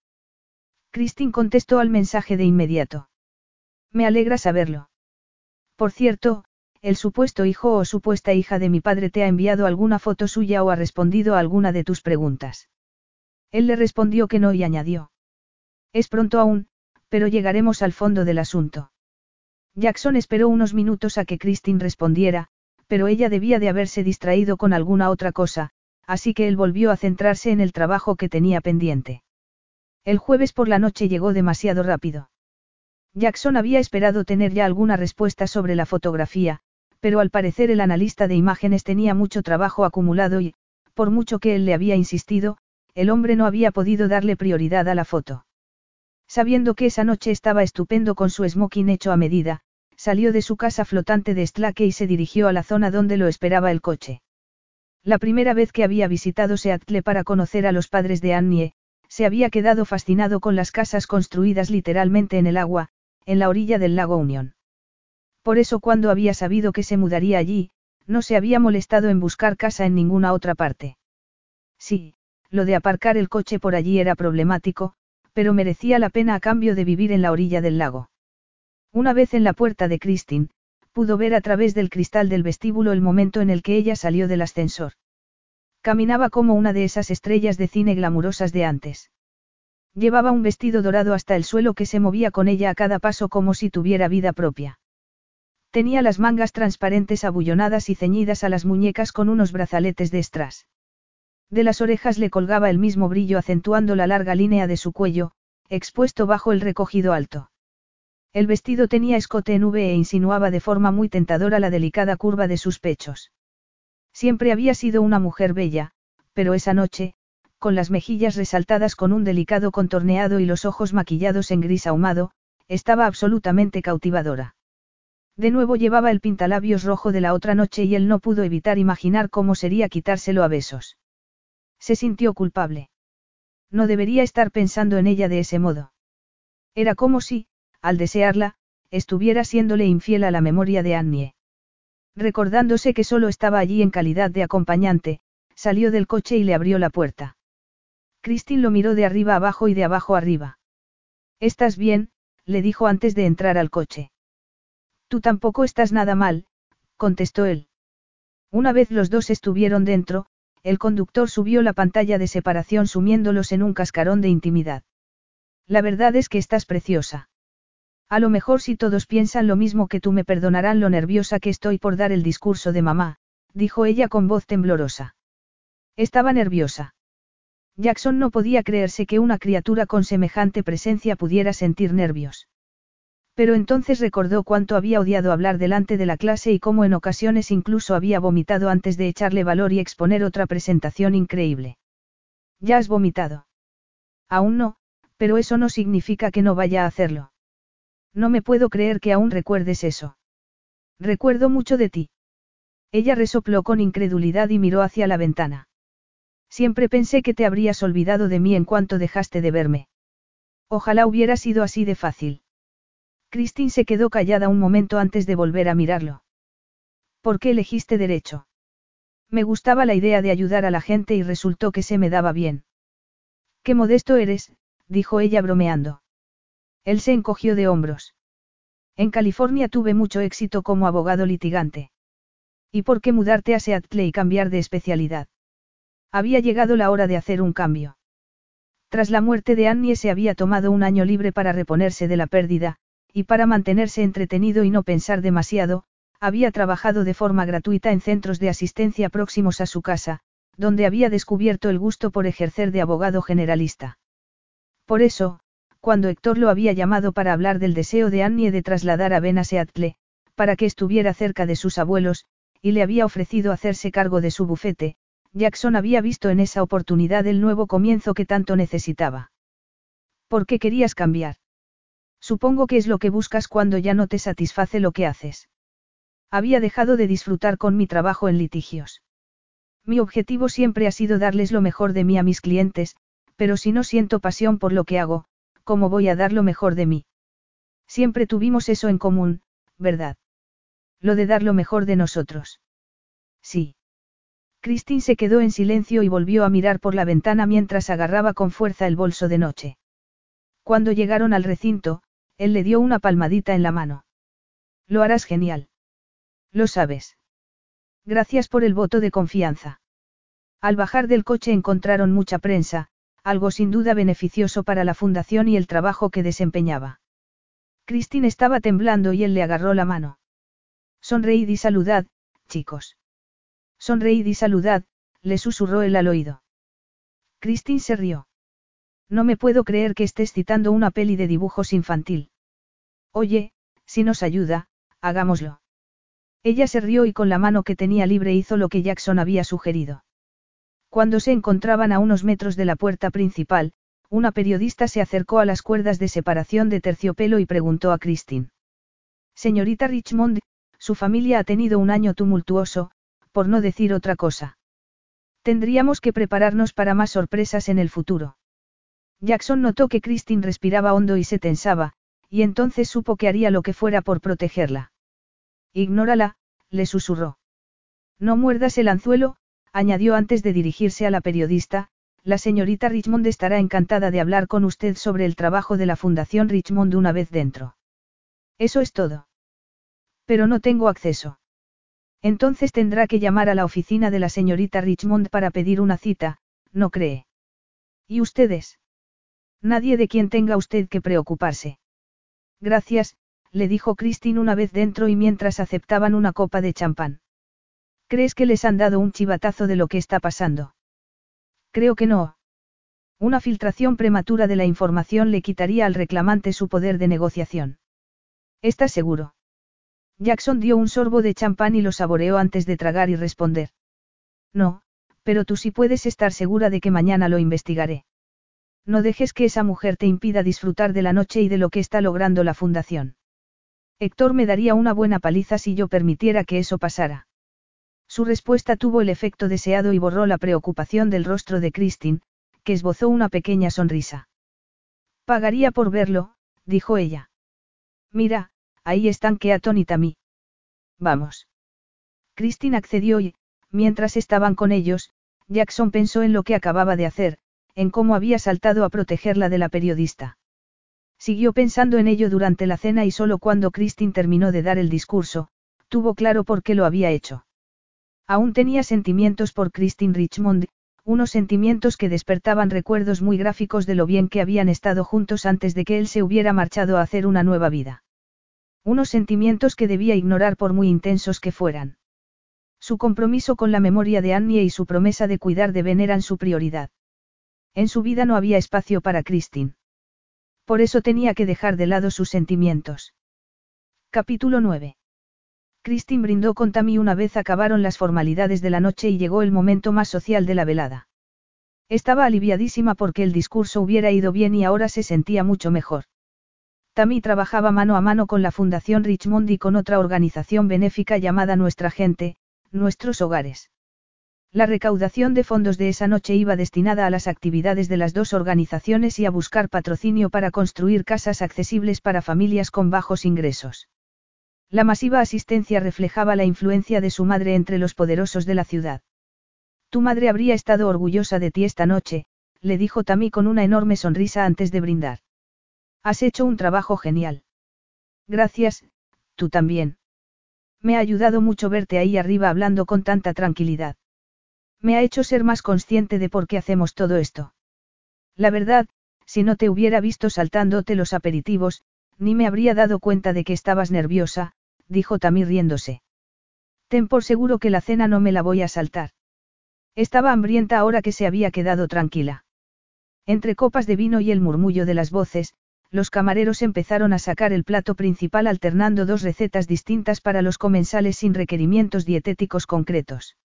Christine contestó al mensaje de inmediato. Me alegra saberlo. Por cierto, el supuesto hijo o supuesta hija de mi padre te ha enviado alguna foto suya o ha respondido a alguna de tus preguntas. Él le respondió que no y añadió. Es pronto aún, pero llegaremos al fondo del asunto. Jackson esperó unos minutos a que Christine respondiera, pero ella debía de haberse distraído con alguna otra cosa, así que él volvió a centrarse en el trabajo que tenía pendiente. El jueves por la noche llegó demasiado rápido. Jackson había esperado tener ya alguna respuesta sobre la fotografía, pero al parecer el analista de imágenes tenía mucho trabajo acumulado y, por mucho que él le había insistido, el hombre no había podido darle prioridad a la foto. Sabiendo que esa noche estaba estupendo con su smoking hecho a medida, salió de su casa flotante de Estlake y se dirigió a la zona donde lo esperaba el coche. La primera vez que había visitado Seattle para conocer a los padres de Annie, se había quedado fascinado con las casas construidas literalmente en el agua, en la orilla del lago Union. Por eso cuando había sabido que se mudaría allí, no se había molestado en buscar casa en ninguna otra parte. Sí, lo de aparcar el coche por allí era problemático, pero merecía la pena a cambio de vivir en la orilla del lago. Una vez en la puerta de Christine, pudo ver a través del cristal del vestíbulo el momento en el que ella salió del ascensor. Caminaba como una de esas estrellas de cine glamurosas de antes. Llevaba un vestido dorado hasta el suelo que se movía con ella a cada paso como si tuviera vida propia. Tenía las mangas transparentes abullonadas y ceñidas a las muñecas con unos brazaletes de strass. De las orejas le colgaba el mismo brillo acentuando la larga línea de su cuello, expuesto bajo el recogido alto. El vestido tenía escote en V e insinuaba de forma muy tentadora la delicada curva de sus pechos. Siempre había sido una mujer bella, pero esa noche, con las mejillas resaltadas con un delicado contorneado y los ojos maquillados en gris ahumado, estaba absolutamente cautivadora. De nuevo llevaba el pintalabios rojo de la otra noche y él no pudo evitar imaginar cómo sería quitárselo a besos. Se sintió culpable. No debería estar pensando en ella de ese modo. Era como si, al desearla, estuviera siéndole infiel a la memoria de Annie. Recordándose que solo estaba allí en calidad de acompañante, salió del coche y le abrió la puerta. Christine lo miró de arriba abajo y de abajo arriba. ¿Estás bien? le dijo antes de entrar al coche. Tú tampoco estás nada mal, contestó él. Una vez los dos estuvieron dentro, el conductor subió la pantalla de separación sumiéndolos en un cascarón de intimidad. La verdad es que estás preciosa. A lo mejor si todos piensan lo mismo que tú me perdonarán lo nerviosa que estoy por dar el discurso de mamá, dijo ella con voz temblorosa. Estaba nerviosa. Jackson no podía creerse que una criatura con semejante presencia pudiera sentir nervios. Pero entonces recordó cuánto había odiado hablar delante de la clase y cómo en ocasiones incluso había vomitado antes de echarle valor y exponer otra presentación increíble. ¿Ya has vomitado? Aún no, pero eso no significa que no vaya a hacerlo. No me puedo creer que aún recuerdes eso. Recuerdo mucho de ti. Ella resopló con incredulidad y miró hacia la ventana. Siempre pensé que te habrías olvidado de mí en cuanto dejaste de verme. Ojalá hubiera sido así de fácil. Christine se quedó callada un momento antes de volver a mirarlo. ¿Por qué elegiste derecho? Me gustaba la idea de ayudar a la gente y resultó que se me daba bien. Qué modesto eres, dijo ella bromeando. Él se encogió de hombros. En California tuve mucho éxito como abogado litigante. ¿Y por qué mudarte a Seattle y cambiar de especialidad? Había llegado la hora de hacer un cambio. Tras la muerte de Annie se había tomado un año libre para reponerse de la pérdida, y para mantenerse entretenido y no pensar demasiado, había trabajado de forma gratuita en centros de asistencia próximos a su casa, donde había descubierto el gusto por ejercer de abogado generalista. Por eso, cuando Héctor lo había llamado para hablar del deseo de Annie de trasladar a Ben a Seattle, para que estuviera cerca de sus abuelos, y le había ofrecido hacerse cargo de su bufete, Jackson había visto en esa oportunidad el nuevo comienzo que tanto necesitaba. ¿Por qué querías cambiar? Supongo que es lo que buscas cuando ya no te satisface lo que haces. Había dejado de disfrutar con mi trabajo en litigios. Mi objetivo siempre ha sido darles lo mejor de mí a mis clientes, pero si no siento pasión por lo que hago, ¿cómo voy a dar lo mejor de mí? Siempre tuvimos eso en común, ¿verdad? Lo de dar lo mejor de nosotros. Sí. Christine se quedó en silencio y volvió a mirar por la ventana mientras agarraba con fuerza el bolso de noche. Cuando llegaron al recinto, él le dio una palmadita en la mano. Lo harás genial. Lo sabes. Gracias por el voto de confianza. Al bajar del coche encontraron mucha prensa, algo sin duda beneficioso para la fundación y el trabajo que desempeñaba. Christine estaba temblando y él le agarró la mano. Sonreíd y saludad, chicos. Sonreíd y saludad, le susurró él al oído. Christine se rió. No me puedo creer que estés citando una peli de dibujos infantil. Oye, si nos ayuda, hagámoslo. Ella se rió y con la mano que tenía libre hizo lo que Jackson había sugerido. Cuando se encontraban a unos metros de la puerta principal, una periodista se acercó a las cuerdas de separación de terciopelo y preguntó a Christine. Señorita Richmond, su familia ha tenido un año tumultuoso, por no decir otra cosa. Tendríamos que prepararnos para más sorpresas en el futuro. Jackson notó que Christine respiraba hondo y se tensaba, y entonces supo que haría lo que fuera por protegerla. Ignórala, le susurró. No muerdas el anzuelo, añadió antes de dirigirse a la periodista, la señorita Richmond estará encantada de hablar con usted sobre el trabajo de la Fundación Richmond una vez dentro. Eso es todo. Pero no tengo acceso. Entonces tendrá que llamar a la oficina de la señorita Richmond para pedir una cita, ¿no cree? ¿Y ustedes? Nadie de quien tenga usted que preocuparse. Gracias, le dijo Christine una vez dentro y mientras aceptaban una copa de champán. ¿Crees que les han dado un chivatazo de lo que está pasando? Creo que no. Una filtración prematura de la información le quitaría al reclamante su poder de negociación. ¿Estás seguro? Jackson dio un sorbo de champán y lo saboreó antes de tragar y responder. No, pero tú sí puedes estar segura de que mañana lo investigaré. No dejes que esa mujer te impida disfrutar de la noche y de lo que está logrando la fundación. Héctor me daría una buena paliza si yo permitiera que eso pasara. Su respuesta tuvo el efecto deseado y borró la preocupación del rostro de Christine, que esbozó una pequeña sonrisa. Pagaría por verlo, dijo ella. Mira, ahí están que atónita mí. Vamos. Christine accedió y, mientras estaban con ellos, Jackson pensó en lo que acababa de hacer, en cómo había saltado a protegerla de la periodista. Siguió pensando en ello durante la cena y solo cuando Christine terminó de dar el discurso, tuvo claro por qué lo había hecho. Aún tenía sentimientos por Christine Richmond, unos sentimientos que despertaban recuerdos muy gráficos de lo bien que habían estado juntos antes de que él se hubiera marchado a hacer una nueva vida. Unos sentimientos que debía ignorar por muy intensos que fueran. Su compromiso con la memoria de Annie y su promesa de cuidar de Ben eran su prioridad. En su vida no había espacio para Christine. Por eso tenía que dejar de lado sus sentimientos. Capítulo 9. Christine brindó con Tammy una vez acabaron las formalidades de la noche y llegó el momento más social de la velada. Estaba aliviadísima porque el discurso hubiera ido bien y ahora se sentía mucho mejor. Tammy trabajaba mano a mano con la Fundación Richmond y con otra organización benéfica llamada Nuestra Gente, Nuestros Hogares. La recaudación de fondos de esa noche iba destinada a las actividades de las dos organizaciones y a buscar patrocinio para construir casas accesibles para familias con bajos ingresos. La masiva asistencia reflejaba la influencia de su madre entre los poderosos de la ciudad. Tu madre habría estado orgullosa de ti esta noche, le dijo Tammy con una enorme sonrisa antes de brindar. Has hecho un trabajo genial. Gracias, tú también. Me ha ayudado mucho verte ahí arriba hablando con tanta tranquilidad. Me ha hecho ser más consciente de por qué hacemos todo esto. La verdad, si no te hubiera visto saltándote los aperitivos, ni me habría dado cuenta de que estabas nerviosa, dijo Tamir riéndose. Ten por seguro que la cena no me la voy a saltar. Estaba hambrienta ahora que se había quedado tranquila. Entre copas de vino y el murmullo de las voces, los camareros empezaron a sacar el plato principal alternando dos recetas distintas para los comensales sin requerimientos dietéticos concretos.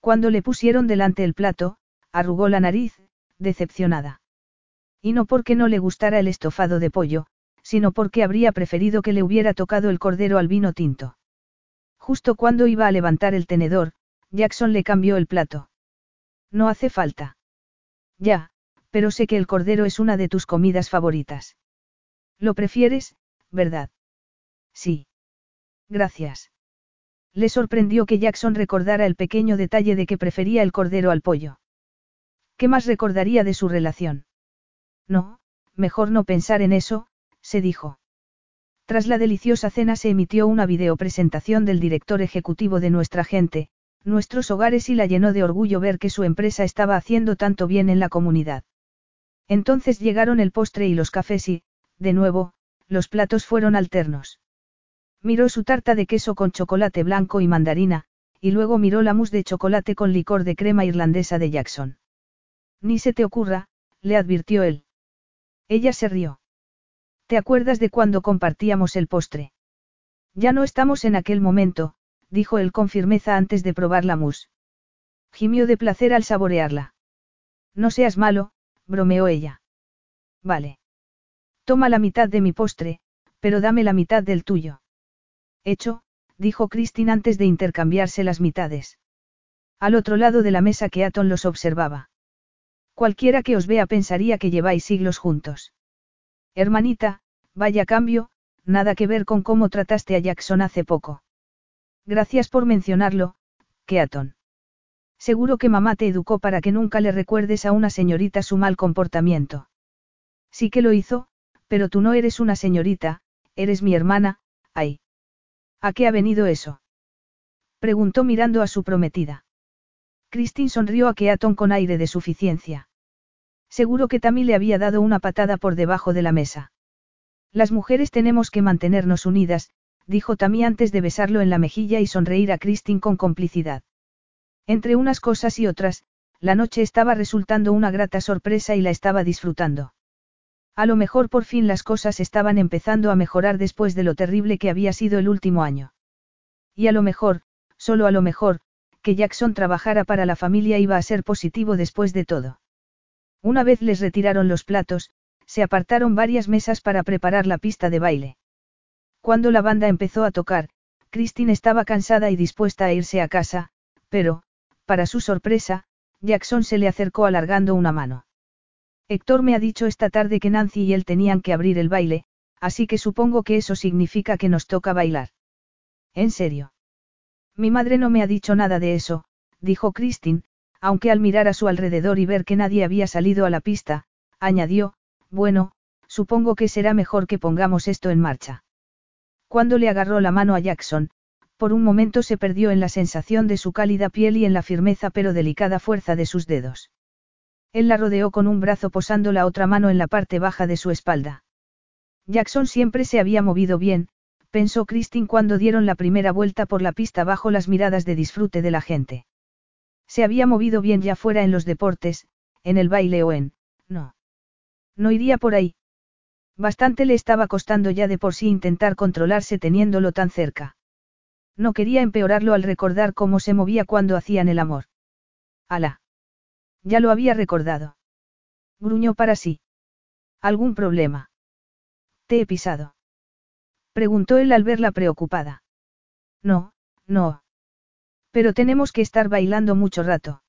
Cuando le pusieron delante el plato, arrugó la nariz, decepcionada. Y no porque no le gustara el estofado de pollo, sino porque habría preferido que le hubiera tocado el cordero al vino tinto. Justo cuando iba a levantar el tenedor, Jackson le cambió el plato. No hace falta. Ya, pero sé que el cordero es una de tus comidas favoritas. Lo prefieres, ¿verdad? Sí. Gracias. Le sorprendió que Jackson recordara el pequeño detalle de que prefería el cordero al pollo. ¿Qué más recordaría de su relación? No, mejor no pensar en eso, se dijo. Tras la deliciosa cena se emitió una videopresentación del director ejecutivo de nuestra gente, nuestros hogares y la llenó de orgullo ver que su empresa estaba haciendo tanto bien en la comunidad. Entonces llegaron el postre y los cafés y, de nuevo, los platos fueron alternos. Miró su tarta de queso con chocolate blanco y mandarina, y luego miró la mousse de chocolate con licor de crema irlandesa de Jackson. Ni se te ocurra, le advirtió él. Ella se rió. ¿Te acuerdas de cuando compartíamos el postre? Ya no estamos en aquel momento, dijo él con firmeza antes de probar la mousse. Gimió de placer al saborearla. No seas malo, bromeó ella. Vale. Toma la mitad de mi postre, pero dame la mitad del tuyo. Hecho, dijo Christine antes de intercambiarse las mitades. Al otro lado de la mesa que Aton los observaba. Cualquiera que os vea pensaría que lleváis siglos juntos. Hermanita, vaya cambio, nada que ver con cómo trataste a Jackson hace poco. Gracias por mencionarlo, Keaton. Seguro que mamá te educó para que nunca le recuerdes a una señorita su mal comportamiento. Sí que lo hizo, pero tú no eres una señorita, eres mi hermana, ay. ¿A qué ha venido eso? Preguntó mirando a su prometida. Christine sonrió a Keaton con aire de suficiencia. Seguro que Tammy le había dado una patada por debajo de la mesa. Las mujeres tenemos que mantenernos unidas, dijo Tammy antes de besarlo en la mejilla y sonreír a Christine con complicidad. Entre unas cosas y otras, la noche estaba resultando una grata sorpresa y la estaba disfrutando. A lo mejor por fin las cosas estaban empezando a mejorar después de lo terrible que había sido el último año. Y a lo mejor, solo a lo mejor, que Jackson trabajara para la familia iba a ser positivo después de todo. Una vez les retiraron los platos, se apartaron varias mesas para preparar la pista de baile. Cuando la banda empezó a tocar, Christine estaba cansada y dispuesta a irse a casa, pero, para su sorpresa, Jackson se le acercó alargando una mano. Héctor me ha dicho esta tarde que Nancy y él tenían que abrir el baile, así que supongo que eso significa que nos toca bailar. ¿En serio? Mi madre no me ha dicho nada de eso, dijo Christine, aunque al mirar a su alrededor y ver que nadie había salido a la pista, añadió, bueno, supongo que será mejor que pongamos esto en marcha. Cuando le agarró la mano a Jackson, por un momento se perdió en la sensación de su cálida piel y en la firmeza pero delicada fuerza de sus dedos. Él la rodeó con un brazo posando la otra mano en la parte baja de su espalda. Jackson siempre se había movido bien, pensó Christine cuando dieron la primera vuelta por la pista bajo las miradas de disfrute de la gente. Se había movido bien ya fuera en los deportes, en el baile o en, no. No iría por ahí. Bastante le estaba costando ya de por sí intentar controlarse teniéndolo tan cerca. No quería empeorarlo al recordar cómo se movía cuando hacían el amor. Alá. Ya lo había recordado. Gruñó para sí. ¿Algún problema? ¿Te he pisado? Preguntó él al verla preocupada. No, no. Pero tenemos que estar bailando mucho rato.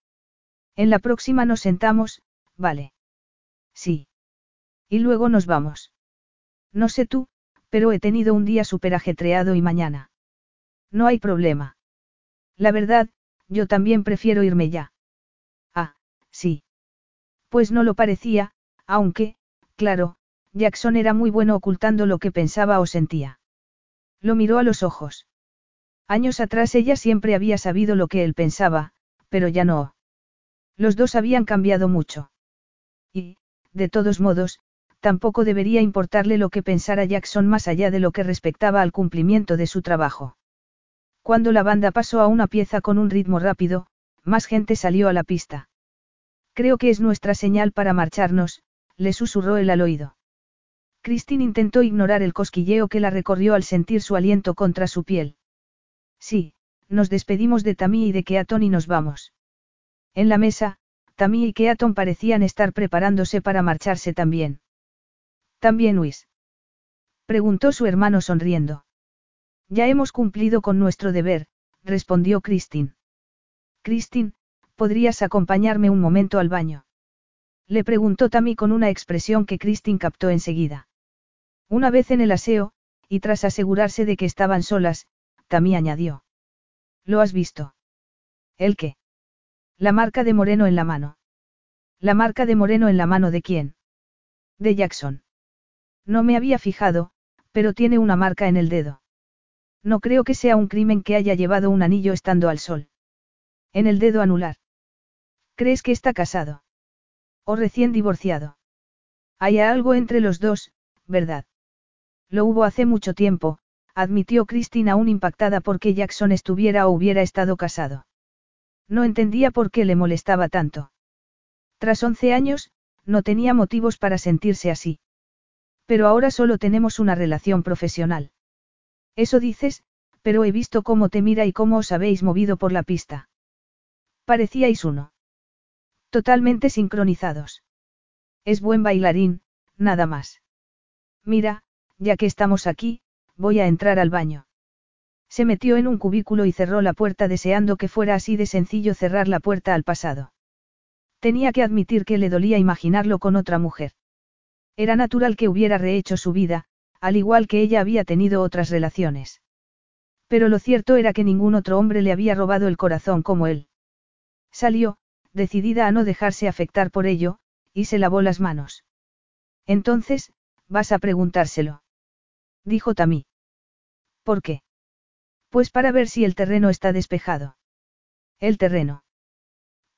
En la próxima nos sentamos, vale. Sí. Y luego nos vamos. No sé tú, pero he tenido un día súper ajetreado y mañana. No hay problema. La verdad, yo también prefiero irme ya. Sí. Pues no lo parecía, aunque, claro, Jackson era muy bueno ocultando lo que pensaba o sentía. Lo miró a los ojos. Años atrás ella siempre había sabido lo que él pensaba, pero ya no. Los dos habían cambiado mucho. Y, de todos modos, tampoco debería importarle lo que pensara Jackson más allá de lo que respectaba al cumplimiento de su trabajo. Cuando la banda pasó a una pieza con un ritmo rápido, más gente salió a la pista. Creo que es nuestra señal para marcharnos, le susurró el al oído. Christine intentó ignorar el cosquilleo que la recorrió al sentir su aliento contra su piel. Sí, nos despedimos de Tammy y de Keaton y nos vamos. En la mesa, Tammy y Keaton parecían estar preparándose para marcharse también. ¿También Luis? Preguntó su hermano sonriendo. Ya hemos cumplido con nuestro deber, respondió Christine. Christine, ¿podrías acompañarme un momento al baño? Le preguntó Tammy con una expresión que Christine captó enseguida. Una vez en el aseo, y tras asegurarse de que estaban solas, Tammy añadió. ¿Lo has visto? ¿El qué? La marca de Moreno en la mano. ¿La marca de Moreno en la mano de quién? De Jackson. No me había fijado, pero tiene una marca en el dedo. No creo que sea un crimen que haya llevado un anillo estando al sol. En el dedo anular. ¿Crees que está casado? ¿O recién divorciado? Hay algo entre los dos, ¿verdad? Lo hubo hace mucho tiempo, admitió Christine aún impactada porque Jackson estuviera o hubiera estado casado. No entendía por qué le molestaba tanto. Tras once años, no tenía motivos para sentirse así. Pero ahora solo tenemos una relación profesional. Eso dices, pero he visto cómo te mira y cómo os habéis movido por la pista. Parecíais uno. Totalmente sincronizados. Es buen bailarín, nada más. Mira, ya que estamos aquí, voy a entrar al baño. Se metió en un cubículo y cerró la puerta deseando que fuera así de sencillo cerrar la puerta al pasado. Tenía que admitir que le dolía imaginarlo con otra mujer. Era natural que hubiera rehecho su vida, al igual que ella había tenido otras relaciones. Pero lo cierto era que ningún otro hombre le había robado el corazón como él. Salió, decidida a no dejarse afectar por ello, y se lavó las manos. Entonces, vas a preguntárselo. Dijo Tamí. ¿Por qué? Pues para ver si el terreno está despejado. ¿El terreno?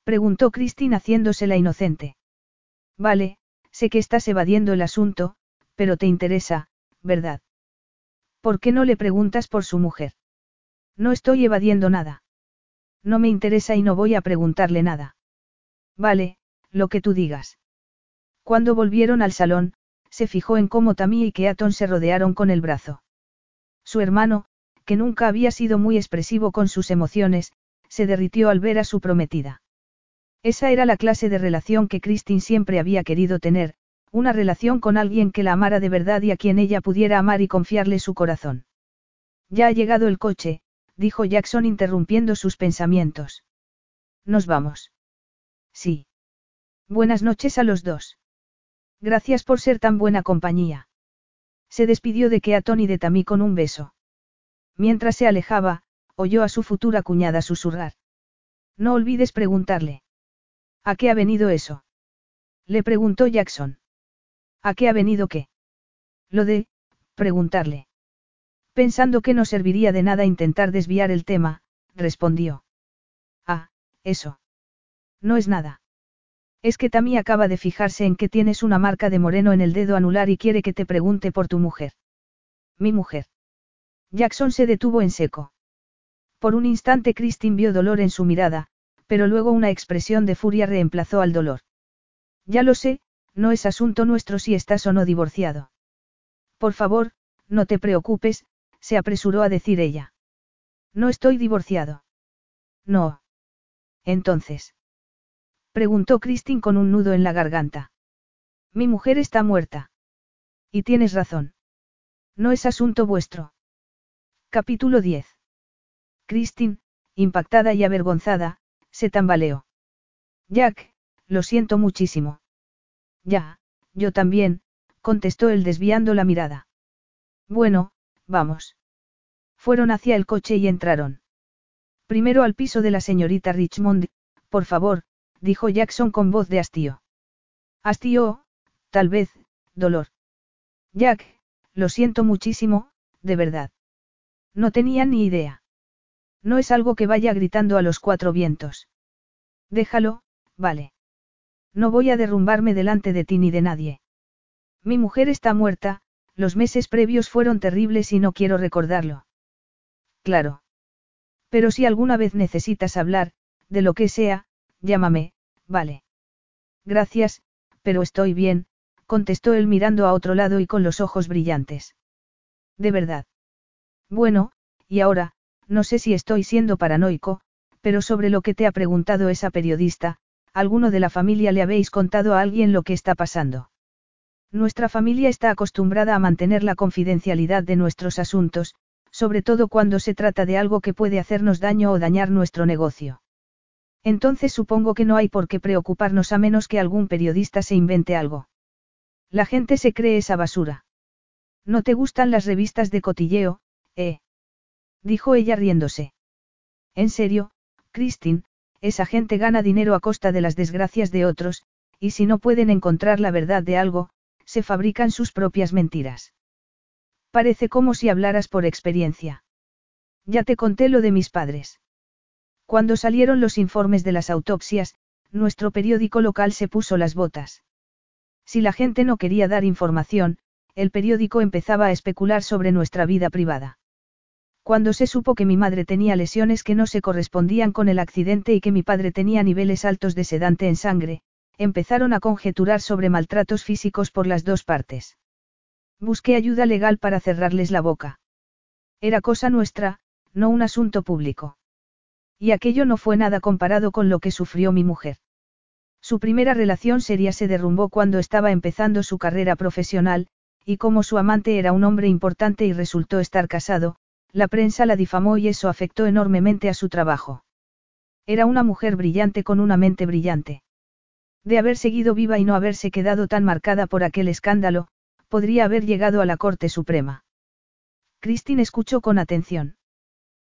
Preguntó Christine haciéndose la inocente. Vale, sé que estás evadiendo el asunto, pero te interesa, ¿verdad? ¿Por qué no le preguntas por su mujer? No estoy evadiendo nada. No me interesa y no voy a preguntarle nada. Vale, lo que tú digas. Cuando volvieron al salón, se fijó en cómo Tammy y Keaton se rodearon con el brazo. Su hermano, que nunca había sido muy expresivo con sus emociones, se derritió al ver a su prometida. Esa era la clase de relación que Christine siempre había querido tener, una relación con alguien que la amara de verdad y a quien ella pudiera amar y confiarle su corazón. Ya ha llegado el coche, dijo Jackson interrumpiendo sus pensamientos. Nos vamos. Sí. Buenas noches a los dos. Gracias por ser tan buena compañía. Se despidió de Keaton y de Tamí con un beso. Mientras se alejaba, oyó a su futura cuñada susurrar. No olvides preguntarle. ¿A qué ha venido eso? Le preguntó Jackson. ¿A qué ha venido qué? Lo de, preguntarle. Pensando que no serviría de nada intentar desviar el tema, respondió. Ah, eso. No es nada. Es que Tamí acaba de fijarse en que tienes una marca de moreno en el dedo anular y quiere que te pregunte por tu mujer. Mi mujer. Jackson se detuvo en seco. Por un instante Christine vio dolor en su mirada, pero luego una expresión de furia reemplazó al dolor. Ya lo sé, no es asunto nuestro si estás o no divorciado. Por favor, no te preocupes, se apresuró a decir ella. No estoy divorciado. No. Entonces. Preguntó Christine con un nudo en la garganta. Mi mujer está muerta. Y tienes razón. No es asunto vuestro. Capítulo 10. Christine, impactada y avergonzada, se tambaleó. Jack, lo siento muchísimo. Ya, yo también, contestó él desviando la mirada. Bueno, vamos. Fueron hacia el coche y entraron. Primero al piso de la señorita Richmond, por favor, dijo Jackson con voz de hastío. Hastío, tal vez, dolor. Jack, lo siento muchísimo, de verdad. No tenía ni idea. No es algo que vaya gritando a los cuatro vientos. Déjalo, vale. No voy a derrumbarme delante de ti ni de nadie. Mi mujer está muerta, los meses previos fueron terribles y no quiero recordarlo. Claro. Pero si alguna vez necesitas hablar, de lo que sea, llámame, vale. Gracias, pero estoy bien, contestó él mirando a otro lado y con los ojos brillantes. De verdad. Bueno, y ahora, no sé si estoy siendo paranoico, pero sobre lo que te ha preguntado esa periodista, ¿alguno de la familia le habéis contado a alguien lo que está pasando? Nuestra familia está acostumbrada a mantener la confidencialidad de nuestros asuntos, sobre todo cuando se trata de algo que puede hacernos daño o dañar nuestro negocio. Entonces supongo que no hay por qué preocuparnos a menos que algún periodista se invente algo. La gente se cree esa basura. ¿No te gustan las revistas de cotilleo, eh? Dijo ella riéndose. En serio, Christine, esa gente gana dinero a costa de las desgracias de otros, y si no pueden encontrar la verdad de algo, se fabrican sus propias mentiras. Parece como si hablaras por experiencia. Ya te conté lo de mis padres. Cuando salieron los informes de las autopsias, nuestro periódico local se puso las botas. Si la gente no quería dar información, el periódico empezaba a especular sobre nuestra vida privada. Cuando se supo que mi madre tenía lesiones que no se correspondían con el accidente y que mi padre tenía niveles altos de sedante en sangre, empezaron a conjeturar sobre maltratos físicos por las dos partes. Busqué ayuda legal para cerrarles la boca. Era cosa nuestra, no un asunto público. Y aquello no fue nada comparado con lo que sufrió mi mujer. Su primera relación seria se derrumbó cuando estaba empezando su carrera profesional, y como su amante era un hombre importante y resultó estar casado, la prensa la difamó y eso afectó enormemente a su trabajo. Era una mujer brillante con una mente brillante. De haber seguido viva y no haberse quedado tan marcada por aquel escándalo, podría haber llegado a la Corte Suprema. Christine escuchó con atención.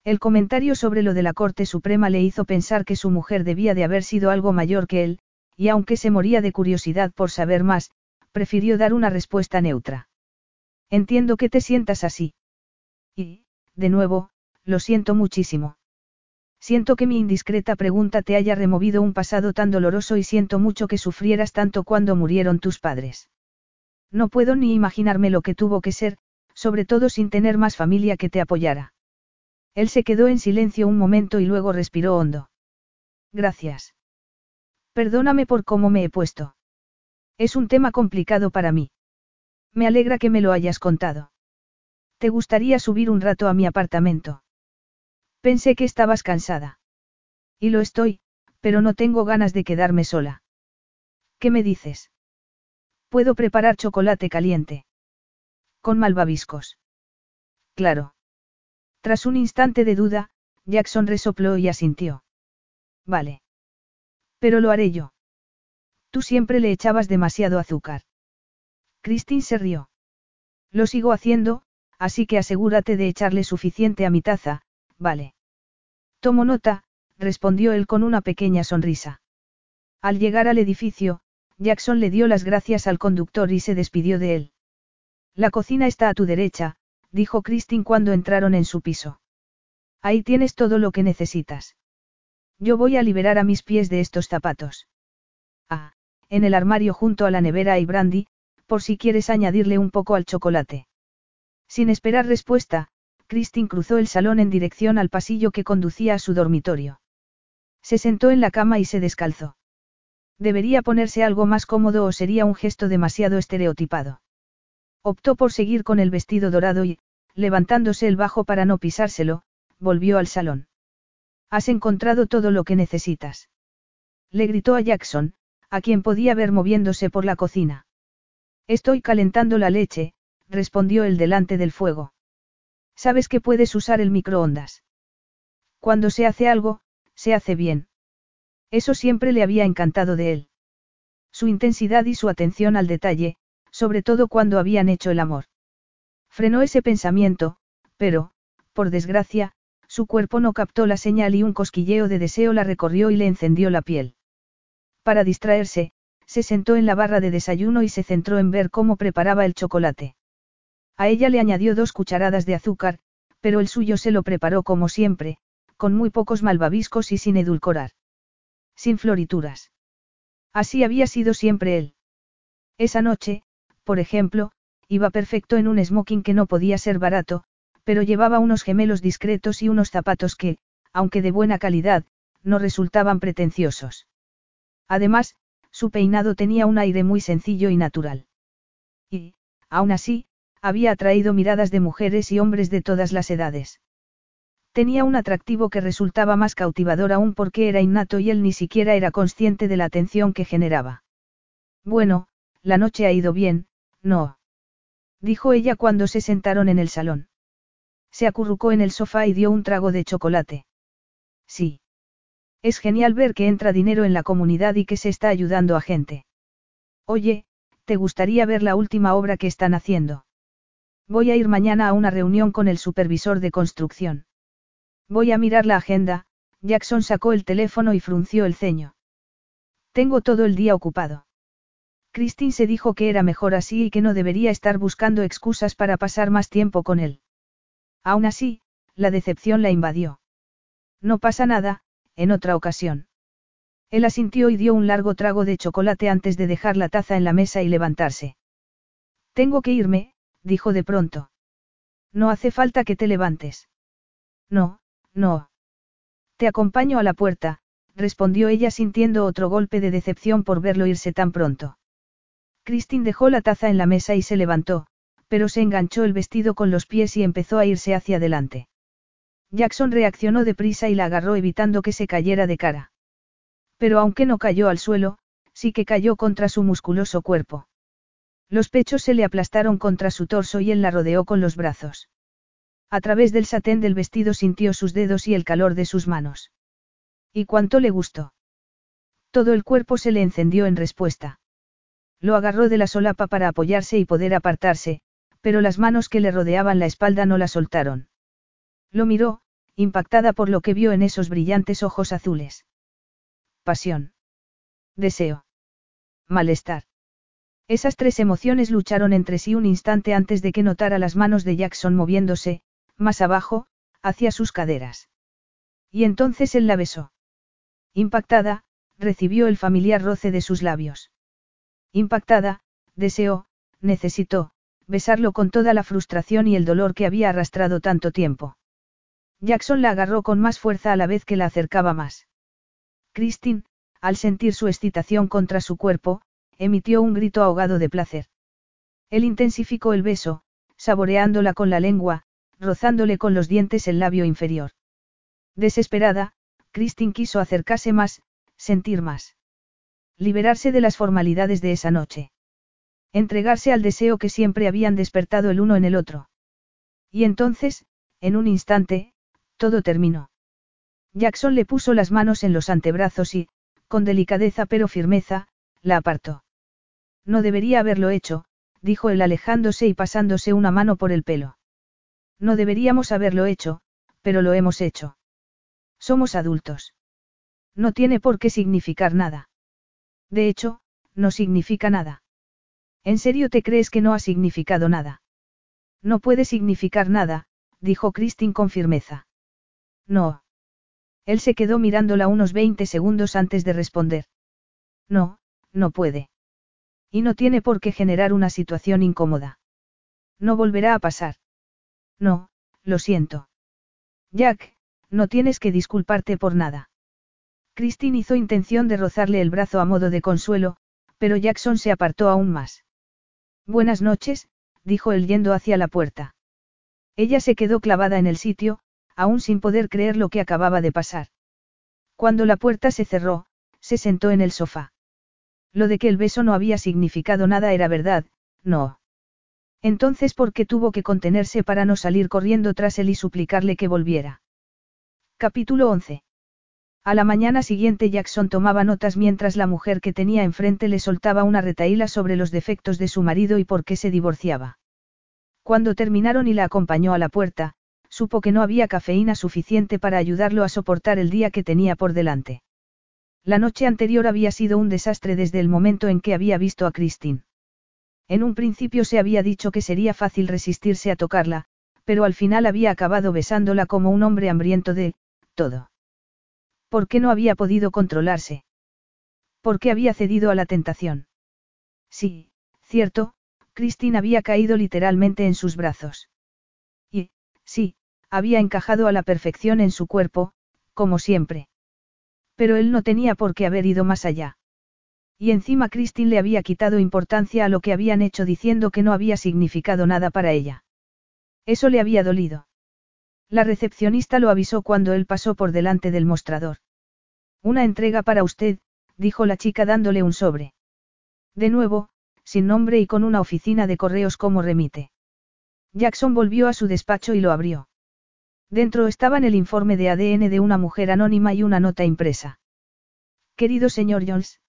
El comentario sobre lo de la Corte Suprema le hizo pensar que su mujer debía de haber sido algo mayor que él, y aunque se moría de curiosidad por saber más, prefirió dar una respuesta neutra. Entiendo que te sientas así. Y, de nuevo, lo siento muchísimo. Siento que mi indiscreta pregunta te haya removido un pasado tan doloroso y siento mucho que sufrieras tanto cuando murieron tus padres. No puedo ni imaginarme lo que tuvo que ser, sobre todo sin tener más familia que te apoyara. Él se quedó en silencio un momento y luego respiró hondo. Gracias. Perdóname por cómo me he puesto. Es un tema complicado para mí. Me alegra que me lo hayas contado. ¿Te gustaría subir un rato a mi apartamento? Pensé que estabas cansada. Y lo estoy, pero no tengo ganas de quedarme sola. ¿Qué me dices? Puedo preparar chocolate caliente. Con malvaviscos. Claro. Tras un instante de duda, Jackson resopló y asintió. Vale. Pero lo haré yo. Tú siempre le echabas demasiado azúcar. Christine se rió. Lo sigo haciendo, así que asegúrate de echarle suficiente a mi taza, Vale. Tomo nota, respondió él con una pequeña sonrisa. Al llegar al edificio, Jackson le dio las gracias al conductor y se despidió de él. La cocina está a tu derecha, dijo Christine cuando entraron en su piso. Ahí tienes todo lo que necesitas. Yo voy a liberar a mis pies de estos zapatos. Ah, en el armario junto a la nevera hay brandy, por si quieres añadirle un poco al chocolate. Sin esperar respuesta, Christine cruzó el salón en dirección al pasillo que conducía a su dormitorio. Se sentó en la cama y se descalzó. Debería ponerse algo más cómodo o sería un gesto demasiado estereotipado. Optó por seguir con el vestido dorado y, levantándose el bajo para no pisárselo, volvió al salón. Has encontrado todo lo que necesitas. Le gritó a Jackson, a quien podía ver moviéndose por la cocina. Estoy calentando la leche, respondió él delante del fuego. Sabes que puedes usar el microondas. Cuando se hace algo, se hace bien. Eso siempre le había encantado de él. Su intensidad y su atención al detalle, sobre todo cuando habían hecho el amor. Frenó ese pensamiento, pero, por desgracia, su cuerpo no captó la señal y un cosquilleo de deseo la recorrió y le encendió la piel. Para distraerse, se sentó en la barra de desayuno y se centró en ver cómo preparaba el chocolate. A ella le añadió dos cucharadas de azúcar, pero el suyo se lo preparó como siempre, con muy pocos malvaviscos y sin edulcorar. Sin florituras. Así había sido siempre él. Esa noche, por ejemplo, iba perfecto en un smoking que no podía ser barato, pero llevaba unos gemelos discretos y unos zapatos que, aunque de buena calidad, no resultaban pretenciosos. Además, su peinado tenía un aire muy sencillo y natural. Y, aún así, había atraído miradas de mujeres y hombres de todas las edades. Tenía un atractivo que resultaba más cautivador aún porque era innato y él ni siquiera era consciente de la atención que generaba. Bueno, la noche ha ido bien, no. Dijo ella cuando se sentaron en el salón. Se acurrucó en el sofá y dio un trago de chocolate. Sí. Es genial ver que entra dinero en la comunidad y que se está ayudando a gente. Oye, ¿te gustaría ver la última obra que están haciendo? Voy a ir mañana a una reunión con el supervisor de construcción. Voy a mirar la agenda, Jackson sacó el teléfono y frunció el ceño. Tengo todo el día ocupado. Christine se dijo que era mejor así y que no debería estar buscando excusas para pasar más tiempo con él. Aún así, la decepción la invadió. No pasa nada, en otra ocasión. Él asintió y dio un largo trago de chocolate antes de dejar la taza en la mesa y levantarse. Tengo que irme, dijo de pronto. No hace falta que te levantes. No, no. Te acompaño a la puerta, respondió ella sintiendo otro golpe de decepción por verlo irse tan pronto. Christine dejó la taza en la mesa y se levantó, pero se enganchó el vestido con los pies y empezó a irse hacia adelante. Jackson reaccionó deprisa y la agarró evitando que se cayera de cara. Pero aunque no cayó al suelo, sí que cayó contra su musculoso cuerpo. Los pechos se le aplastaron contra su torso y él la rodeó con los brazos. A través del satén del vestido sintió sus dedos y el calor de sus manos. ¿Y cuánto le gustó? Todo el cuerpo se le encendió en respuesta. Lo agarró de la solapa para apoyarse y poder apartarse, pero las manos que le rodeaban la espalda no la soltaron. Lo miró, impactada por lo que vio en esos brillantes ojos azules. Pasión. Deseo. Malestar. Esas tres emociones lucharon entre sí un instante antes de que notara las manos de Jackson moviéndose, más abajo, hacia sus caderas. Y entonces él la besó. Impactada, recibió el familiar roce de sus labios. Impactada, deseó, necesitó, besarlo con toda la frustración y el dolor que había arrastrado tanto tiempo. Jackson la agarró con más fuerza a la vez que la acercaba más. Christine, al sentir su excitación contra su cuerpo, emitió un grito ahogado de placer. Él intensificó el beso, saboreándola con la lengua, rozándole con los dientes el labio inferior. Desesperada, Christine quiso acercarse más, sentir más. Liberarse de las formalidades de esa noche. Entregarse al deseo que siempre habían despertado el uno en el otro. Y entonces, en un instante, todo terminó. Jackson le puso las manos en los antebrazos y, con delicadeza pero firmeza, la apartó. No debería haberlo hecho, dijo él alejándose y pasándose una mano por el pelo. No deberíamos haberlo hecho, pero lo hemos hecho. Somos adultos. No tiene por qué significar nada. De hecho, no significa nada. ¿En serio te crees que no ha significado nada? No puede significar nada, dijo Christine con firmeza. No. Él se quedó mirándola unos 20 segundos antes de responder. No, no puede. Y no tiene por qué generar una situación incómoda. No volverá a pasar. No, lo siento. Jack, no tienes que disculparte por nada. Christine hizo intención de rozarle el brazo a modo de consuelo, pero Jackson se apartó aún más. Buenas noches, dijo él yendo hacia la puerta. Ella se quedó clavada en el sitio, aún sin poder creer lo que acababa de pasar. Cuando la puerta se cerró, se sentó en el sofá. Lo de que el beso no había significado nada era verdad, no. Entonces, ¿por qué tuvo que contenerse para no salir corriendo tras él y suplicarle que volviera? Capítulo 11. A la mañana siguiente Jackson tomaba notas mientras la mujer que tenía enfrente le soltaba una retaíla sobre los defectos de su marido y por qué se divorciaba. Cuando terminaron y la acompañó a la puerta, supo que no había cafeína suficiente para ayudarlo a soportar el día que tenía por delante. La noche anterior había sido un desastre desde el momento en que había visto a Christine. En un principio se había dicho que sería fácil resistirse a tocarla, pero al final había acabado besándola como un hombre hambriento de, todo. ¿Por qué no había podido controlarse? ¿Por qué había cedido a la tentación? Sí, cierto, Christine había caído literalmente en sus brazos. Y, sí, había encajado a la perfección en su cuerpo, como siempre. Pero él no tenía por qué haber ido más allá. Y encima Christine le había quitado importancia a lo que habían hecho diciendo que no había significado nada para ella. Eso le había dolido. La recepcionista lo avisó cuando él pasó por delante del mostrador. Una entrega para usted, dijo la chica dándole un sobre. De nuevo, sin nombre y con una oficina de correos como remite. Jackson volvió a su despacho y lo abrió. Dentro estaban el informe de ADN de una mujer anónima y una nota impresa. Querido señor Jones.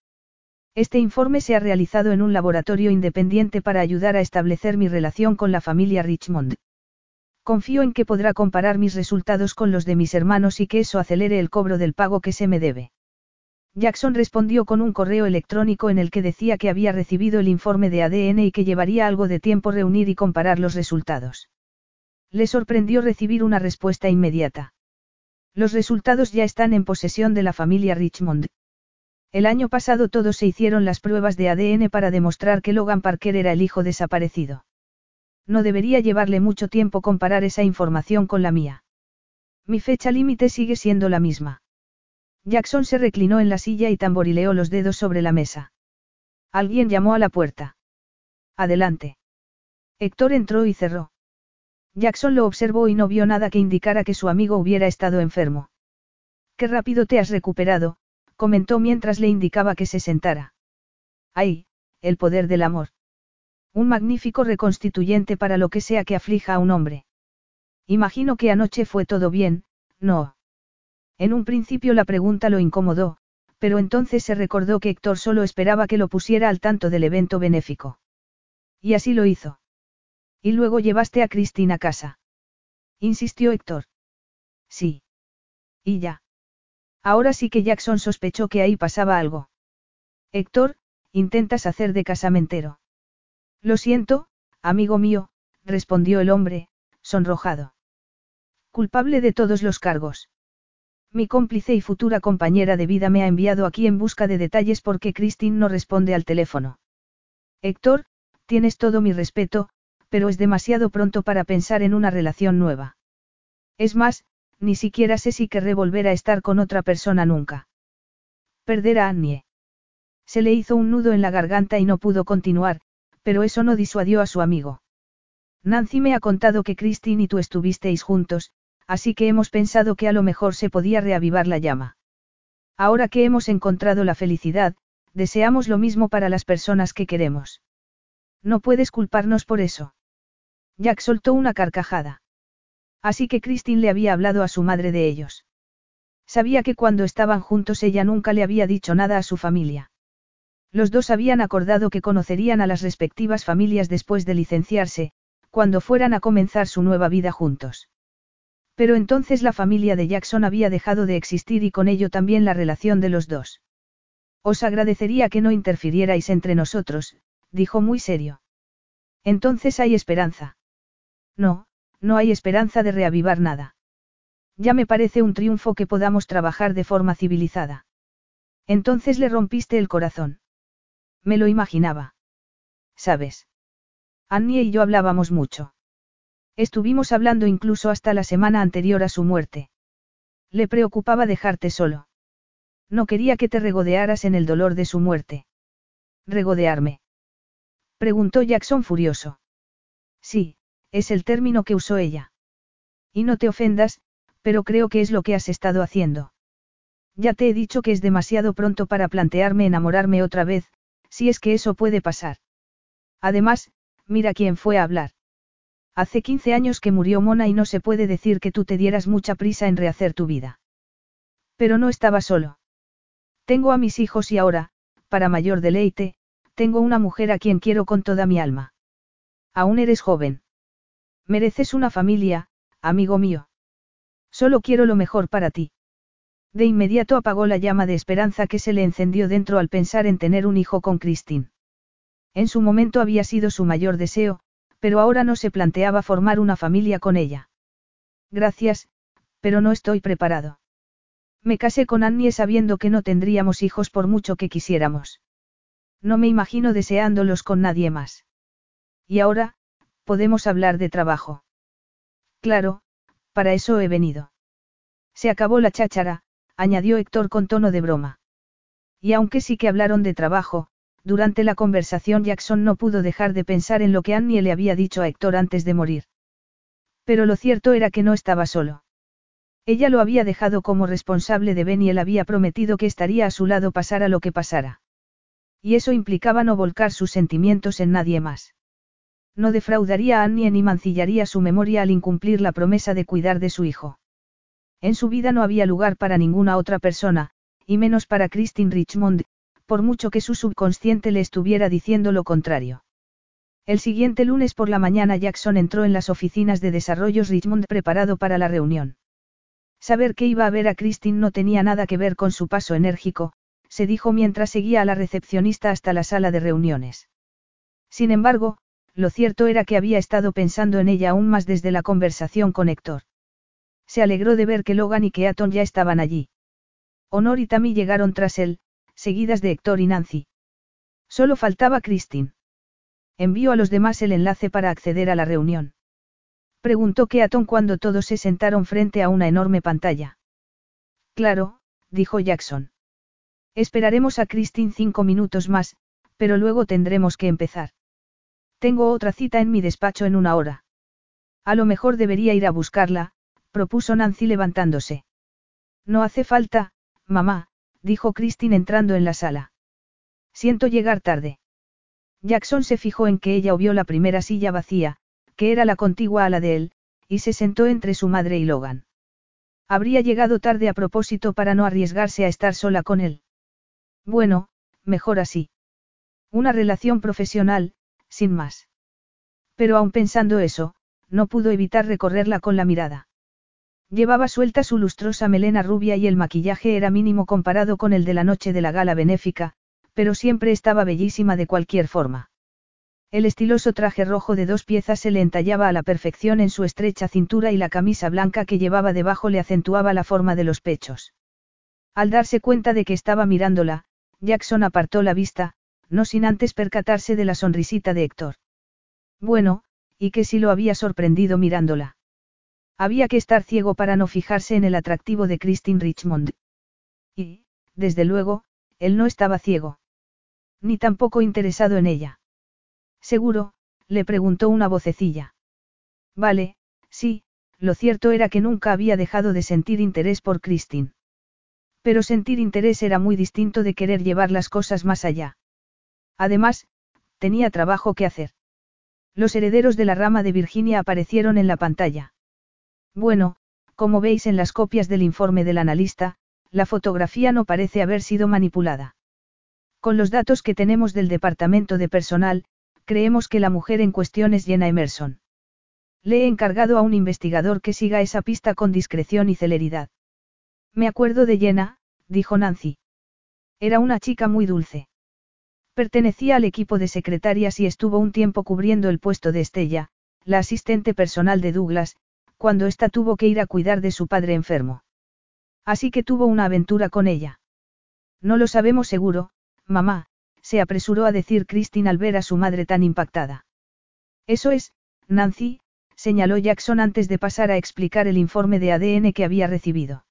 Este informe se ha realizado en un laboratorio independiente para ayudar a establecer mi relación con la familia Richmond. Confío en que podrá comparar mis resultados con los de mis hermanos y que eso acelere el cobro del pago que se me debe. Jackson respondió con un correo electrónico en el que decía que había recibido el informe de ADN y que llevaría algo de tiempo reunir y comparar los resultados. Le sorprendió recibir una respuesta inmediata. Los resultados ya están en posesión de la familia Richmond. El año pasado todos se hicieron las pruebas de ADN para demostrar que Logan Parker era el hijo desaparecido. No debería llevarle mucho tiempo comparar esa información con la mía. Mi fecha límite sigue siendo la misma. Jackson se reclinó en la silla y tamborileó los dedos sobre la mesa. Alguien llamó a la puerta. Adelante. Héctor entró y cerró. Jackson lo observó y no vio nada que indicara que su amigo hubiera estado enfermo. Qué rápido te has recuperado, comentó mientras le indicaba que se sentara. ¡Ay! El poder del amor. Un magnífico reconstituyente para lo que sea que aflija a un hombre. Imagino que anoche fue todo bien, ¿no? En un principio la pregunta lo incomodó, pero entonces se recordó que Héctor solo esperaba que lo pusiera al tanto del evento benéfico. Y así lo hizo. Y luego llevaste a Cristina a casa. Insistió Héctor. Sí. Y ya. Ahora sí que Jackson sospechó que ahí pasaba algo. Héctor, intentas hacer de casamentero. Lo siento, amigo mío, respondió el hombre, sonrojado. Culpable de todos los cargos. Mi cómplice y futura compañera de vida me ha enviado aquí en busca de detalles porque Christine no responde al teléfono. Héctor, tienes todo mi respeto, pero es demasiado pronto para pensar en una relación nueva. Es más, ni siquiera sé si querré volver a estar con otra persona nunca. Perder a Annie. Se le hizo un nudo en la garganta y no pudo continuar, pero eso no disuadió a su amigo. Nancy me ha contado que Christine y tú estuvisteis juntos, así que hemos pensado que a lo mejor se podía reavivar la llama. Ahora que hemos encontrado la felicidad, deseamos lo mismo para las personas que queremos. No puedes culparnos por eso. Jack soltó una carcajada. Así que Christine le había hablado a su madre de ellos. Sabía que cuando estaban juntos ella nunca le había dicho nada a su familia. Los dos habían acordado que conocerían a las respectivas familias después de licenciarse, cuando fueran a comenzar su nueva vida juntos. Pero entonces la familia de Jackson había dejado de existir y con ello también la relación de los dos. Os agradecería que no interfirierais entre nosotros, dijo muy serio. Entonces hay esperanza. No, no hay esperanza de reavivar nada. Ya me parece un triunfo que podamos trabajar de forma civilizada. Entonces le rompiste el corazón. Me lo imaginaba. ¿Sabes? Annie y yo hablábamos mucho. Estuvimos hablando incluso hasta la semana anterior a su muerte. Le preocupaba dejarte solo. No quería que te regodearas en el dolor de su muerte. ¿Regodearme? Preguntó Jackson furioso. Sí, es el término que usó ella. Y no te ofendas, pero creo que es lo que has estado haciendo. Ya te he dicho que es demasiado pronto para plantearme enamorarme otra vez, si es que eso puede pasar. Además, mira quién fue a hablar. Hace 15 años que murió Mona y no se puede decir que tú te dieras mucha prisa en rehacer tu vida. Pero no estaba solo. Tengo a mis hijos y ahora, para mayor deleite, tengo una mujer a quien quiero con toda mi alma. Aún eres joven. Mereces una familia, amigo mío. Solo quiero lo mejor para ti. De inmediato apagó la llama de esperanza que se le encendió dentro al pensar en tener un hijo con Christine. En su momento había sido su mayor deseo, pero ahora no se planteaba formar una familia con ella. Gracias, pero no estoy preparado. Me casé con Annie sabiendo que no tendríamos hijos por mucho que quisiéramos. No me imagino deseándolos con nadie más. Y ahora, podemos hablar de trabajo. Claro, para eso he venido. Se acabó la cháchara, añadió Héctor con tono de broma. Y aunque sí que hablaron de trabajo, durante la conversación Jackson no pudo dejar de pensar en lo que Annie le había dicho a Héctor antes de morir. Pero lo cierto era que no estaba solo. Ella lo había dejado como responsable de Ben y él había prometido que estaría a su lado pasara lo que pasara. Y eso implicaba no volcar sus sentimientos en nadie más. No defraudaría a Annie ni mancillaría su memoria al incumplir la promesa de cuidar de su hijo. En su vida no había lugar para ninguna otra persona, y menos para Christine Richmond, por mucho que su subconsciente le estuviera diciendo lo contrario. El siguiente lunes por la mañana Jackson entró en las oficinas de desarrollos Richmond preparado para la reunión. Saber que iba a ver a Christine no tenía nada que ver con su paso enérgico, se dijo mientras seguía a la recepcionista hasta la sala de reuniones. Sin embargo, lo cierto era que había estado pensando en ella aún más desde la conversación con Héctor. Se alegró de ver que Logan y Keaton ya estaban allí. Honor y Tammy llegaron tras él, seguidas de Héctor y Nancy. Solo faltaba Christine. Envió a los demás el enlace para acceder a la reunión. Preguntó Keaton cuando todos se sentaron frente a una enorme pantalla. Claro, dijo Jackson. Esperaremos a Christine cinco minutos más, pero luego tendremos que empezar. Tengo otra cita en mi despacho en una hora. A lo mejor debería ir a buscarla, propuso Nancy levantándose. No hace falta, mamá, dijo Christine entrando en la sala. Siento llegar tarde. Jackson se fijó en que ella vio la primera silla vacía, que era la contigua a la de él, y se sentó entre su madre y Logan. Habría llegado tarde a propósito para no arriesgarse a estar sola con él. Bueno, mejor así. Una relación profesional, sin más. Pero aun pensando eso, no pudo evitar recorrerla con la mirada. Llevaba suelta su lustrosa melena rubia y el maquillaje era mínimo comparado con el de la noche de la gala benéfica, pero siempre estaba bellísima de cualquier forma. El estiloso traje rojo de dos piezas se le entallaba a la perfección en su estrecha cintura y la camisa blanca que llevaba debajo le acentuaba la forma de los pechos. Al darse cuenta de que estaba mirándola, Jackson apartó la vista, no sin antes percatarse de la sonrisita de Héctor. Bueno, y que si lo había sorprendido mirándola. Había que estar ciego para no fijarse en el atractivo de Christine Richmond. Y, desde luego, él no estaba ciego. Ni tampoco interesado en ella. Seguro, le preguntó una vocecilla. Vale, sí, lo cierto era que nunca había dejado de sentir interés por Christine. Pero sentir interés era muy distinto de querer llevar las cosas más allá. Además, tenía trabajo que hacer. Los herederos de la rama de Virginia aparecieron en la pantalla. Bueno, como veis en las copias del informe del analista, la fotografía no parece haber sido manipulada. Con los datos que tenemos del departamento de personal, creemos que la mujer en cuestión es Jenna Emerson. Le he encargado a un investigador que siga esa pista con discreción y celeridad. Me acuerdo de Jenna, dijo Nancy. Era una chica muy dulce. Pertenecía al equipo de secretarias y estuvo un tiempo cubriendo el puesto de Estella, la asistente personal de Douglas, cuando ésta tuvo que ir a cuidar de su padre enfermo. Así que tuvo una aventura con ella. No lo sabemos seguro, mamá, se apresuró a decir Christine al ver a su madre tan impactada. Eso es, Nancy, señaló Jackson antes de pasar a explicar el informe de ADN que había recibido.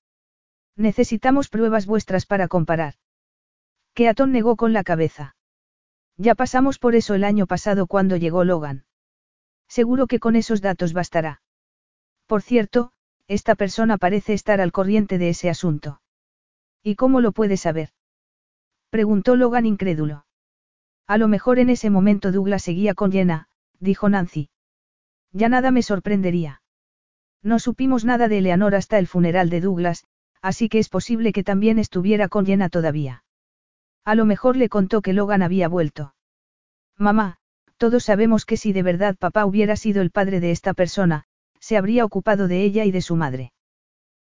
Necesitamos pruebas vuestras para comparar. Keaton negó con la cabeza. Ya pasamos por eso el año pasado cuando llegó Logan. Seguro que con esos datos bastará. Por cierto, esta persona parece estar al corriente de ese asunto. ¿Y cómo lo puede saber? Preguntó Logan incrédulo. A lo mejor en ese momento Douglas seguía con Jenna, dijo Nancy. Ya nada me sorprendería. No supimos nada de Eleanor hasta el funeral de Douglas, así que es posible que también estuviera con Jenna todavía. A lo mejor le contó que Logan había vuelto. Mamá, todos sabemos que si de verdad papá hubiera sido el padre de esta persona, se habría ocupado de ella y de su madre.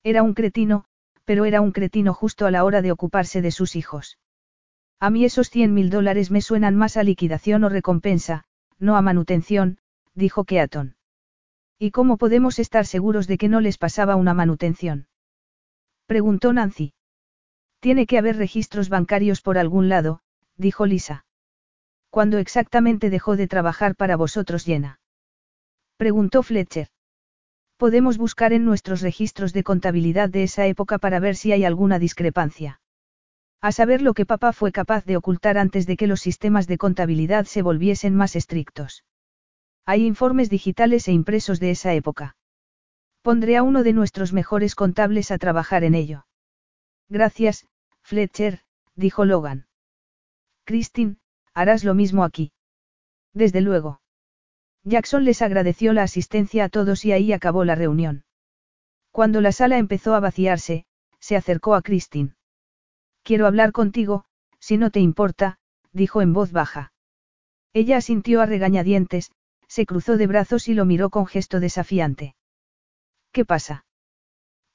Era un cretino, pero era un cretino justo a la hora de ocuparse de sus hijos. A mí esos cien mil dólares me suenan más a liquidación o recompensa, no a manutención, dijo Keaton. ¿Y cómo podemos estar seguros de que no les pasaba una manutención? Preguntó Nancy. Tiene que haber registros bancarios por algún lado, dijo Lisa. ¿Cuándo exactamente dejó de trabajar para vosotros llena? Preguntó Fletcher. Podemos buscar en nuestros registros de contabilidad de esa época para ver si hay alguna discrepancia. A saber lo que papá fue capaz de ocultar antes de que los sistemas de contabilidad se volviesen más estrictos. Hay informes digitales e impresos de esa época. Pondré a uno de nuestros mejores contables a trabajar en ello. Gracias, Fletcher, dijo Logan. Christine, harás lo mismo aquí. Desde luego. Jackson les agradeció la asistencia a todos y ahí acabó la reunión. Cuando la sala empezó a vaciarse, se acercó a Christine. Quiero hablar contigo, si no te importa, dijo en voz baja. Ella asintió a regañadientes, se cruzó de brazos y lo miró con gesto desafiante. ¿Qué pasa?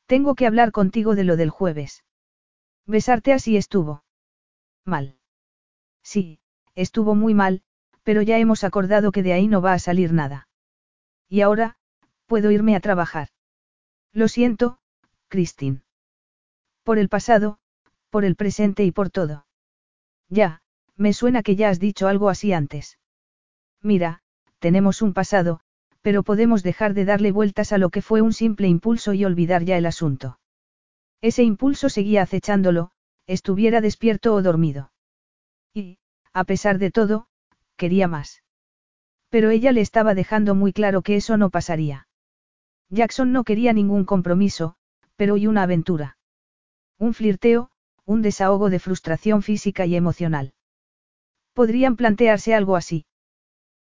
Tengo que hablar contigo de lo del jueves. Besarte así estuvo. Mal. Sí, estuvo muy mal, pero ya hemos acordado que de ahí no va a salir nada. Y ahora, puedo irme a trabajar. Lo siento, Christine. Por el pasado, por el presente y por todo. Ya, me suena que ya has dicho algo así antes. Mira, tenemos un pasado, pero podemos dejar de darle vueltas a lo que fue un simple impulso y olvidar ya el asunto. Ese impulso seguía acechándolo, estuviera despierto o dormido. Y, a pesar de todo, quería más. Pero ella le estaba dejando muy claro que eso no pasaría. Jackson no quería ningún compromiso, pero y una aventura. Un flirteo, un desahogo de frustración física y emocional. Podrían plantearse algo así.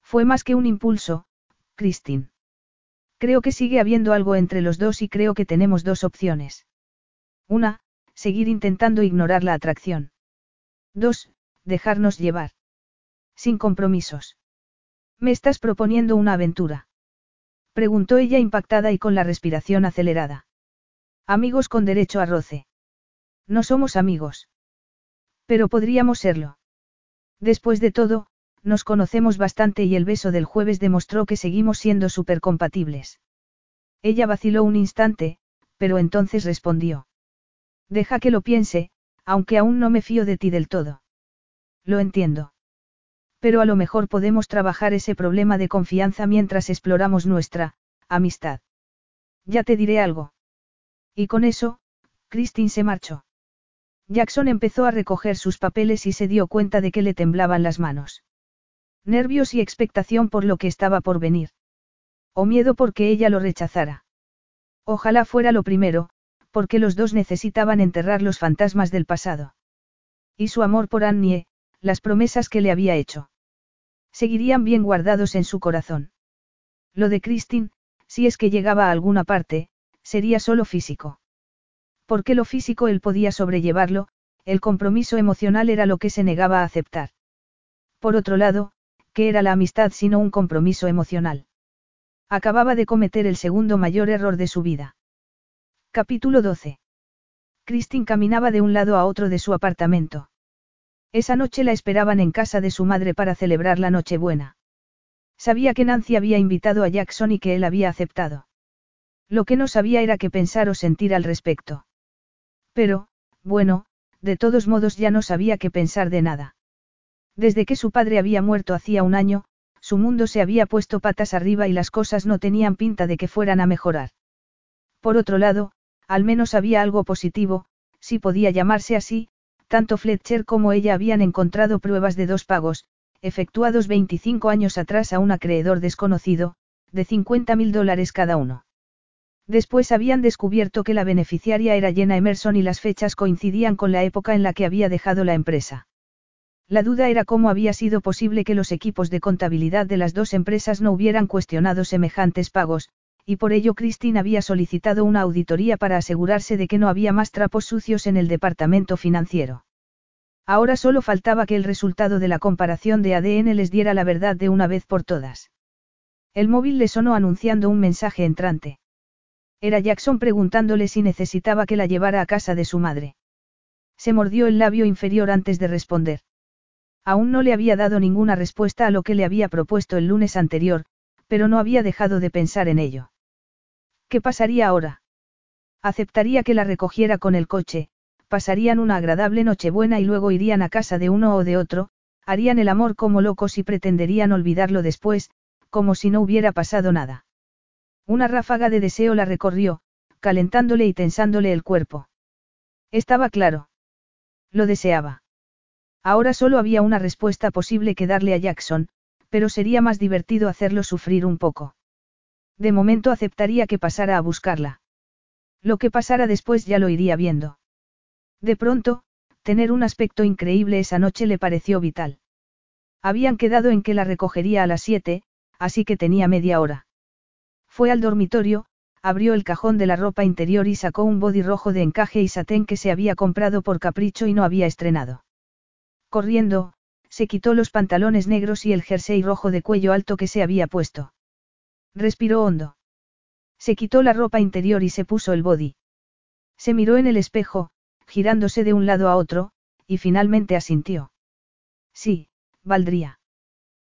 Fue más que un impulso, Christine. Creo que sigue habiendo algo entre los dos y creo que tenemos dos opciones. Una, seguir intentando ignorar la atracción. Dos, dejarnos llevar. Sin compromisos. ¿Me estás proponiendo una aventura? Preguntó ella impactada y con la respiración acelerada. Amigos con derecho a roce. No somos amigos. Pero podríamos serlo. Después de todo, nos conocemos bastante y el beso del jueves demostró que seguimos siendo supercompatibles. Ella vaciló un instante, pero entonces respondió. Deja que lo piense, aunque aún no me fío de ti del todo. Lo entiendo. Pero a lo mejor podemos trabajar ese problema de confianza mientras exploramos nuestra, amistad. Ya te diré algo. Y con eso, Christine se marchó. Jackson empezó a recoger sus papeles y se dio cuenta de que le temblaban las manos. Nervios y expectación por lo que estaba por venir. O miedo porque ella lo rechazara. Ojalá fuera lo primero, porque los dos necesitaban enterrar los fantasmas del pasado. Y su amor por Annie, las promesas que le había hecho. Seguirían bien guardados en su corazón. Lo de Christine, si es que llegaba a alguna parte, sería solo físico. Porque lo físico él podía sobrellevarlo, el compromiso emocional era lo que se negaba a aceptar. Por otro lado, ¿qué era la amistad sino un compromiso emocional? Acababa de cometer el segundo mayor error de su vida. Capítulo 12. Christine caminaba de un lado a otro de su apartamento. Esa noche la esperaban en casa de su madre para celebrar la Nochebuena. Sabía que Nancy había invitado a Jackson y que él había aceptado. Lo que no sabía era qué pensar o sentir al respecto. Pero, bueno, de todos modos ya no sabía qué pensar de nada. Desde que su padre había muerto hacía un año, su mundo se había puesto patas arriba y las cosas no tenían pinta de que fueran a mejorar. Por otro lado, al menos había algo positivo, si podía llamarse así, tanto Fletcher como ella habían encontrado pruebas de dos pagos, efectuados 25 años atrás a un acreedor desconocido, de 50 mil dólares cada uno. Después habían descubierto que la beneficiaria era Jenna Emerson y las fechas coincidían con la época en la que había dejado la empresa. La duda era cómo había sido posible que los equipos de contabilidad de las dos empresas no hubieran cuestionado semejantes pagos, y por ello Christine había solicitado una auditoría para asegurarse de que no había más trapos sucios en el departamento financiero. Ahora solo faltaba que el resultado de la comparación de ADN les diera la verdad de una vez por todas. El móvil le sonó anunciando un mensaje entrante. Era Jackson preguntándole si necesitaba que la llevara a casa de su madre. Se mordió el labio inferior antes de responder. Aún no le había dado ninguna respuesta a lo que le había propuesto el lunes anterior, pero no había dejado de pensar en ello. ¿Qué pasaría ahora? Aceptaría que la recogiera con el coche, pasarían una agradable nochebuena y luego irían a casa de uno o de otro, harían el amor como locos y pretenderían olvidarlo después, como si no hubiera pasado nada. Una ráfaga de deseo la recorrió, calentándole y tensándole el cuerpo. Estaba claro. Lo deseaba. Ahora solo había una respuesta posible que darle a Jackson, pero sería más divertido hacerlo sufrir un poco. De momento aceptaría que pasara a buscarla. Lo que pasara después ya lo iría viendo. De pronto, tener un aspecto increíble esa noche le pareció vital. Habían quedado en que la recogería a las siete, así que tenía media hora. Fue al dormitorio, abrió el cajón de la ropa interior y sacó un body rojo de encaje y satén que se había comprado por capricho y no había estrenado. Corriendo, se quitó los pantalones negros y el jersey rojo de cuello alto que se había puesto. Respiró hondo. Se quitó la ropa interior y se puso el body. Se miró en el espejo, girándose de un lado a otro, y finalmente asintió. Sí, valdría.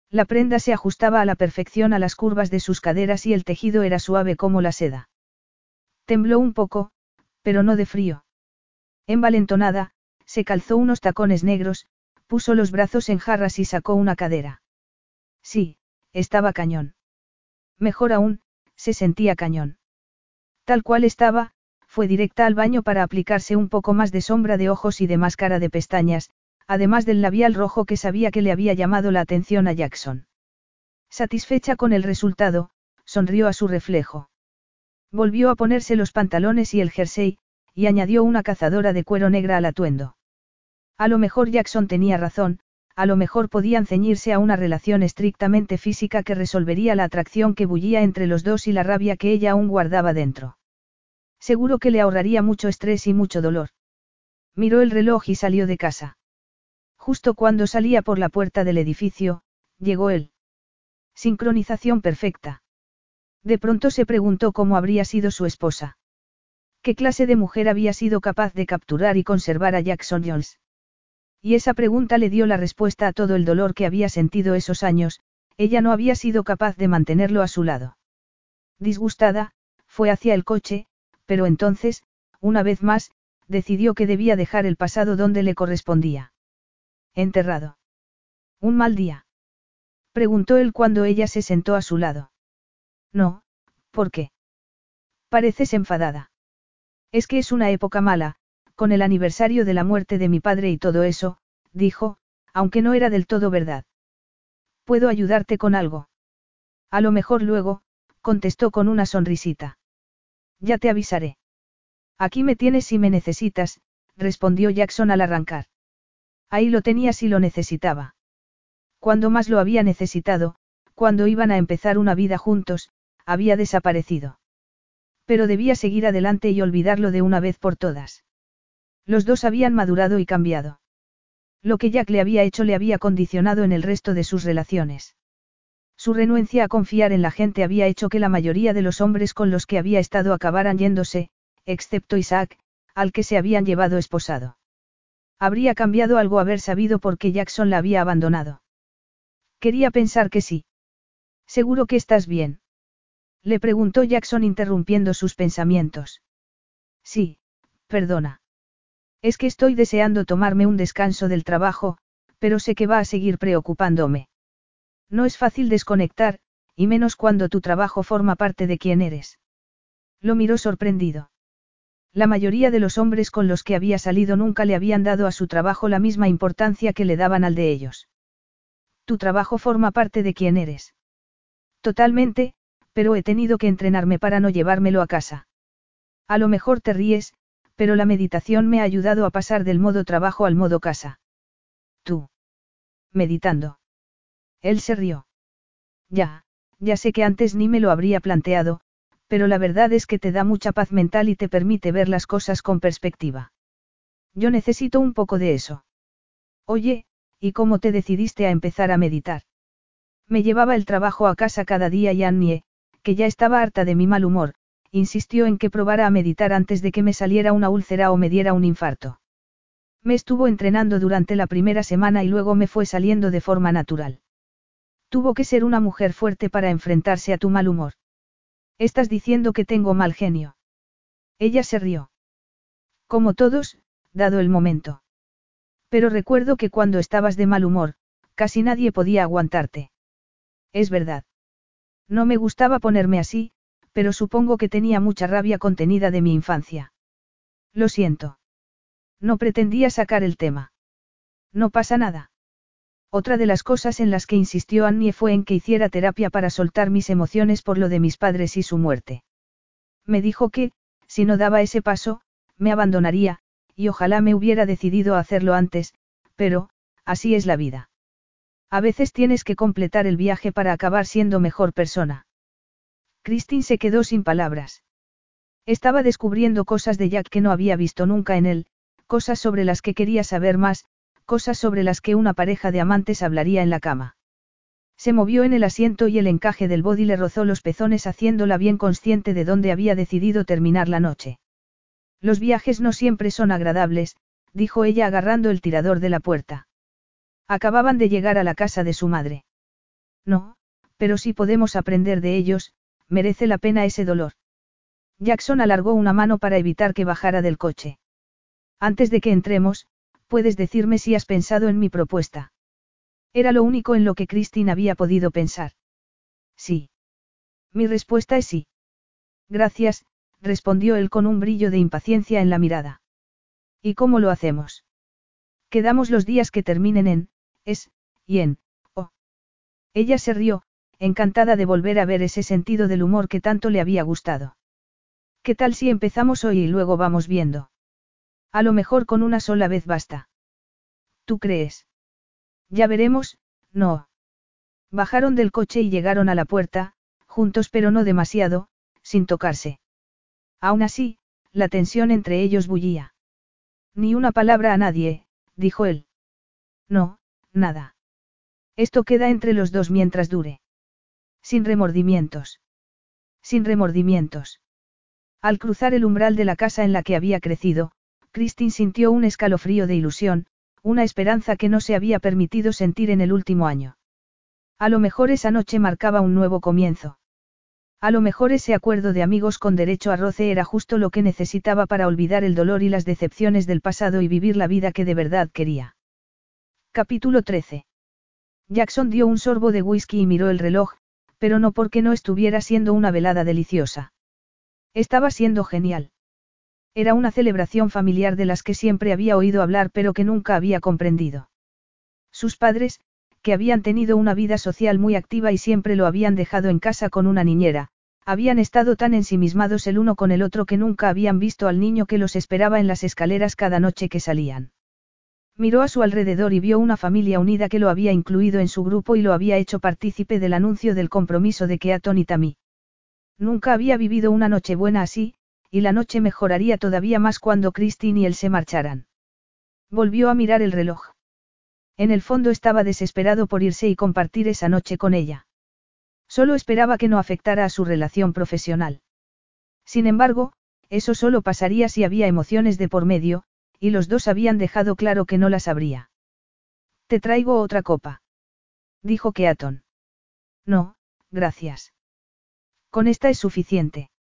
La prenda se ajustaba a la perfección a las curvas de sus caderas y el tejido era suave como la seda. Tembló un poco, pero no de frío. Envalentonada, se calzó unos tacones negros, puso los brazos en jarras y sacó una cadera. Sí, estaba cañón. Mejor aún, se sentía cañón. Tal cual estaba, fue directa al baño para aplicarse un poco más de sombra de ojos y de máscara de pestañas, además del labial rojo que sabía que le había llamado la atención a Jackson. Satisfecha con el resultado, sonrió a su reflejo. Volvió a ponerse los pantalones y el jersey, y añadió una cazadora de cuero negra al atuendo. A lo mejor Jackson tenía razón, a lo mejor podían ceñirse a una relación estrictamente física que resolvería la atracción que bullía entre los dos y la rabia que ella aún guardaba dentro. Seguro que le ahorraría mucho estrés y mucho dolor. Miró el reloj y salió de casa. Justo cuando salía por la puerta del edificio, llegó él. Sincronización perfecta. De pronto se preguntó cómo habría sido su esposa. ¿Qué clase de mujer había sido capaz de capturar y conservar a Jackson Jones? Y esa pregunta le dio la respuesta a todo el dolor que había sentido esos años, ella no había sido capaz de mantenerlo a su lado. Disgustada, fue hacia el coche, pero entonces, una vez más, decidió que debía dejar el pasado donde le correspondía. Enterrado. ¿Un mal día? Preguntó él cuando ella se sentó a su lado. No, ¿por qué? Pareces enfadada. Es que es una época mala, con el aniversario de la muerte de mi padre y todo eso, dijo, aunque no era del todo verdad. ¿Puedo ayudarte con algo? A lo mejor luego, contestó con una sonrisita. Ya te avisaré. Aquí me tienes si me necesitas, respondió Jackson al arrancar. Ahí lo tenía si lo necesitaba. Cuando más lo había necesitado, cuando iban a empezar una vida juntos, había desaparecido. Pero debía seguir adelante y olvidarlo de una vez por todas. Los dos habían madurado y cambiado. Lo que Jack le había hecho le había condicionado en el resto de sus relaciones. Su renuencia a confiar en la gente había hecho que la mayoría de los hombres con los que había estado acabaran yéndose, excepto Isaac, al que se habían llevado esposado. Habría cambiado algo haber sabido por qué Jackson la había abandonado. Quería pensar que sí. ¿Seguro que estás bien? Le preguntó Jackson interrumpiendo sus pensamientos. Sí, perdona. Es que estoy deseando tomarme un descanso del trabajo, pero sé que va a seguir preocupándome. No es fácil desconectar, y menos cuando tu trabajo forma parte de quién eres. Lo miró sorprendido. La mayoría de los hombres con los que había salido nunca le habían dado a su trabajo la misma importancia que le daban al de ellos. Tu trabajo forma parte de quién eres. Totalmente, pero he tenido que entrenarme para no llevármelo a casa. A lo mejor te ríes, pero la meditación me ha ayudado a pasar del modo trabajo al modo casa. Tú. Meditando. Él se rió. Ya, ya sé que antes ni me lo habría planteado, pero la verdad es que te da mucha paz mental y te permite ver las cosas con perspectiva. Yo necesito un poco de eso. Oye, ¿y cómo te decidiste a empezar a meditar? Me llevaba el trabajo a casa cada día y Annie, que ya estaba harta de mi mal humor, insistió en que probara a meditar antes de que me saliera una úlcera o me diera un infarto. Me estuvo entrenando durante la primera semana y luego me fue saliendo de forma natural. Tuvo que ser una mujer fuerte para enfrentarse a tu mal humor. Estás diciendo que tengo mal genio. Ella se rió. Como todos, dado el momento. Pero recuerdo que cuando estabas de mal humor, casi nadie podía aguantarte. Es verdad. No me gustaba ponerme así, pero supongo que tenía mucha rabia contenida de mi infancia. Lo siento. No pretendía sacar el tema. No pasa nada. Otra de las cosas en las que insistió Annie fue en que hiciera terapia para soltar mis emociones por lo de mis padres y su muerte. Me dijo que, si no daba ese paso, me abandonaría, y ojalá me hubiera decidido a hacerlo antes, pero, así es la vida. A veces tienes que completar el viaje para acabar siendo mejor persona. Christine se quedó sin palabras. Estaba descubriendo cosas de Jack que no había visto nunca en él, cosas sobre las que quería saber más, cosas sobre las que una pareja de amantes hablaría en la cama. Se movió en el asiento y el encaje del body le rozó los pezones haciéndola bien consciente de dónde había decidido terminar la noche. Los viajes no siempre son agradables, dijo ella agarrando el tirador de la puerta. Acababan de llegar a la casa de su madre. No, pero si podemos aprender de ellos, merece la pena ese dolor. Jackson alargó una mano para evitar que bajara del coche. Antes de que entremos, puedes decirme si has pensado en mi propuesta. Era lo único en lo que Christine había podido pensar. Sí. Mi respuesta es sí. Gracias, respondió él con un brillo de impaciencia en la mirada. ¿Y cómo lo hacemos? Quedamos los días que terminen en, es, y en, oh. Ella se rió, encantada de volver a ver ese sentido del humor que tanto le había gustado. ¿Qué tal si empezamos hoy y luego vamos viendo? A lo mejor con una sola vez basta. ¿Tú crees? Ya veremos, no. Bajaron del coche y llegaron a la puerta, juntos pero no demasiado, sin tocarse. Aún así, la tensión entre ellos bullía. Ni una palabra a nadie, dijo él. No, nada. Esto queda entre los dos mientras dure. Sin remordimientos. Sin remordimientos. Al cruzar el umbral de la casa en la que había crecido, Christine sintió un escalofrío de ilusión, una esperanza que no se había permitido sentir en el último año. A lo mejor esa noche marcaba un nuevo comienzo. A lo mejor ese acuerdo de amigos con derecho a roce era justo lo que necesitaba para olvidar el dolor y las decepciones del pasado y vivir la vida que de verdad quería. Capítulo 13. Jackson dio un sorbo de whisky y miró el reloj, pero no porque no estuviera siendo una velada deliciosa. Estaba siendo genial. Era una celebración familiar de las que siempre había oído hablar pero que nunca había comprendido. Sus padres, que habían tenido una vida social muy activa y siempre lo habían dejado en casa con una niñera, habían estado tan ensimismados el uno con el otro que nunca habían visto al niño que los esperaba en las escaleras cada noche que salían. Miró a su alrededor y vio una familia unida que lo había incluido en su grupo y lo había hecho partícipe del anuncio del compromiso de Keaton y Tammy. Nunca había vivido una noche buena así, y la noche mejoraría todavía más cuando Christine y él se marcharan. Volvió a mirar el reloj. En el fondo estaba desesperado por irse y compartir esa noche con ella. Solo esperaba que no afectara a su relación profesional. Sin embargo, eso solo pasaría si había emociones de por medio, y los dos habían dejado claro que no las habría. Te traigo otra copa. Dijo Keaton. No, gracias. Con esta es suficiente.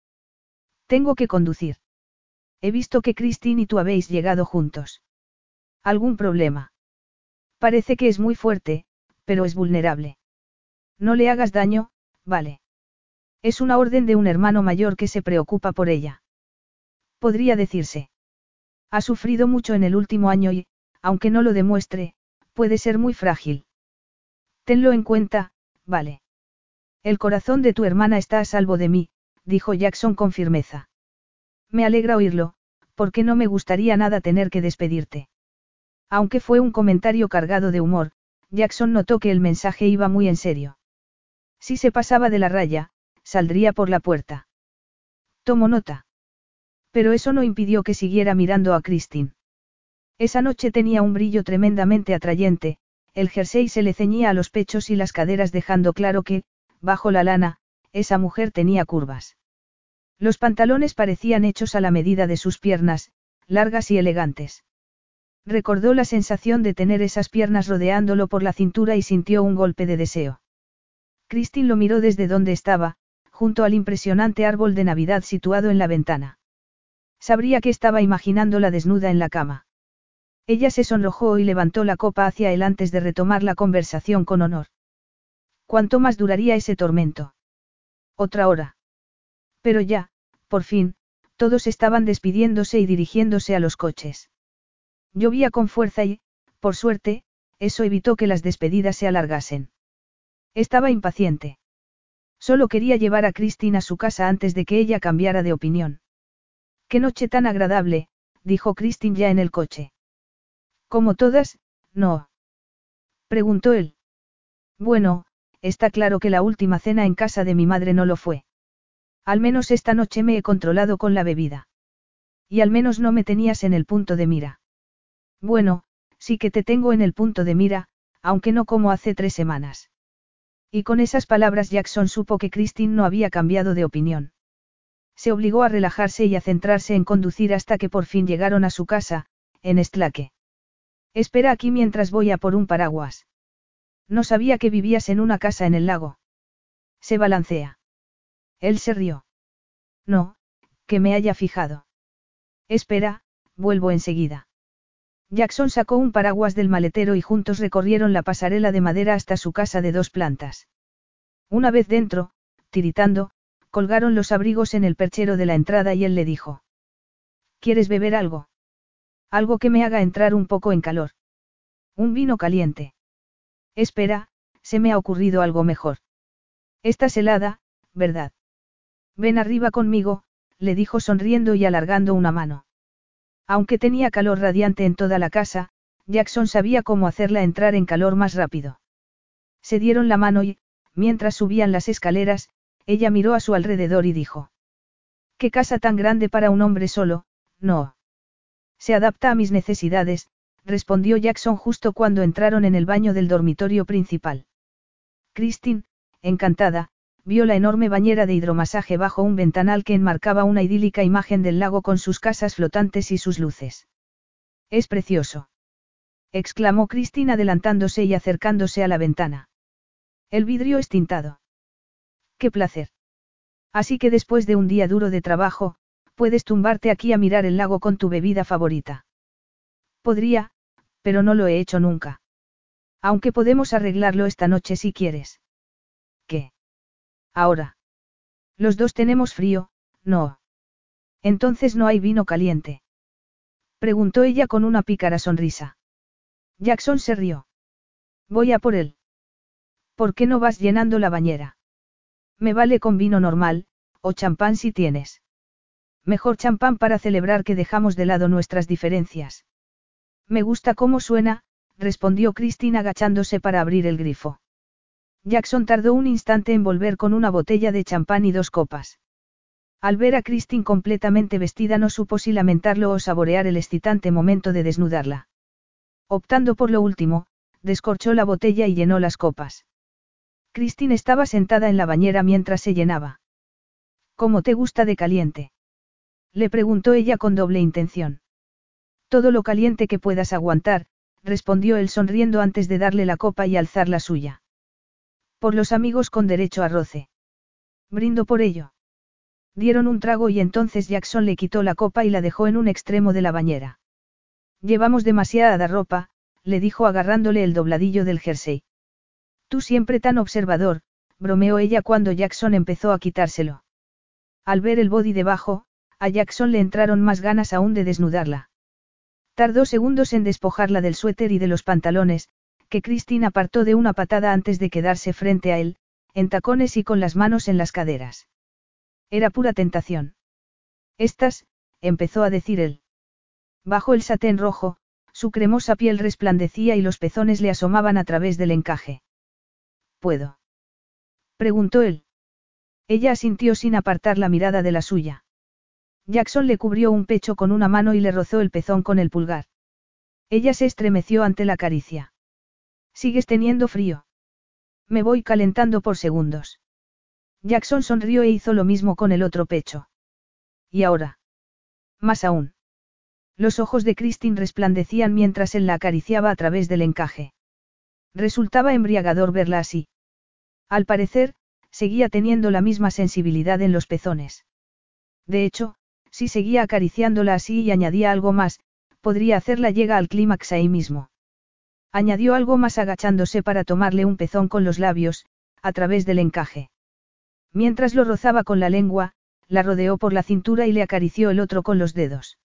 Tengo que conducir. He visto que Christine y tú habéis llegado juntos. ¿Algún problema? Parece que es muy fuerte, pero es vulnerable. No le hagas daño, vale. Es una orden de un hermano mayor que se preocupa por ella. Podría decirse. Ha sufrido mucho en el último año y, aunque no lo demuestre, puede ser muy frágil. Tenlo en cuenta, vale. El corazón de tu hermana está a salvo de mí, dijo Jackson con firmeza. Me alegra oírlo, porque no me gustaría nada tener que despedirte. Aunque fue un comentario cargado de humor, Jackson notó que el mensaje iba muy en serio. Si se pasaba de la raya, saldría por la puerta. Tomó nota. Pero eso no impidió que siguiera mirando a Christine. Esa noche tenía un brillo tremendamente atrayente, el jersey se le ceñía a los pechos y las caderas dejando claro que, bajo la lana, esa mujer tenía curvas. Los pantalones parecían hechos a la medida de sus piernas, largas y elegantes. Recordó la sensación de tener esas piernas rodeándolo por la cintura y sintió un golpe de deseo. Christine lo miró desde donde estaba, junto al impresionante árbol de Navidad situado en la ventana. Sabría que estaba imaginándola desnuda en la cama. Ella se sonrojó y levantó la copa hacia él antes de retomar la conversación con honor. ¿Cuánto más duraría ese tormento? Otra hora. Pero ya, por fin, todos estaban despidiéndose y dirigiéndose a los coches. Llovía con fuerza y, por suerte, eso evitó que las despedidas se alargasen. Estaba impaciente. Solo quería llevar a Christine a su casa antes de que ella cambiara de opinión. Qué noche tan agradable, dijo Christine ya en el coche. Como todas, no. Preguntó él. Bueno, está claro que la última cena en casa de mi madre no lo fue. Al menos esta noche me he controlado con la bebida. Y al menos no me tenías en el punto de mira. Bueno, sí que te tengo en el punto de mira, aunque no como hace tres semanas. Y con esas palabras Jackson supo que Christine no había cambiado de opinión. Se obligó a relajarse y a centrarse en conducir hasta que por fin llegaron a su casa, en Stlaque. Espera aquí mientras voy a por un paraguas. No sabía que vivías en una casa en el lago. Se balancea. Él se rió. No, que me haya fijado. Espera, vuelvo enseguida. Jackson sacó un paraguas del maletero y juntos recorrieron la pasarela de madera hasta su casa de dos plantas. Una vez dentro, tiritando, colgaron los abrigos en el perchero de la entrada y él le dijo. ¿Quieres beber algo? Algo que me haga entrar un poco en calor. Un vino caliente. Espera, se me ha ocurrido algo mejor. Estás helada, ¿verdad? Ven arriba conmigo, le dijo sonriendo y alargando una mano. Aunque tenía calor radiante en toda la casa, Jackson sabía cómo hacerla entrar en calor más rápido. Se dieron la mano y, mientras subían las escaleras, ella miró a su alrededor y dijo. ¿Qué casa tan grande para un hombre solo? No. Se adapta a mis necesidades, respondió Jackson justo cuando entraron en el baño del dormitorio principal. Christine, encantada, vio la enorme bañera de hidromasaje bajo un ventanal que enmarcaba una idílica imagen del lago con sus casas flotantes y sus luces. Es precioso. exclamó Christine adelantándose y acercándose a la ventana. El vidrio es tintado. Qué placer. Así que después de un día duro de trabajo, puedes tumbarte aquí a mirar el lago con tu bebida favorita. Podría, pero no lo he hecho nunca. Aunque podemos arreglarlo esta noche si quieres. ¿Qué? Ahora. Los dos tenemos frío, no. Entonces no hay vino caliente. Preguntó ella con una pícara sonrisa. Jackson se rió. Voy a por él. ¿Por qué no vas llenando la bañera? Me vale con vino normal, o champán si tienes. Mejor champán para celebrar que dejamos de lado nuestras diferencias. Me gusta cómo suena, respondió Christine agachándose para abrir el grifo. Jackson tardó un instante en volver con una botella de champán y dos copas. Al ver a Christine completamente vestida no supo si lamentarlo o saborear el excitante momento de desnudarla. Optando por lo último, descorchó la botella y llenó las copas. Christine estaba sentada en la bañera mientras se llenaba. ¿Cómo te gusta de caliente? Le preguntó ella con doble intención. Todo lo caliente que puedas aguantar, respondió él sonriendo antes de darle la copa y alzar la suya. Por los amigos con derecho a roce. Brindo por ello. Dieron un trago y entonces Jackson le quitó la copa y la dejó en un extremo de la bañera. Llevamos demasiada ropa, le dijo agarrándole el dobladillo del jersey. Tú siempre tan observador, bromeó ella cuando Jackson empezó a quitárselo. Al ver el body debajo, a Jackson le entraron más ganas aún de desnudarla. Tardó segundos en despojarla del suéter y de los pantalones, que Christine apartó de una patada antes de quedarse frente a él, en tacones y con las manos en las caderas. Era pura tentación. Estas, empezó a decir él. Bajo el satén rojo, su cremosa piel resplandecía y los pezones le asomaban a través del encaje. ¿Puedo? preguntó él. Ella asintió sin apartar la mirada de la suya. Jackson le cubrió un pecho con una mano y le rozó el pezón con el pulgar. Ella se estremeció ante la caricia. Sigues teniendo frío. Me voy calentando por segundos. Jackson sonrió e hizo lo mismo con el otro pecho. ¿Y ahora? Más aún. Los ojos de Christine resplandecían mientras él la acariciaba a través del encaje. Resultaba embriagador verla así. Al parecer, seguía teniendo la misma sensibilidad en los pezones. De hecho, si seguía acariciándola así y añadía algo más, podría hacerla llegar al clímax ahí mismo. Añadió algo más agachándose para tomarle un pezón con los labios, a través del encaje. Mientras lo rozaba con la lengua, la rodeó por la cintura y le acarició el otro con los dedos.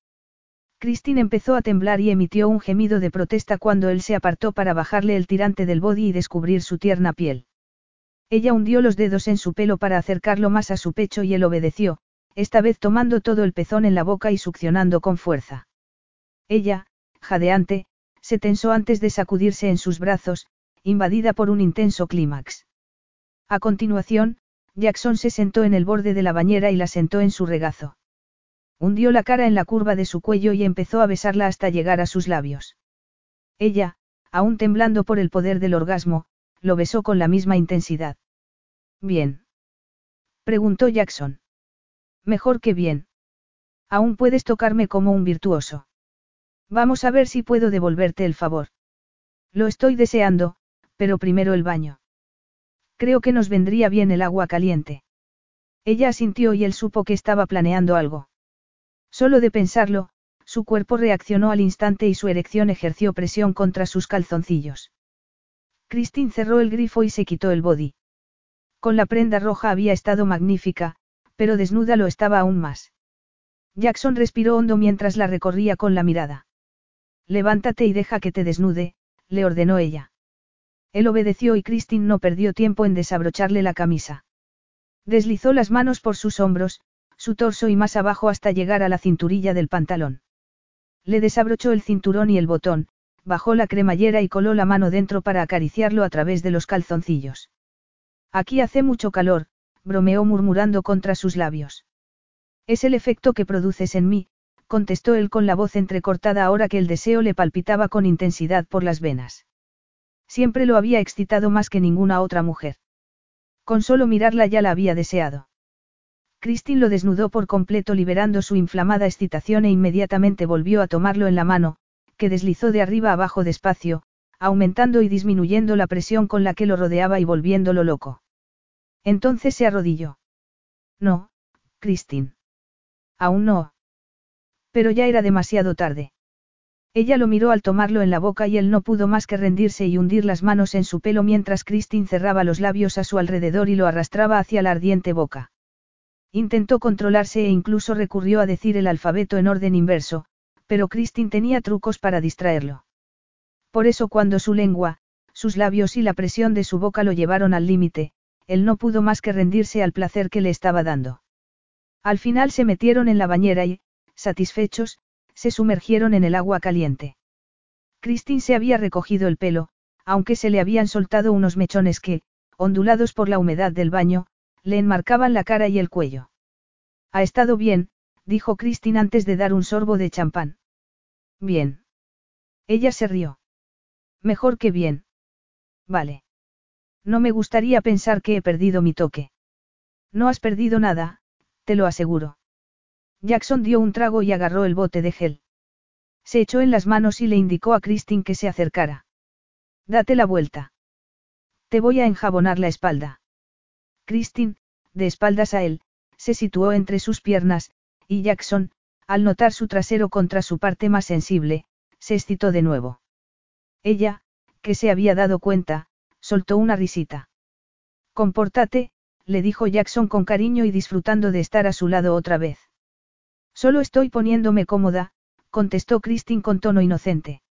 Christine empezó a temblar y emitió un gemido de protesta cuando él se apartó para bajarle el tirante del body y descubrir su tierna piel. Ella hundió los dedos en su pelo para acercarlo más a su pecho y él obedeció, esta vez tomando todo el pezón en la boca y succionando con fuerza. Ella, jadeante, se tensó antes de sacudirse en sus brazos, invadida por un intenso clímax. A continuación, Jackson se sentó en el borde de la bañera y la sentó en su regazo. Hundió la cara en la curva de su cuello y empezó a besarla hasta llegar a sus labios. Ella, aún temblando por el poder del orgasmo, lo besó con la misma intensidad. Bien. Preguntó Jackson. Mejor que bien. Aún puedes tocarme como un virtuoso. Vamos a ver si puedo devolverte el favor. Lo estoy deseando, pero primero el baño. Creo que nos vendría bien el agua caliente. Ella asintió y él supo que estaba planeando algo. Solo de pensarlo, su cuerpo reaccionó al instante y su erección ejerció presión contra sus calzoncillos. Christine cerró el grifo y se quitó el body. Con la prenda roja había estado magnífica, pero desnuda lo estaba aún más. Jackson respiró hondo mientras la recorría con la mirada. Levántate y deja que te desnude, le ordenó ella. Él obedeció y Christine no perdió tiempo en desabrocharle la camisa. Deslizó las manos por sus hombros, su torso y más abajo hasta llegar a la cinturilla del pantalón. Le desabrochó el cinturón y el botón, bajó la cremallera y coló la mano dentro para acariciarlo a través de los calzoncillos. Aquí hace mucho calor, bromeó murmurando contra sus labios. Es el efecto que produces en mí, contestó él con la voz entrecortada ahora que el deseo le palpitaba con intensidad por las venas. Siempre lo había excitado más que ninguna otra mujer. Con solo mirarla ya la había deseado. Christine lo desnudó por completo liberando su inflamada excitación e inmediatamente volvió a tomarlo en la mano, que deslizó de arriba abajo despacio, aumentando y disminuyendo la presión con la que lo rodeaba y volviéndolo loco. Entonces se arrodilló. No, Christine. Aún no. Pero ya era demasiado tarde. Ella lo miró al tomarlo en la boca y él no pudo más que rendirse y hundir las manos en su pelo mientras Christine cerraba los labios a su alrededor y lo arrastraba hacia la ardiente boca. Intentó controlarse e incluso recurrió a decir el alfabeto en orden inverso, pero Christine tenía trucos para distraerlo. Por eso cuando su lengua, sus labios y la presión de su boca lo llevaron al límite, él no pudo más que rendirse al placer que le estaba dando. Al final se metieron en la bañera y, satisfechos, se sumergieron en el agua caliente. Christine se había recogido el pelo, aunque se le habían soltado unos mechones que, ondulados por la humedad del baño, le enmarcaban la cara y el cuello. Ha estado bien, dijo Christine antes de dar un sorbo de champán. Bien. Ella se rió. Mejor que bien. Vale. No me gustaría pensar que he perdido mi toque. No has perdido nada, te lo aseguro. Jackson dio un trago y agarró el bote de gel. Se echó en las manos y le indicó a Christine que se acercara. Date la vuelta. Te voy a enjabonar la espalda. Christine, de espaldas a él, se situó entre sus piernas, y Jackson, al notar su trasero contra su parte más sensible, se excitó de nuevo. Ella, que se había dado cuenta, soltó una risita. Compórtate, le dijo Jackson con cariño y disfrutando de estar a su lado otra vez. Solo estoy poniéndome cómoda, contestó Christine con tono inocente.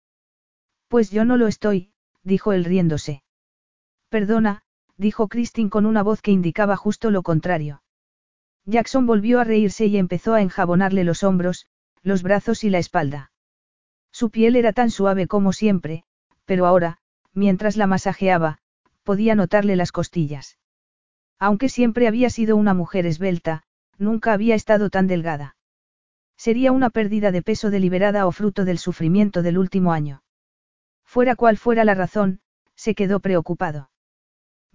Pues yo no lo estoy, dijo él riéndose. Perdona, dijo Christine con una voz que indicaba justo lo contrario. Jackson volvió a reírse y empezó a enjabonarle los hombros, los brazos y la espalda. Su piel era tan suave como siempre, pero ahora, mientras la masajeaba, podía notarle las costillas. Aunque siempre había sido una mujer esbelta, nunca había estado tan delgada. Sería una pérdida de peso deliberada o fruto del sufrimiento del último año. Fuera cual fuera la razón, se quedó preocupado.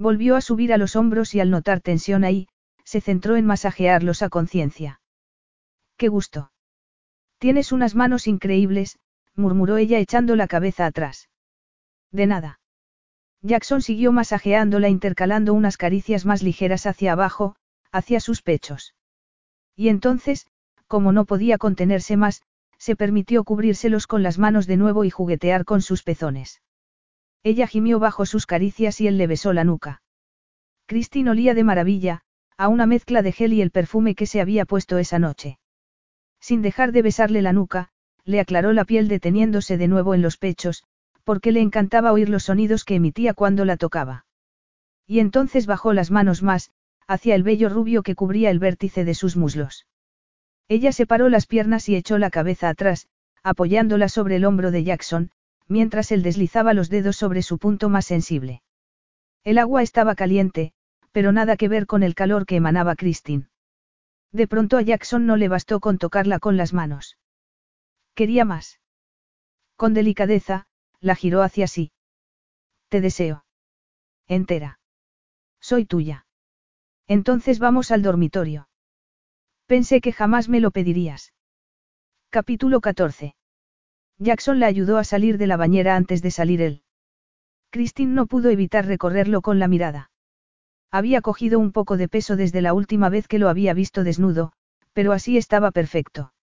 Volvió a subir a los hombros y al notar tensión ahí, se centró en masajearlos a conciencia. ¡Qué gusto! Tienes unas manos increíbles, murmuró ella echando la cabeza atrás. De nada. Jackson siguió masajeándola intercalando unas caricias más ligeras hacia abajo, hacia sus pechos. Y entonces, como no podía contenerse más, se permitió cubrírselos con las manos de nuevo y juguetear con sus pezones. Ella gimió bajo sus caricias y él le besó la nuca. Christine olía de maravilla, a una mezcla de gel y el perfume que se había puesto esa noche. Sin dejar de besarle la nuca, le aclaró la piel deteniéndose de nuevo en los pechos, porque le encantaba oír los sonidos que emitía cuando la tocaba. Y entonces bajó las manos más, hacia el vello rubio que cubría el vértice de sus muslos. Ella separó las piernas y echó la cabeza atrás, apoyándola sobre el hombro de Jackson, mientras él deslizaba los dedos sobre su punto más sensible. El agua estaba caliente, pero nada que ver con el calor que emanaba Christine. De pronto a Jackson no le bastó con tocarla con las manos. Quería más. Con delicadeza, la giró hacia sí. Te deseo. Entera. Soy tuya. Entonces vamos al dormitorio. Pensé que jamás me lo pedirías. Capítulo 14. Jackson la ayudó a salir de la bañera antes de salir él. Christine no pudo evitar recorrerlo con la mirada. Había cogido un poco de peso desde la última vez que lo había visto desnudo, pero así estaba perfecto.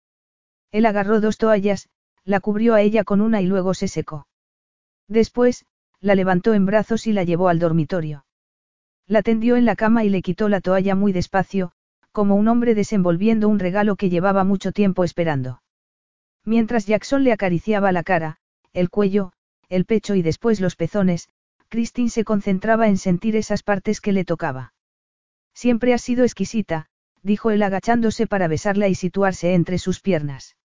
Él agarró dos toallas, la cubrió a ella con una y luego se secó. Después, la levantó en brazos y la llevó al dormitorio. La tendió en la cama y le quitó la toalla muy despacio, como un hombre desenvolviendo un regalo que llevaba mucho tiempo esperando. Mientras Jackson le acariciaba la cara, el cuello, el pecho y después los pezones, Christine se concentraba en sentir esas partes que le tocaba. Siempre ha sido exquisita, dijo él agachándose para besarla y situarse entre sus piernas.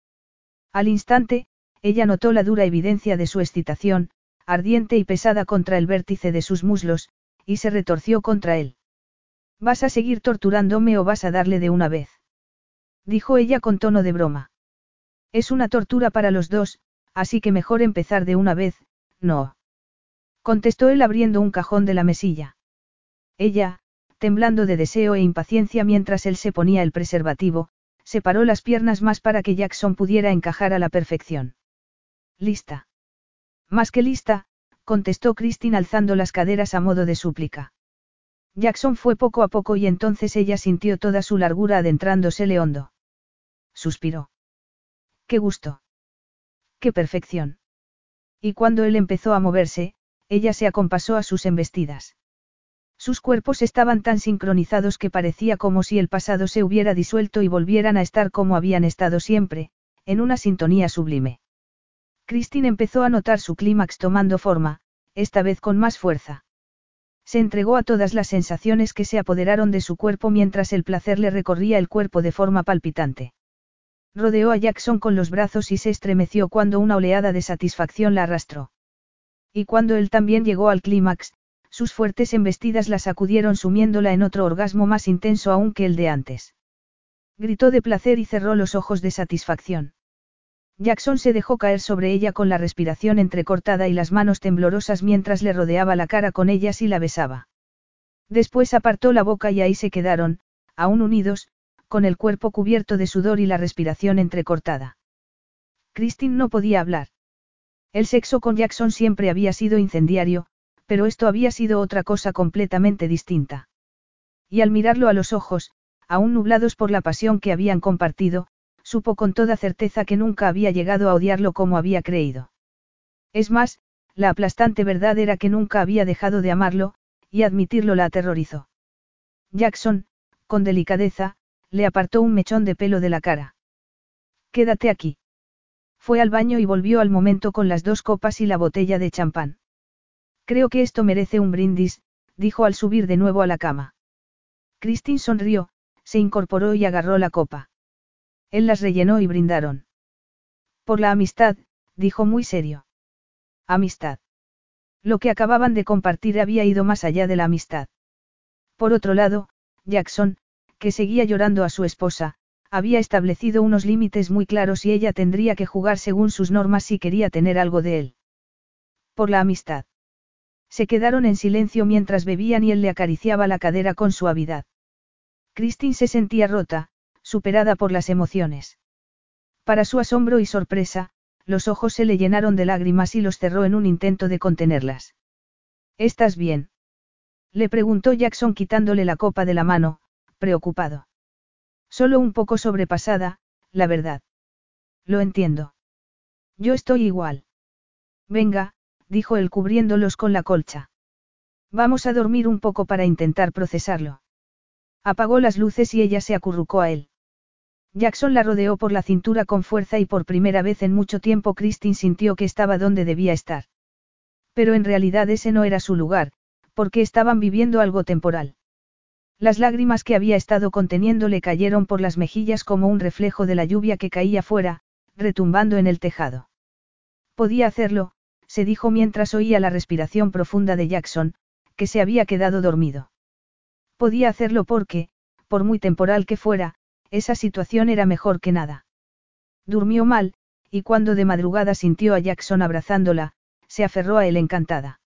Al instante, ella notó la dura evidencia de su excitación, ardiente y pesada contra el vértice de sus muslos, y se retorció contra él. ¿Vas a seguir torturándome o vas a darle de una vez? Dijo ella con tono de broma. Es una tortura para los dos, así que mejor empezar de una vez, no. Contestó él abriendo un cajón de la mesilla. Ella, temblando de deseo e impaciencia mientras él se ponía el preservativo, separó las piernas más para que Jackson pudiera encajar a la perfección. Lista. Más que lista, contestó Christine alzando las caderas a modo de súplica. Jackson fue poco a poco y entonces ella sintió toda su largura adentrándosele hondo. Suspiró. ¡Qué gusto! ¡Qué perfección! Y cuando él empezó a moverse, ella se acompasó a sus embestidas. Sus cuerpos estaban tan sincronizados que parecía como si el pasado se hubiera disuelto y volvieran a estar como habían estado siempre, en una sintonía sublime. Christine empezó a notar su clímax tomando forma, esta vez con más fuerza. Se entregó a todas las sensaciones que se apoderaron de su cuerpo mientras el placer le recorría el cuerpo de forma palpitante. Rodeó a Jackson con los brazos y se estremeció cuando una oleada de satisfacción la arrastró. Y cuando él también llegó al clímax, sus fuertes embestidas la sacudieron sumiéndola en otro orgasmo más intenso aún que el de antes. Gritó de placer y cerró los ojos de satisfacción. Jackson se dejó caer sobre ella con la respiración entrecortada y las manos temblorosas mientras le rodeaba la cara con ellas y la besaba. Después apartó la boca y ahí se quedaron, aún unidos, con el cuerpo cubierto de sudor y la respiración entrecortada. Christine no podía hablar. El sexo con Jackson siempre había sido incendiario, pero esto había sido otra cosa completamente distinta. Y al mirarlo a los ojos, aún nublados por la pasión que habían compartido, supo con toda certeza que nunca había llegado a odiarlo como había creído. Es más, la aplastante verdad era que nunca había dejado de amarlo, y admitirlo la aterrorizó. Jackson, con delicadeza, le apartó un mechón de pelo de la cara. Quédate aquí. Fue al baño y volvió al momento con las dos copas y la botella de champán. Creo que esto merece un brindis, dijo al subir de nuevo a la cama. Christine sonrió, se incorporó y agarró la copa. Él las rellenó y brindaron. Por la amistad, dijo muy serio. Amistad. Lo que acababan de compartir había ido más allá de la amistad. Por otro lado, Jackson, que seguía llorando a su esposa, había establecido unos límites muy claros y ella tendría que jugar según sus normas si quería tener algo de él. Por la amistad. Se quedaron en silencio mientras bebían y él le acariciaba la cadera con suavidad. Christine se sentía rota, superada por las emociones. Para su asombro y sorpresa, los ojos se le llenaron de lágrimas y los cerró en un intento de contenerlas. ¿Estás bien? Le preguntó Jackson quitándole la copa de la mano, preocupado. Solo un poco sobrepasada, la verdad. Lo entiendo. Yo estoy igual. Venga, dijo él cubriéndolos con la colcha. Vamos a dormir un poco para intentar procesarlo. Apagó las luces y ella se acurrucó a él. Jackson la rodeó por la cintura con fuerza y por primera vez en mucho tiempo Christine sintió que estaba donde debía estar. Pero en realidad ese no era su lugar, porque estaban viviendo algo temporal. Las lágrimas que había estado conteniendo le cayeron por las mejillas como un reflejo de la lluvia que caía fuera, retumbando en el tejado. Podía hacerlo, se dijo mientras oía la respiración profunda de Jackson, que se había quedado dormido. Podía hacerlo porque, por muy temporal que fuera, esa situación era mejor que nada. Durmió mal, y cuando de madrugada sintió a Jackson abrazándola, se aferró a él encantada.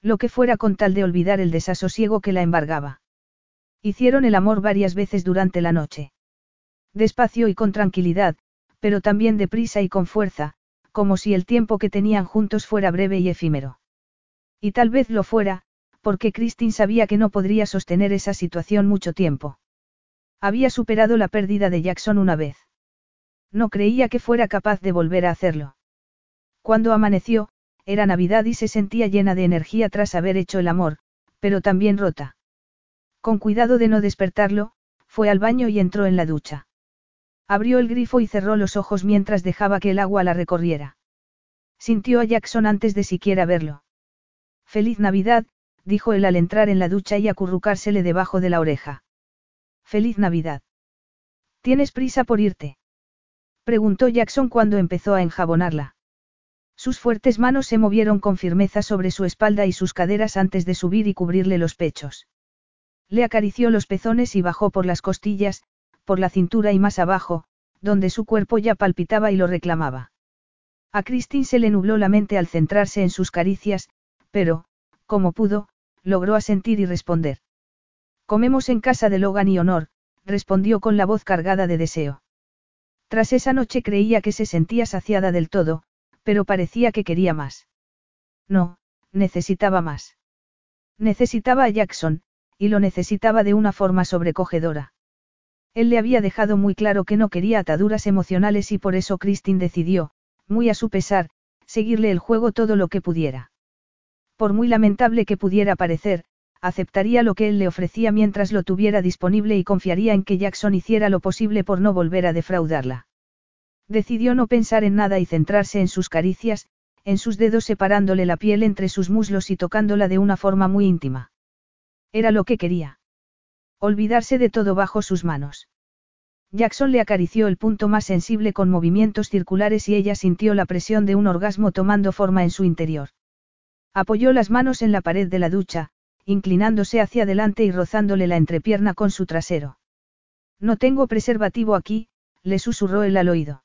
Lo que fuera con tal de olvidar el desasosiego que la embargaba. Hicieron el amor varias veces durante la noche. Despacio y con tranquilidad, pero también deprisa y con fuerza, como si el tiempo que tenían juntos fuera breve y efímero. Y tal vez lo fuera, porque Christine sabía que no podría sostener esa situación mucho tiempo. Había superado la pérdida de Jackson una vez. No creía que fuera capaz de volver a hacerlo. Cuando amaneció, era Navidad y se sentía llena de energía tras haber hecho el amor, pero también rota. Con cuidado de no despertarlo, fue al baño y entró en la ducha. Abrió el grifo y cerró los ojos mientras dejaba que el agua la recorriera. Sintió a Jackson antes de siquiera verlo. Feliz Navidad, dijo él al entrar en la ducha y acurrucársele debajo de la oreja. Feliz Navidad. ¿Tienes prisa por irte? Preguntó Jackson cuando empezó a enjabonarla. Sus fuertes manos se movieron con firmeza sobre su espalda y sus caderas antes de subir y cubrirle los pechos. Le acarició los pezones y bajó por las costillas, por la cintura y más abajo, donde su cuerpo ya palpitaba y lo reclamaba. A Christine se le nubló la mente al centrarse en sus caricias, pero, como pudo, logró asentir y responder. Comemos en casa de Logan y Honor, respondió con la voz cargada de deseo. Tras esa noche creía que se sentía saciada del todo, pero parecía que quería más. No, necesitaba más. Necesitaba a Jackson, y lo necesitaba de una forma sobrecogedora. Él le había dejado muy claro que no quería ataduras emocionales y por eso Christine decidió, muy a su pesar, seguirle el juego todo lo que pudiera. Por muy lamentable que pudiera parecer, aceptaría lo que él le ofrecía mientras lo tuviera disponible y confiaría en que Jackson hiciera lo posible por no volver a defraudarla. Decidió no pensar en nada y centrarse en sus caricias, en sus dedos separándole la piel entre sus muslos y tocándola de una forma muy íntima. Era lo que quería. Olvidarse de todo bajo sus manos. Jackson le acarició el punto más sensible con movimientos circulares y ella sintió la presión de un orgasmo tomando forma en su interior. Apoyó las manos en la pared de la ducha, inclinándose hacia adelante y rozándole la entrepierna con su trasero. No tengo preservativo aquí, le susurró él al oído.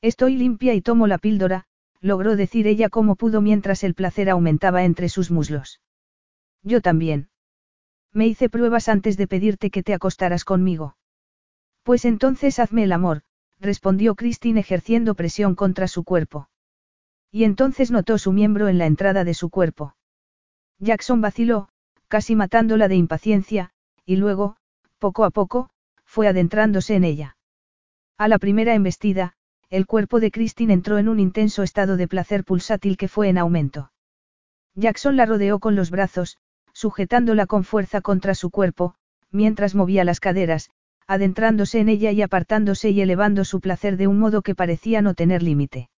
Estoy limpia y tomo la píldora, logró decir ella como pudo mientras el placer aumentaba entre sus muslos. Yo también. Me hice pruebas antes de pedirte que te acostaras conmigo. Pues entonces hazme el amor, respondió Christine ejerciendo presión contra su cuerpo. Y entonces notó su miembro en la entrada de su cuerpo. Jackson vaciló, casi matándola de impaciencia, y luego, poco a poco, fue adentrándose en ella. A la primera embestida, el cuerpo de Christine entró en un intenso estado de placer pulsátil que fue en aumento. Jackson la rodeó con los brazos, sujetándola con fuerza contra su cuerpo, mientras movía las caderas, adentrándose en ella y apartándose y elevando su placer de un modo que parecía no tener límite.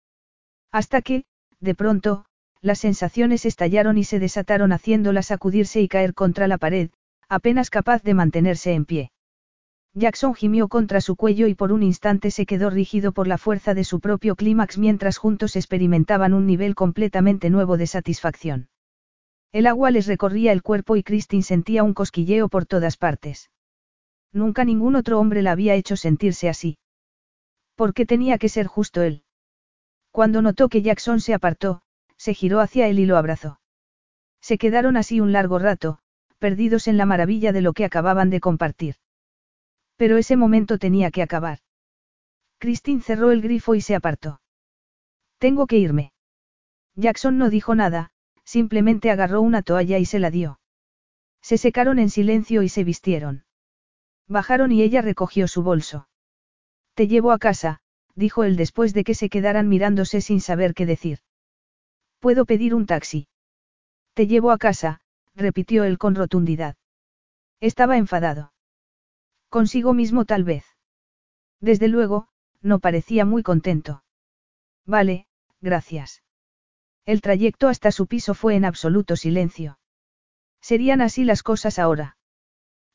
Hasta que, de pronto, las sensaciones estallaron y se desataron haciéndola sacudirse y caer contra la pared, apenas capaz de mantenerse en pie. Jackson gimió contra su cuello y por un instante se quedó rígido por la fuerza de su propio clímax mientras juntos experimentaban un nivel completamente nuevo de satisfacción. El agua les recorría el cuerpo y Christine sentía un cosquilleo por todas partes. Nunca ningún otro hombre la había hecho sentirse así. ¿Por qué tenía que ser justo él? Cuando notó que Jackson se apartó, se giró hacia él y lo abrazó. Se quedaron así un largo rato, perdidos en la maravilla de lo que acababan de compartir. Pero ese momento tenía que acabar. Christine cerró el grifo y se apartó. Tengo que irme. Jackson no dijo nada, Simplemente agarró una toalla y se la dio. Se secaron en silencio y se vistieron. Bajaron y ella recogió su bolso. Te llevo a casa, dijo él después de que se quedaran mirándose sin saber qué decir. ¿Puedo pedir un taxi? Te llevo a casa, repitió él con rotundidad. Estaba enfadado. Consigo mismo tal vez. Desde luego, no parecía muy contento. Vale, gracias. El trayecto hasta su piso fue en absoluto silencio. Serían así las cosas ahora.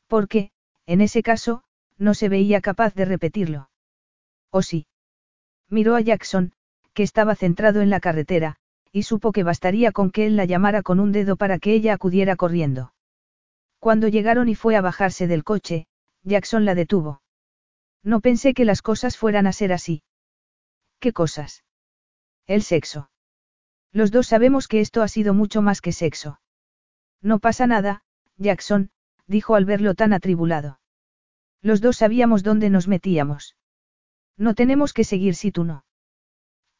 Porque, en ese caso, no se veía capaz de repetirlo. ¿O sí? Miró a Jackson, que estaba centrado en la carretera, y supo que bastaría con que él la llamara con un dedo para que ella acudiera corriendo. Cuando llegaron y fue a bajarse del coche, Jackson la detuvo. No pensé que las cosas fueran a ser así. ¿Qué cosas? El sexo. Los dos sabemos que esto ha sido mucho más que sexo. No pasa nada, Jackson, dijo al verlo tan atribulado. Los dos sabíamos dónde nos metíamos. No tenemos que seguir si tú no.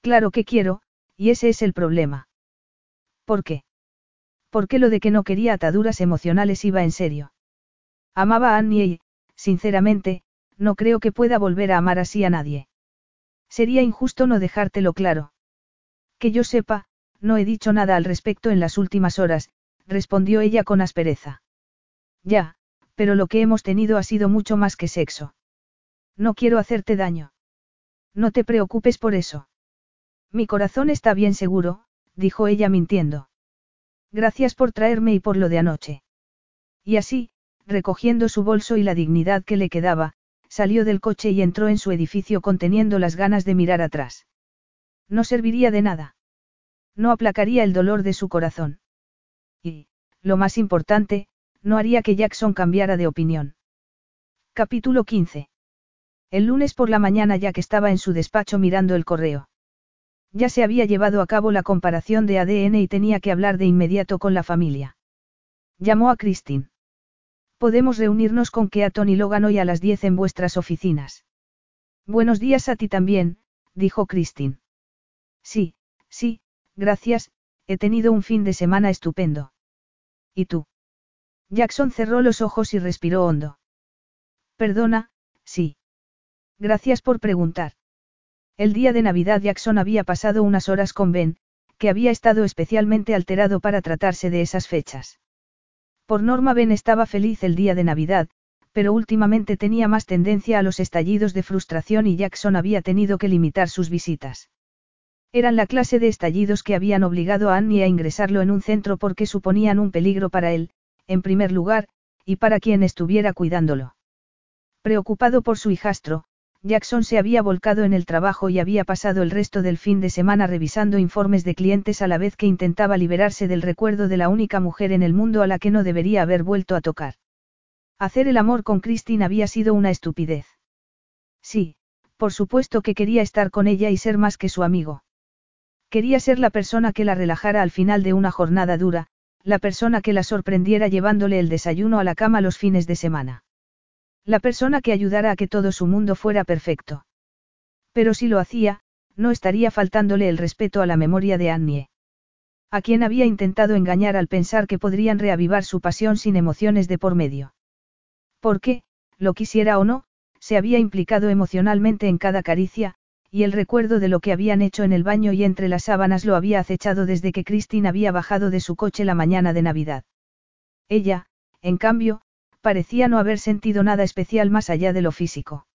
Claro que quiero, y ese es el problema. ¿Por qué? Porque lo de que no quería ataduras emocionales iba en serio. Amaba a Annie y, sinceramente, no creo que pueda volver a amar así a nadie. Sería injusto no dejártelo claro. Que yo sepa, no he dicho nada al respecto en las últimas horas, respondió ella con aspereza. Ya, pero lo que hemos tenido ha sido mucho más que sexo. No quiero hacerte daño. No te preocupes por eso. Mi corazón está bien seguro, dijo ella mintiendo. Gracias por traerme y por lo de anoche. Y así, recogiendo su bolso y la dignidad que le quedaba, salió del coche y entró en su edificio conteniendo las ganas de mirar atrás. No serviría de nada. No aplacaría el dolor de su corazón. Y, lo más importante, no haría que Jackson cambiara de opinión. Capítulo 15. El lunes por la mañana Jack estaba en su despacho mirando el correo. Ya se había llevado a cabo la comparación de ADN y tenía que hablar de inmediato con la familia. Llamó a Christine. Podemos reunirnos con Keaton y Logan hoy a las 10 en vuestras oficinas. Buenos días a ti también, dijo Christine. Sí, sí, gracias, he tenido un fin de semana estupendo. ¿Y tú? Jackson cerró los ojos y respiró hondo. Perdona, sí. Gracias por preguntar. El día de Navidad Jackson había pasado unas horas con Ben, que había estado especialmente alterado para tratarse de esas fechas. Por norma Ben estaba feliz el día de Navidad, pero últimamente tenía más tendencia a los estallidos de frustración y Jackson había tenido que limitar sus visitas. Eran la clase de estallidos que habían obligado a Annie a ingresarlo en un centro porque suponían un peligro para él, en primer lugar, y para quien estuviera cuidándolo. Preocupado por su hijastro, Jackson se había volcado en el trabajo y había pasado el resto del fin de semana revisando informes de clientes a la vez que intentaba liberarse del recuerdo de la única mujer en el mundo a la que no debería haber vuelto a tocar. Hacer el amor con Christine había sido una estupidez. Sí, por supuesto que quería estar con ella y ser más que su amigo. Quería ser la persona que la relajara al final de una jornada dura, la persona que la sorprendiera llevándole el desayuno a la cama los fines de semana. La persona que ayudara a que todo su mundo fuera perfecto. Pero si lo hacía, no estaría faltándole el respeto a la memoria de Annie. A quien había intentado engañar al pensar que podrían reavivar su pasión sin emociones de por medio. Porque, lo quisiera o no, se había implicado emocionalmente en cada caricia, y el recuerdo de lo que habían hecho en el baño y entre las sábanas lo había acechado desde que Christine había bajado de su coche la mañana de Navidad. Ella, en cambio, parecía no haber sentido nada especial más allá de lo físico.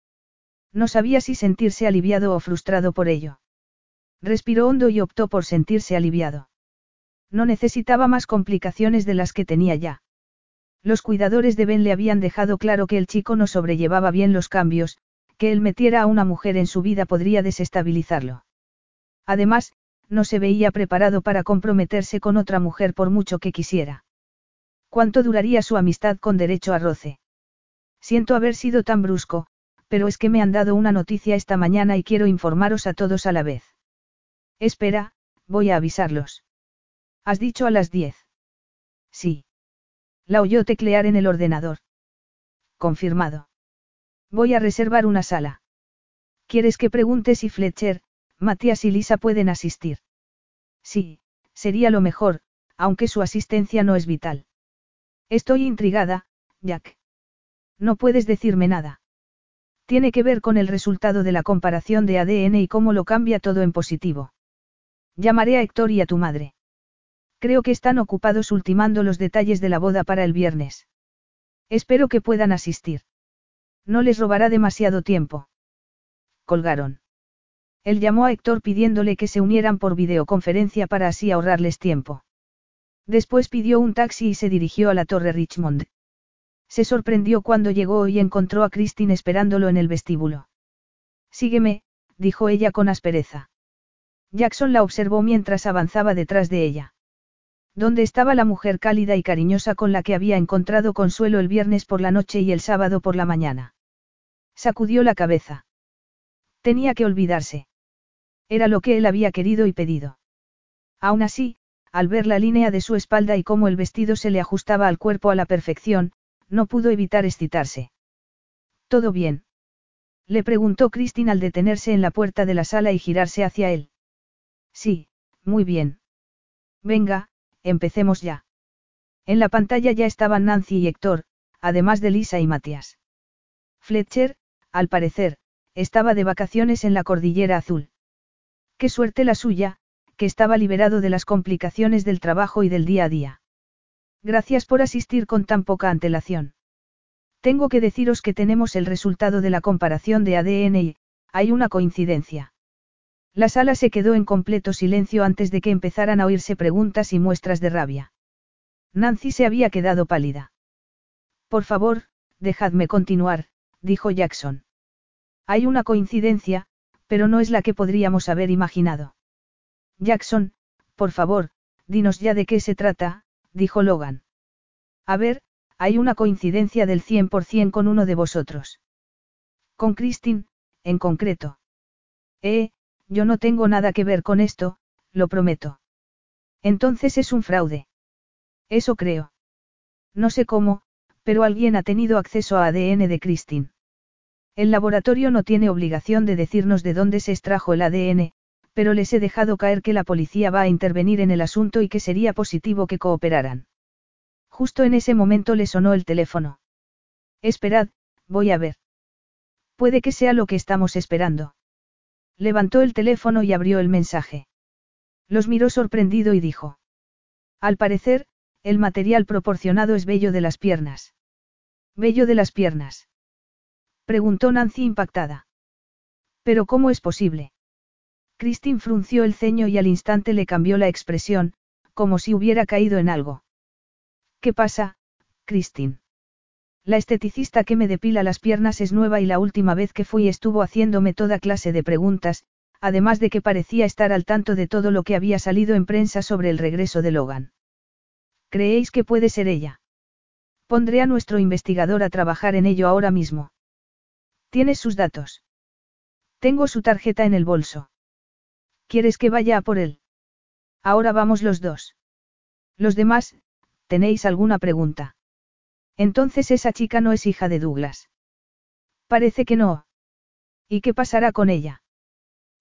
No sabía si sentirse aliviado o frustrado por ello. Respiró hondo y optó por sentirse aliviado. No necesitaba más complicaciones de las que tenía ya. Los cuidadores de Ben le habían dejado claro que el chico no sobrellevaba bien los cambios, que él metiera a una mujer en su vida podría desestabilizarlo. Además, no se veía preparado para comprometerse con otra mujer por mucho que quisiera. ¿Cuánto duraría su amistad con derecho a roce? Siento haber sido tan brusco, pero es que me han dado una noticia esta mañana y quiero informaros a todos a la vez. Espera, voy a avisarlos. ¿Has dicho a las diez? Sí. La oyó teclear en el ordenador. Confirmado. Voy a reservar una sala. ¿Quieres que pregunte si Fletcher, Matías y Lisa pueden asistir? Sí, sería lo mejor, aunque su asistencia no es vital. Estoy intrigada, Jack. No puedes decirme nada. Tiene que ver con el resultado de la comparación de ADN y cómo lo cambia todo en positivo. Llamaré a Héctor y a tu madre. Creo que están ocupados ultimando los detalles de la boda para el viernes. Espero que puedan asistir. No les robará demasiado tiempo. Colgaron. Él llamó a Héctor pidiéndole que se unieran por videoconferencia para así ahorrarles tiempo. Después pidió un taxi y se dirigió a la Torre Richmond. Se sorprendió cuando llegó y encontró a Christine esperándolo en el vestíbulo. Sígueme, dijo ella con aspereza. Jackson la observó mientras avanzaba detrás de ella. ¿Dónde estaba la mujer cálida y cariñosa con la que había encontrado consuelo el viernes por la noche y el sábado por la mañana? Sacudió la cabeza. Tenía que olvidarse. Era lo que él había querido y pedido. Aún así, al ver la línea de su espalda y cómo el vestido se le ajustaba al cuerpo a la perfección, no pudo evitar excitarse. ¿Todo bien? Le preguntó Christine al detenerse en la puerta de la sala y girarse hacia él. Sí, muy bien. Venga, empecemos ya. En la pantalla ya estaban Nancy y Héctor, además de Lisa y Matías. Fletcher, al parecer, estaba de vacaciones en la Cordillera Azul. Qué suerte la suya, que estaba liberado de las complicaciones del trabajo y del día a día. Gracias por asistir con tan poca antelación. Tengo que deciros que tenemos el resultado de la comparación de ADN y, hay una coincidencia. La sala se quedó en completo silencio antes de que empezaran a oírse preguntas y muestras de rabia. Nancy se había quedado pálida. Por favor, dejadme continuar, dijo Jackson. Hay una coincidencia, pero no es la que podríamos haber imaginado. Jackson, por favor, dinos ya de qué se trata, dijo Logan. A ver, hay una coincidencia del 100% con uno de vosotros. Con Christine, en concreto. Eh, yo no tengo nada que ver con esto, lo prometo. Entonces es un fraude. Eso creo. No sé cómo, pero alguien ha tenido acceso a ADN de Christine. El laboratorio no tiene obligación de decirnos de dónde se extrajo el ADN, pero les he dejado caer que la policía va a intervenir en el asunto y que sería positivo que cooperaran. Justo en ese momento le sonó el teléfono. Esperad, voy a ver. Puede que sea lo que estamos esperando. Levantó el teléfono y abrió el mensaje. Los miró sorprendido y dijo. Al parecer, el material proporcionado es vello de las piernas. ¿Vello de las piernas? Preguntó Nancy impactada. ¿Pero cómo es posible? Christine frunció el ceño y al instante le cambió la expresión, como si hubiera caído en algo. ¿Qué pasa, Christine? La esteticista que me depila las piernas es nueva y la última vez que fui estuvo haciéndome toda clase de preguntas, además de que parecía estar al tanto de todo lo que había salido en prensa sobre el regreso de Logan. ¿Creéis que puede ser ella? Pondré a nuestro investigador a trabajar en ello ahora mismo. ¿Tienes sus datos? Tengo su tarjeta en el bolso. ¿Quieres que vaya a por él? Ahora vamos los dos. Los demás, ¿tenéis alguna pregunta? Entonces esa chica no es hija de Douglas. Parece que no. ¿Y qué pasará con ella?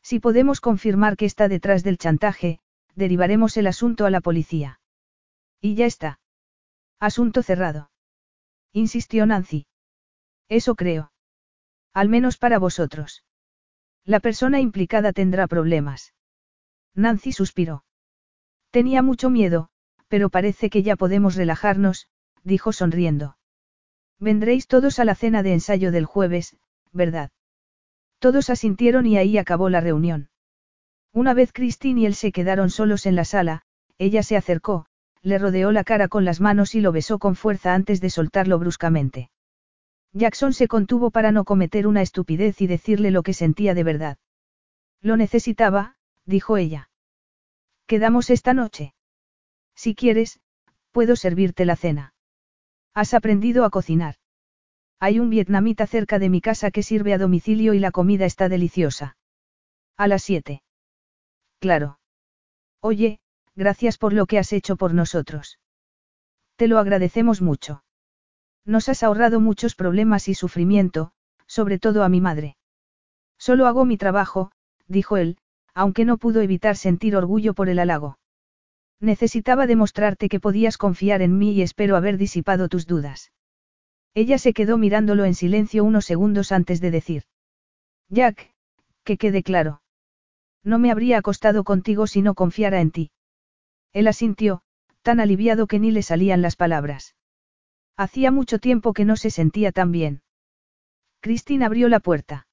Si podemos confirmar que está detrás del chantaje, derivaremos el asunto a la policía. Y ya está. Asunto cerrado. Insistió Nancy. Eso creo. Al menos para vosotros. La persona implicada tendrá problemas. Nancy suspiró. Tenía mucho miedo, pero parece que ya podemos relajarnos, dijo sonriendo. Vendréis todos a la cena de ensayo del jueves, ¿verdad? Todos asintieron y ahí acabó la reunión. Una vez Christine y él se quedaron solos en la sala, ella se acercó, le rodeó la cara con las manos y lo besó con fuerza antes de soltarlo bruscamente. Jackson se contuvo para no cometer una estupidez y decirle lo que sentía de verdad. Lo necesitaba, dijo ella. ¿Quedamos esta noche? Si quieres, puedo servirte la cena. ¿Has aprendido a cocinar? Hay un vietnamita cerca de mi casa que sirve a domicilio y la comida está deliciosa. A las siete. Claro. Oye, gracias por lo que has hecho por nosotros. Te lo agradecemos mucho. Nos has ahorrado muchos problemas y sufrimiento, sobre todo a mi madre. Solo hago mi trabajo, dijo él, aunque no pudo evitar sentir orgullo por el halago. Necesitaba demostrarte que podías confiar en mí y espero haber disipado tus dudas. Ella se quedó mirándolo en silencio unos segundos antes de decir. Jack, que quede claro. No me habría acostado contigo si no confiara en ti. Él asintió, tan aliviado que ni le salían las palabras. Hacía mucho tiempo que no se sentía tan bien. Christine abrió la puerta.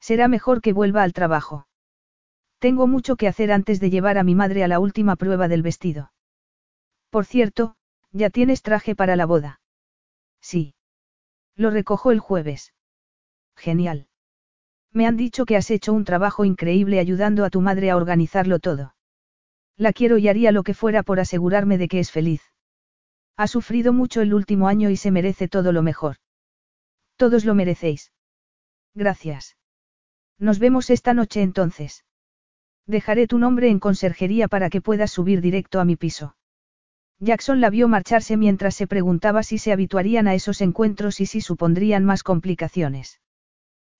Será mejor que vuelva al trabajo. Tengo mucho que hacer antes de llevar a mi madre a la última prueba del vestido. Por cierto, ¿ya tienes traje para la boda? Sí. Lo recojo el jueves. Genial. Me han dicho que has hecho un trabajo increíble ayudando a tu madre a organizarlo todo. La quiero y haría lo que fuera por asegurarme de que es feliz. Ha sufrido mucho el último año y se merece todo lo mejor. Todos lo merecéis. Gracias. Nos vemos esta noche entonces. Dejaré tu nombre en conserjería para que puedas subir directo a mi piso. Jackson la vio marcharse mientras se preguntaba si se habituarían a esos encuentros y si supondrían más complicaciones.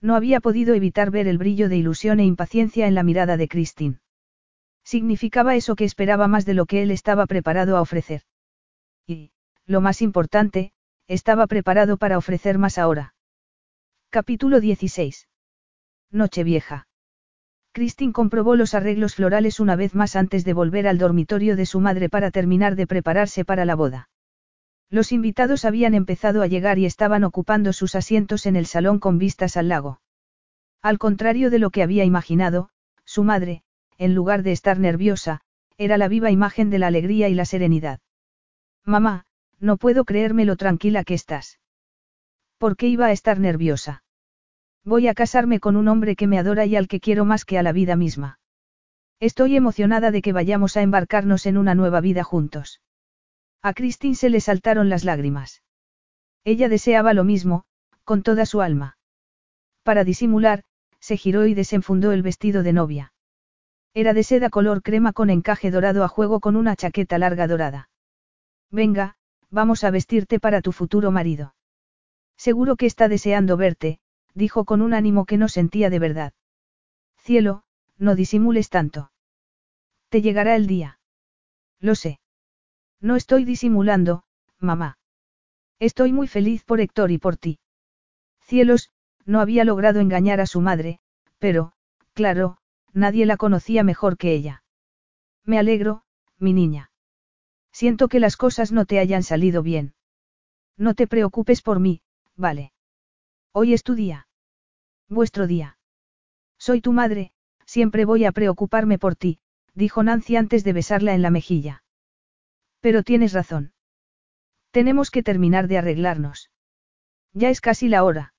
No había podido evitar ver el brillo de ilusión e impaciencia en la mirada de Christine. Significaba eso que esperaba más de lo que él estaba preparado a ofrecer. Y, lo más importante, estaba preparado para ofrecer más ahora. Capítulo 16. Nochevieja. Christine comprobó los arreglos florales una vez más antes de volver al dormitorio de su madre para terminar de prepararse para la boda. Los invitados habían empezado a llegar y estaban ocupando sus asientos en el salón con vistas al lago. Al contrario de lo que había imaginado, su madre, en lugar de estar nerviosa, era la viva imagen de la alegría y la serenidad. Mamá, no puedo creerme lo tranquila que estás. ¿Por qué iba a estar nerviosa? Voy a casarme con un hombre que me adora y al que quiero más que a la vida misma. Estoy emocionada de que vayamos a embarcarnos en una nueva vida juntos. A Christine se le saltaron las lágrimas. Ella deseaba lo mismo, con toda su alma. Para disimular, se giró y desenfundó el vestido de novia. Era de seda color crema con encaje dorado a juego con una chaqueta larga dorada. Venga, vamos a vestirte para tu futuro marido. Seguro que está deseando verte, dijo con un ánimo que no sentía de verdad. Cielo, no disimules tanto. Te llegará el día. Lo sé. No estoy disimulando, mamá. Estoy muy feliz por Héctor y por ti. Cielos, no había logrado engañar a su madre, pero, claro, nadie la conocía mejor que ella. Me alegro, mi niña. Siento que las cosas no te hayan salido bien. No te preocupes por mí, vale. Hoy es tu día. Vuestro día. Soy tu madre, siempre voy a preocuparme por ti, dijo Nancy antes de besarla en la mejilla. Pero tienes razón. Tenemos que terminar de arreglarnos. Ya es casi la hora.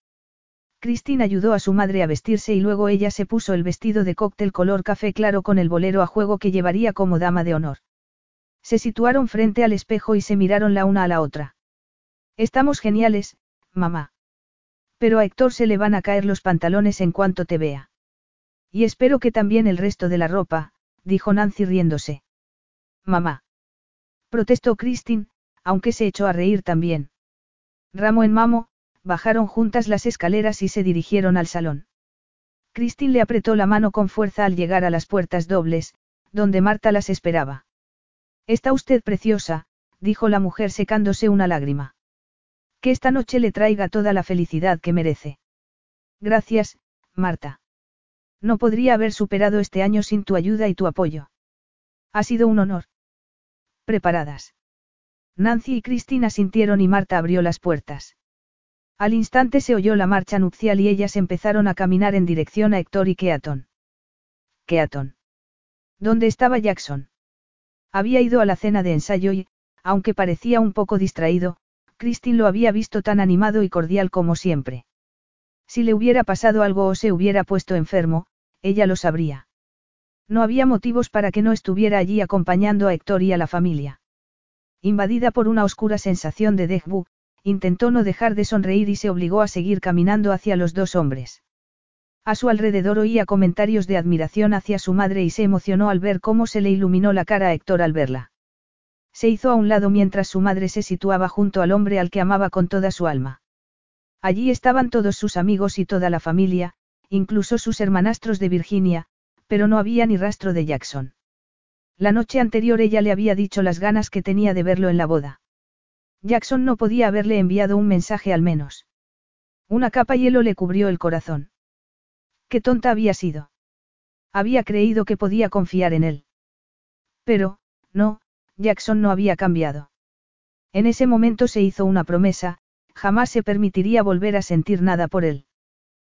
Christine ayudó a su madre a vestirse y luego ella se puso el vestido de cóctel color café claro con el bolero a juego que llevaría como dama de honor. Se situaron frente al espejo y se miraron la una a la otra. Estamos geniales, mamá. Pero a Héctor se le van a caer los pantalones en cuanto te vea. Y espero que también el resto de la ropa, dijo Nancy riéndose. Mamá. Protestó Christine, aunque se echó a reír también. Ramo en mamo, bajaron juntas las escaleras y se dirigieron al salón. Christine le apretó la mano con fuerza al llegar a las puertas dobles, donde Marta las esperaba. Está usted preciosa, dijo la mujer secándose una lágrima. Que esta noche le traiga toda la felicidad que merece. Gracias, Marta. No podría haber superado este año sin tu ayuda y tu apoyo. Ha sido un honor preparadas. Nancy y Cristina sintieron y Marta abrió las puertas. Al instante se oyó la marcha nupcial y ellas empezaron a caminar en dirección a Héctor y Keaton. Keaton. ¿Dónde estaba Jackson? Había ido a la cena de ensayo y, aunque parecía un poco distraído, Christine lo había visto tan animado y cordial como siempre. Si le hubiera pasado algo o se hubiera puesto enfermo, ella lo sabría. No había motivos para que no estuviera allí acompañando a Héctor y a la familia. Invadida por una oscura sensación de dejbu, intentó no dejar de sonreír y se obligó a seguir caminando hacia los dos hombres. A su alrededor oía comentarios de admiración hacia su madre y se emocionó al ver cómo se le iluminó la cara a Héctor al verla. Se hizo a un lado mientras su madre se situaba junto al hombre al que amaba con toda su alma. Allí estaban todos sus amigos y toda la familia, incluso sus hermanastros de Virginia, pero no había ni rastro de Jackson. La noche anterior ella le había dicho las ganas que tenía de verlo en la boda. Jackson no podía haberle enviado un mensaje al menos. Una capa hielo le cubrió el corazón. Qué tonta había sido. Había creído que podía confiar en él. Pero, no, Jackson no había cambiado. En ese momento se hizo una promesa, jamás se permitiría volver a sentir nada por él.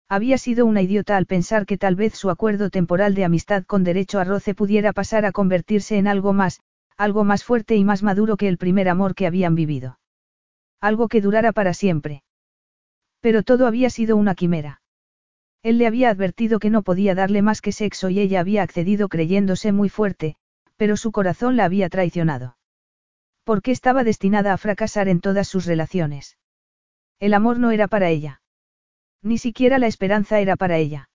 Había sido una idiota al pensar que tal vez su acuerdo temporal de amistad con derecho a roce pudiera pasar a convertirse en algo más, algo más fuerte y más maduro que el primer amor que habían vivido. Algo que durara para siempre. Pero todo había sido una quimera. Él le había advertido que no podía darle más que sexo y ella había accedido creyéndose muy fuerte, pero su corazón la había traicionado. Porque estaba destinada a fracasar en todas sus relaciones. El amor no era para ella. Ni siquiera la esperanza era para ella.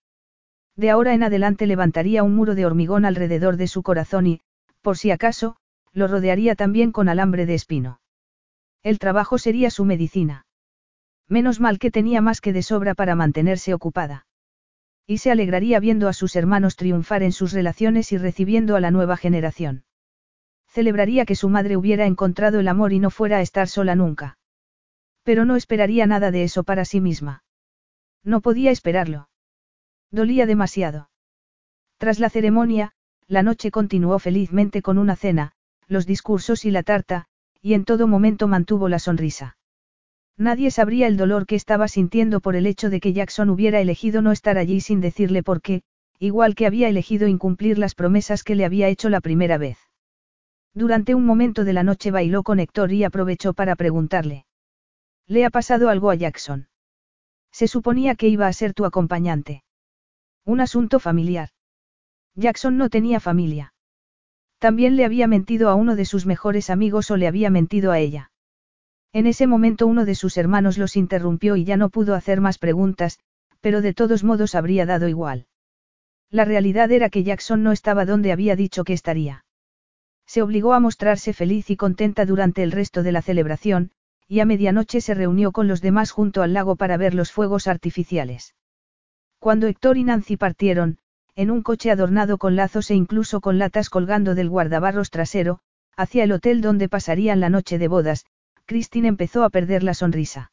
De ahora en adelante levantaría un muro de hormigón alrededor de su corazón y, por si acaso, lo rodearía también con alambre de espino. El trabajo sería su medicina. Menos mal que tenía más que de sobra para mantenerse ocupada. Y se alegraría viendo a sus hermanos triunfar en sus relaciones y recibiendo a la nueva generación. Celebraría que su madre hubiera encontrado el amor y no fuera a estar sola nunca. Pero no esperaría nada de eso para sí misma. No podía esperarlo. Dolía demasiado. Tras la ceremonia, la noche continuó felizmente con una cena, los discursos y la tarta, y en todo momento mantuvo la sonrisa. Nadie sabría el dolor que estaba sintiendo por el hecho de que Jackson hubiera elegido no estar allí sin decirle por qué, igual que había elegido incumplir las promesas que le había hecho la primera vez. Durante un momento de la noche bailó con Héctor y aprovechó para preguntarle. ¿Le ha pasado algo a Jackson? Se suponía que iba a ser tu acompañante. Un asunto familiar. Jackson no tenía familia. También le había mentido a uno de sus mejores amigos o le había mentido a ella. En ese momento uno de sus hermanos los interrumpió y ya no pudo hacer más preguntas, pero de todos modos habría dado igual. La realidad era que Jackson no estaba donde había dicho que estaría. Se obligó a mostrarse feliz y contenta durante el resto de la celebración, y a medianoche se reunió con los demás junto al lago para ver los fuegos artificiales. Cuando Héctor y Nancy partieron, en un coche adornado con lazos e incluso con latas colgando del guardabarros trasero, hacia el hotel donde pasarían la noche de bodas, Christine empezó a perder la sonrisa.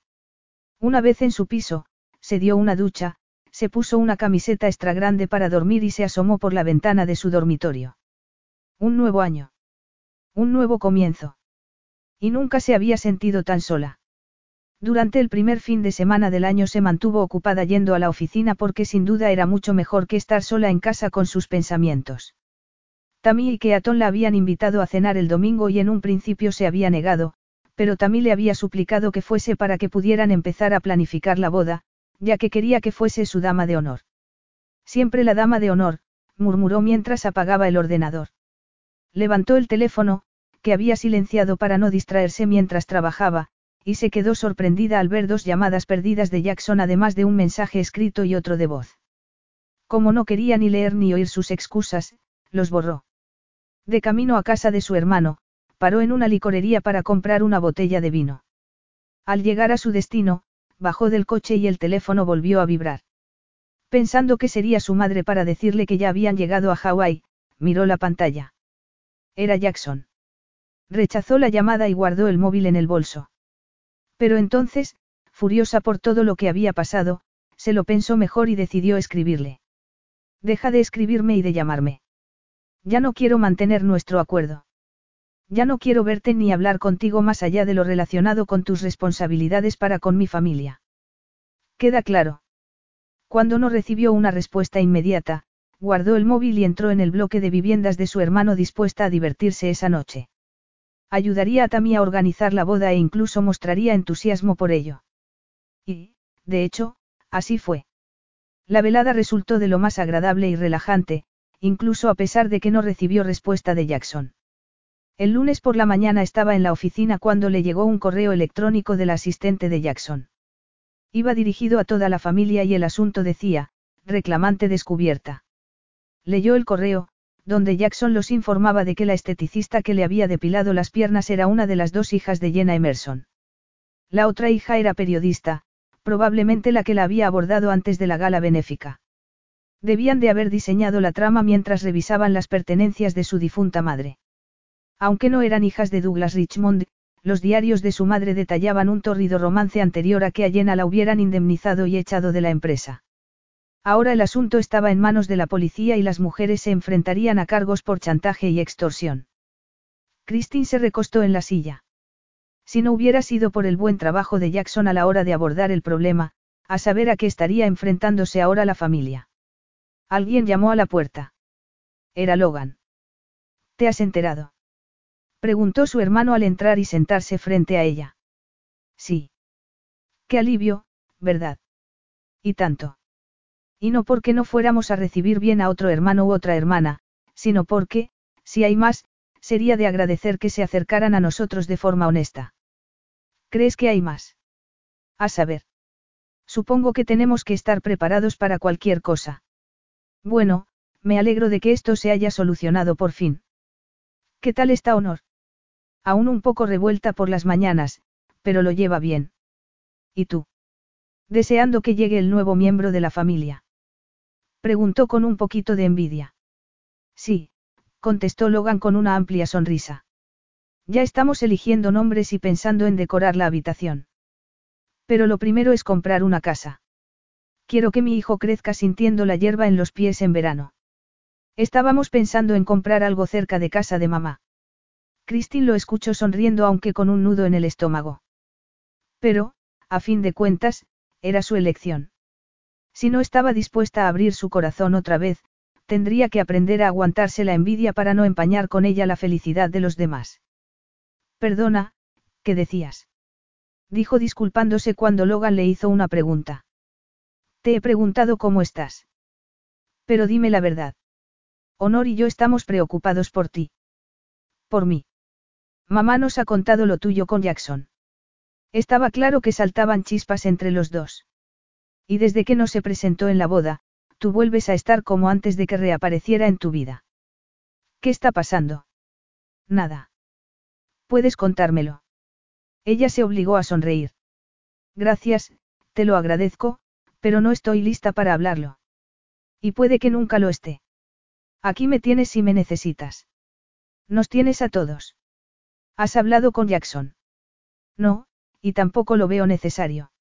Una vez en su piso, se dio una ducha, se puso una camiseta extra grande para dormir y se asomó por la ventana de su dormitorio. Un nuevo año. Un nuevo comienzo. Y nunca se había sentido tan sola. Durante el primer fin de semana del año se mantuvo ocupada yendo a la oficina porque sin duda era mucho mejor que estar sola en casa con sus pensamientos. Tammy y Keaton la habían invitado a cenar el domingo y en un principio se había negado, pero Tammy le había suplicado que fuese para que pudieran empezar a planificar la boda, ya que quería que fuese su dama de honor. Siempre la dama de honor, murmuró mientras apagaba el ordenador. Levantó el teléfono, que había silenciado para no distraerse mientras trabajaba, y se quedó sorprendida al ver dos llamadas perdidas de Jackson además de un mensaje escrito y otro de voz. Como no quería ni leer ni oír sus excusas, los borró. De camino a casa de su hermano, paró en una licorería para comprar una botella de vino. Al llegar a su destino, bajó del coche y el teléfono volvió a vibrar. Pensando que sería su madre para decirle que ya habían llegado a Hawái, miró la pantalla. Era Jackson. Rechazó la llamada y guardó el móvil en el bolso. Pero entonces, furiosa por todo lo que había pasado, se lo pensó mejor y decidió escribirle. Deja de escribirme y de llamarme. Ya no quiero mantener nuestro acuerdo. Ya no quiero verte ni hablar contigo más allá de lo relacionado con tus responsabilidades para con mi familia. Queda claro. Cuando no recibió una respuesta inmediata, guardó el móvil y entró en el bloque de viviendas de su hermano dispuesta a divertirse esa noche. Ayudaría a Tammy a organizar la boda e incluso mostraría entusiasmo por ello. Y, de hecho, así fue. La velada resultó de lo más agradable y relajante, incluso a pesar de que no recibió respuesta de Jackson. El lunes por la mañana estaba en la oficina cuando le llegó un correo electrónico del asistente de Jackson. Iba dirigido a toda la familia y el asunto decía, reclamante descubierta. Leyó el correo, donde Jackson los informaba de que la esteticista que le había depilado las piernas era una de las dos hijas de Jenna Emerson. La otra hija era periodista, probablemente la que la había abordado antes de la gala benéfica. Debían de haber diseñado la trama mientras revisaban las pertenencias de su difunta madre. Aunque no eran hijas de Douglas Richmond, los diarios de su madre detallaban un torrido romance anterior a que a la hubieran indemnizado y echado de la empresa. Ahora el asunto estaba en manos de la policía y las mujeres se enfrentarían a cargos por chantaje y extorsión. Christine se recostó en la silla. Si no hubiera sido por el buen trabajo de Jackson a la hora de abordar el problema, a saber a qué estaría enfrentándose ahora la familia. Alguien llamó a la puerta. Era Logan. ¿Te has enterado? Preguntó su hermano al entrar y sentarse frente a ella. Sí. Qué alivio, ¿verdad? Y tanto. Y no porque no fuéramos a recibir bien a otro hermano u otra hermana, sino porque, si hay más, sería de agradecer que se acercaran a nosotros de forma honesta. ¿Crees que hay más? A saber. Supongo que tenemos que estar preparados para cualquier cosa. Bueno, me alegro de que esto se haya solucionado por fin. ¿Qué tal está Honor? Aún un poco revuelta por las mañanas, pero lo lleva bien. ¿Y tú? Deseando que llegue el nuevo miembro de la familia. Preguntó con un poquito de envidia. Sí, contestó Logan con una amplia sonrisa. Ya estamos eligiendo nombres y pensando en decorar la habitación. Pero lo primero es comprar una casa. Quiero que mi hijo crezca sintiendo la hierba en los pies en verano. Estábamos pensando en comprar algo cerca de casa de mamá. Christine lo escuchó sonriendo aunque con un nudo en el estómago. Pero, a fin de cuentas, era su elección. Si no estaba dispuesta a abrir su corazón otra vez, tendría que aprender a aguantarse la envidia para no empañar con ella la felicidad de los demás. Perdona, ¿qué decías? Dijo disculpándose cuando Logan le hizo una pregunta. Te he preguntado cómo estás. Pero dime la verdad. Honor y yo estamos preocupados por ti. Por mí. Mamá nos ha contado lo tuyo con Jackson. Estaba claro que saltaban chispas entre los dos. Y desde que no se presentó en la boda, tú vuelves a estar como antes de que reapareciera en tu vida. ¿Qué está pasando? Nada. Puedes contármelo. Ella se obligó a sonreír. Gracias, te lo agradezco, pero no estoy lista para hablarlo. Y puede que nunca lo esté. Aquí me tienes si me necesitas. Nos tienes a todos. ¿Has hablado con Jackson? No, y tampoco lo veo necesario.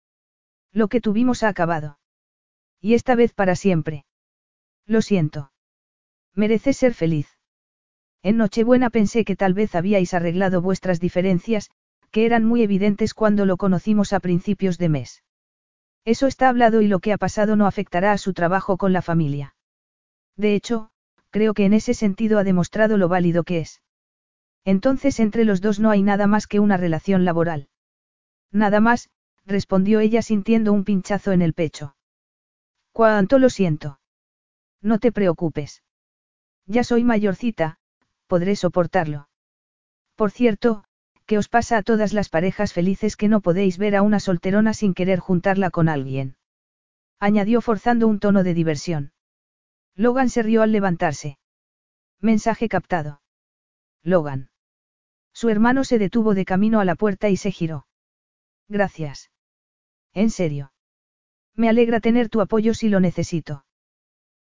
Lo que tuvimos ha acabado. Y esta vez para siempre. Lo siento. Mereces ser feliz. En Nochebuena pensé que tal vez habíais arreglado vuestras diferencias, que eran muy evidentes cuando lo conocimos a principios de mes. Eso está hablado y lo que ha pasado no afectará a su trabajo con la familia. De hecho, creo que en ese sentido ha demostrado lo válido que es. Entonces entre los dos no hay nada más que una relación laboral. Nada más, respondió ella sintiendo un pinchazo en el pecho. Cuánto lo siento. No te preocupes. Ya soy mayorcita, podré soportarlo. Por cierto, ¿qué os pasa a todas las parejas felices que no podéis ver a una solterona sin querer juntarla con alguien? Añadió forzando un tono de diversión. Logan se rió al levantarse. Mensaje captado. Logan. Su hermano se detuvo de camino a la puerta y se giró. Gracias. En serio. Me alegra tener tu apoyo si lo necesito.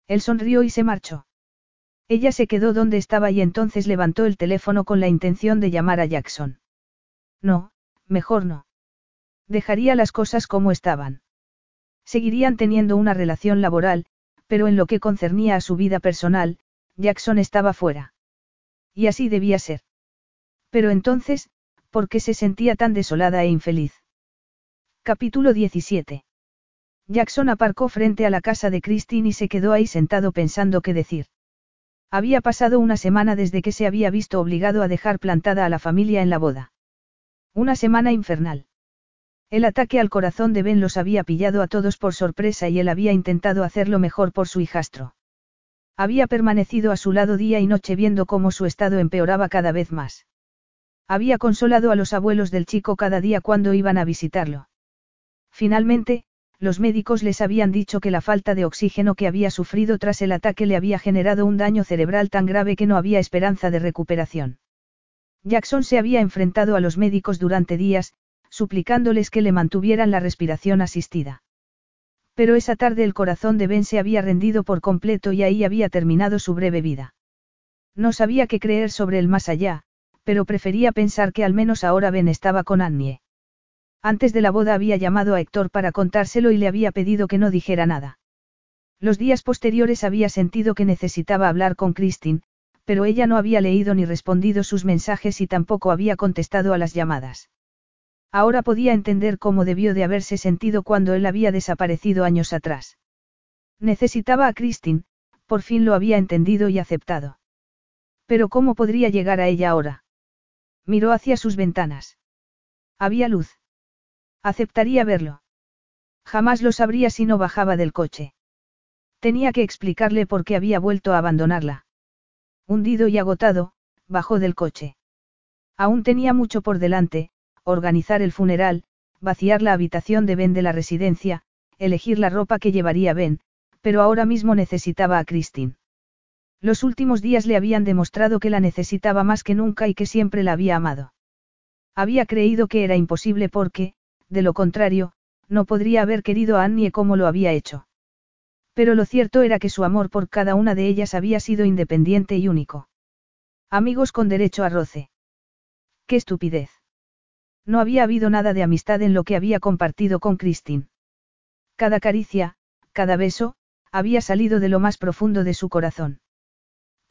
Él sonrió y se marchó. Ella se quedó donde estaba y entonces levantó el teléfono con la intención de llamar a Jackson. No, mejor no. Dejaría las cosas como estaban. Seguirían teniendo una relación laboral, pero en lo que concernía a su vida personal, Jackson estaba fuera. Y así debía ser. Pero entonces, ¿por qué se sentía tan desolada e infeliz? Capítulo 17. Jackson aparcó frente a la casa de Christine y se quedó ahí sentado pensando qué decir. Había pasado una semana desde que se había visto obligado a dejar plantada a la familia en la boda. Una semana infernal. El ataque al corazón de Ben los había pillado a todos por sorpresa y él había intentado hacerlo mejor por su hijastro. Había permanecido a su lado día y noche viendo cómo su estado empeoraba cada vez más. Había consolado a los abuelos del chico cada día cuando iban a visitarlo. Finalmente, los médicos les habían dicho que la falta de oxígeno que había sufrido tras el ataque le había generado un daño cerebral tan grave que no había esperanza de recuperación. Jackson se había enfrentado a los médicos durante días, suplicándoles que le mantuvieran la respiración asistida. Pero esa tarde el corazón de Ben se había rendido por completo y ahí había terminado su breve vida. No sabía qué creer sobre el más allá, pero prefería pensar que al menos ahora Ben estaba con Annie. Antes de la boda había llamado a Héctor para contárselo y le había pedido que no dijera nada. Los días posteriores había sentido que necesitaba hablar con Christine, pero ella no había leído ni respondido sus mensajes y tampoco había contestado a las llamadas. Ahora podía entender cómo debió de haberse sentido cuando él había desaparecido años atrás. Necesitaba a Christine, por fin lo había entendido y aceptado. Pero ¿cómo podría llegar a ella ahora? Miró hacia sus ventanas. Había luz. Aceptaría verlo. Jamás lo sabría si no bajaba del coche. Tenía que explicarle por qué había vuelto a abandonarla. Hundido y agotado, bajó del coche. Aún tenía mucho por delante, organizar el funeral, vaciar la habitación de Ben de la residencia, elegir la ropa que llevaría Ben, pero ahora mismo necesitaba a Christine. Los últimos días le habían demostrado que la necesitaba más que nunca y que siempre la había amado. Había creído que era imposible porque, de lo contrario, no podría haber querido a Annie como lo había hecho. Pero lo cierto era que su amor por cada una de ellas había sido independiente y único. Amigos con derecho a roce. ¡Qué estupidez! No había habido nada de amistad en lo que había compartido con Christine. Cada caricia, cada beso, había salido de lo más profundo de su corazón.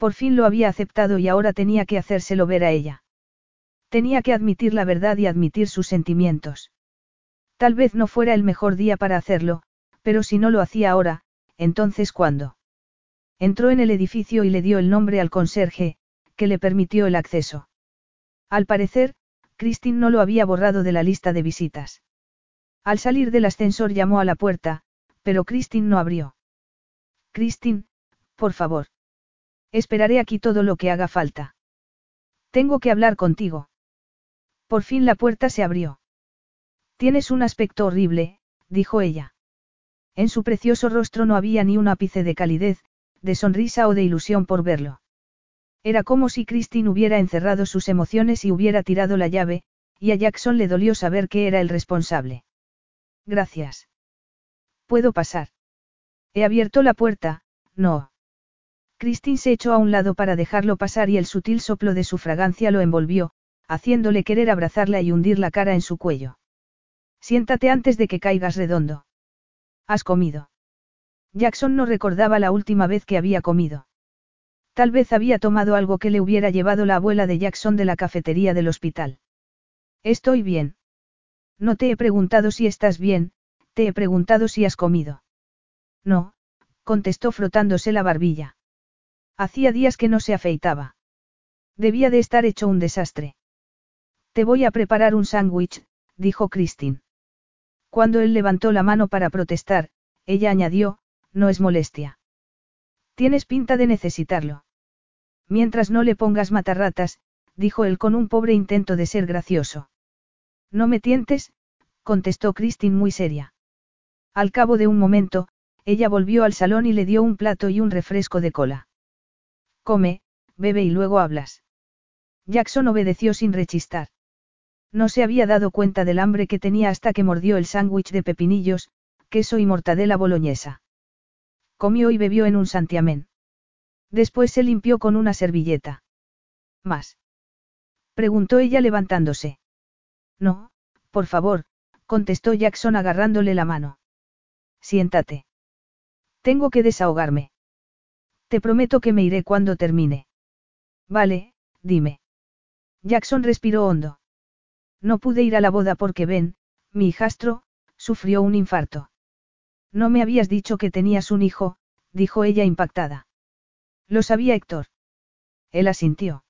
Por fin lo había aceptado y ahora tenía que hacérselo ver a ella. Tenía que admitir la verdad y admitir sus sentimientos. Tal vez no fuera el mejor día para hacerlo, pero si no lo hacía ahora, entonces ¿cuándo? Entró en el edificio y le dio el nombre al conserje, que le permitió el acceso. Al parecer, Christine no lo había borrado de la lista de visitas. Al salir del ascensor llamó a la puerta, pero Christine no abrió. Christine, por favor. Esperaré aquí todo lo que haga falta. Tengo que hablar contigo. Por fin la puerta se abrió. Tienes un aspecto horrible, dijo ella. En su precioso rostro no había ni un ápice de calidez, de sonrisa o de ilusión por verlo. Era como si Christine hubiera encerrado sus emociones y hubiera tirado la llave, y a Jackson le dolió saber que era el responsable. Gracias. ¿Puedo pasar? He abierto la puerta, no. Christine se echó a un lado para dejarlo pasar y el sutil soplo de su fragancia lo envolvió, haciéndole querer abrazarla y hundir la cara en su cuello. Siéntate antes de que caigas redondo. ¿Has comido? Jackson no recordaba la última vez que había comido. Tal vez había tomado algo que le hubiera llevado la abuela de Jackson de la cafetería del hospital. Estoy bien. No te he preguntado si estás bien, te he preguntado si has comido. No, contestó frotándose la barbilla. Hacía días que no se afeitaba. Debía de estar hecho un desastre. Te voy a preparar un sándwich, dijo Christine. Cuando él levantó la mano para protestar, ella añadió, no es molestia. Tienes pinta de necesitarlo. Mientras no le pongas matarratas, dijo él con un pobre intento de ser gracioso. No me tientes, contestó Christine muy seria. Al cabo de un momento, ella volvió al salón y le dio un plato y un refresco de cola. Come, bebe y luego hablas. Jackson obedeció sin rechistar. No se había dado cuenta del hambre que tenía hasta que mordió el sándwich de pepinillos, queso y mortadela boloñesa. Comió y bebió en un santiamén. Después se limpió con una servilleta. ¿Más? Preguntó ella levantándose. No, por favor, contestó Jackson agarrándole la mano. Siéntate. Tengo que desahogarme. Te prometo que me iré cuando termine. Vale, dime. Jackson respiró hondo. No pude ir a la boda porque Ben, mi hijastro, sufrió un infarto. No me habías dicho que tenías un hijo, dijo ella impactada. Lo sabía Héctor. Él asintió.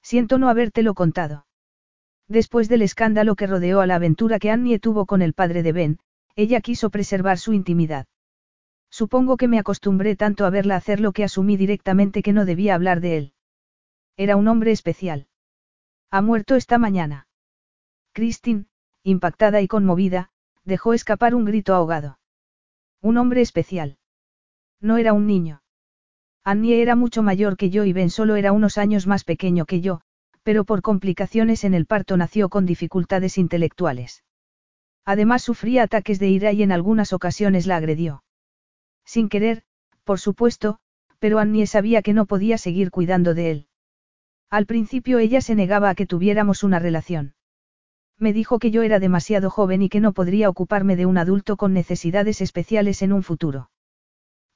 Siento no habértelo contado. Después del escándalo que rodeó a la aventura que Annie tuvo con el padre de Ben, ella quiso preservar su intimidad. Supongo que me acostumbré tanto a verla hacerlo que asumí directamente que no debía hablar de él. Era un hombre especial. Ha muerto esta mañana. Christine, impactada y conmovida, dejó escapar un grito ahogado. Un hombre especial. No era un niño. Annie era mucho mayor que yo y Ben solo era unos años más pequeño que yo, pero por complicaciones en el parto nació con dificultades intelectuales. Además sufría ataques de ira y en algunas ocasiones la agredió. Sin querer, por supuesto, pero Annie sabía que no podía seguir cuidando de él. Al principio ella se negaba a que tuviéramos una relación. Me dijo que yo era demasiado joven y que no podría ocuparme de un adulto con necesidades especiales en un futuro.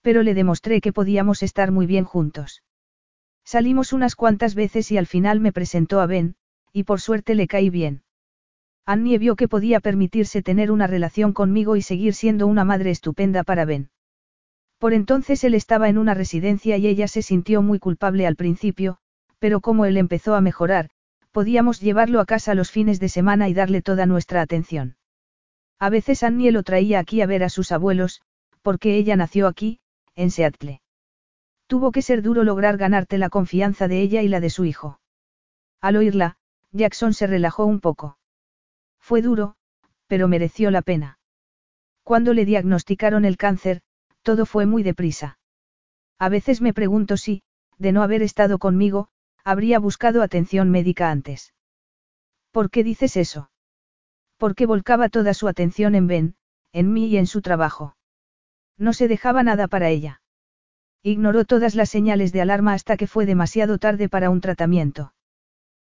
Pero le demostré que podíamos estar muy bien juntos. Salimos unas cuantas veces y al final me presentó a Ben, y por suerte le caí bien. Annie vio que podía permitirse tener una relación conmigo y seguir siendo una madre estupenda para Ben. Por entonces él estaba en una residencia y ella se sintió muy culpable al principio, pero como él empezó a mejorar, podíamos llevarlo a casa los fines de semana y darle toda nuestra atención. A veces Annie lo traía aquí a ver a sus abuelos, porque ella nació aquí, en Seattle. Tuvo que ser duro lograr ganarte la confianza de ella y la de su hijo. Al oírla, Jackson se relajó un poco. Fue duro, pero mereció la pena. Cuando le diagnosticaron el cáncer, todo fue muy deprisa. A veces me pregunto si, de no haber estado conmigo, habría buscado atención médica antes. ¿Por qué dices eso? Porque volcaba toda su atención en Ben, en mí y en su trabajo. No se dejaba nada para ella. Ignoró todas las señales de alarma hasta que fue demasiado tarde para un tratamiento.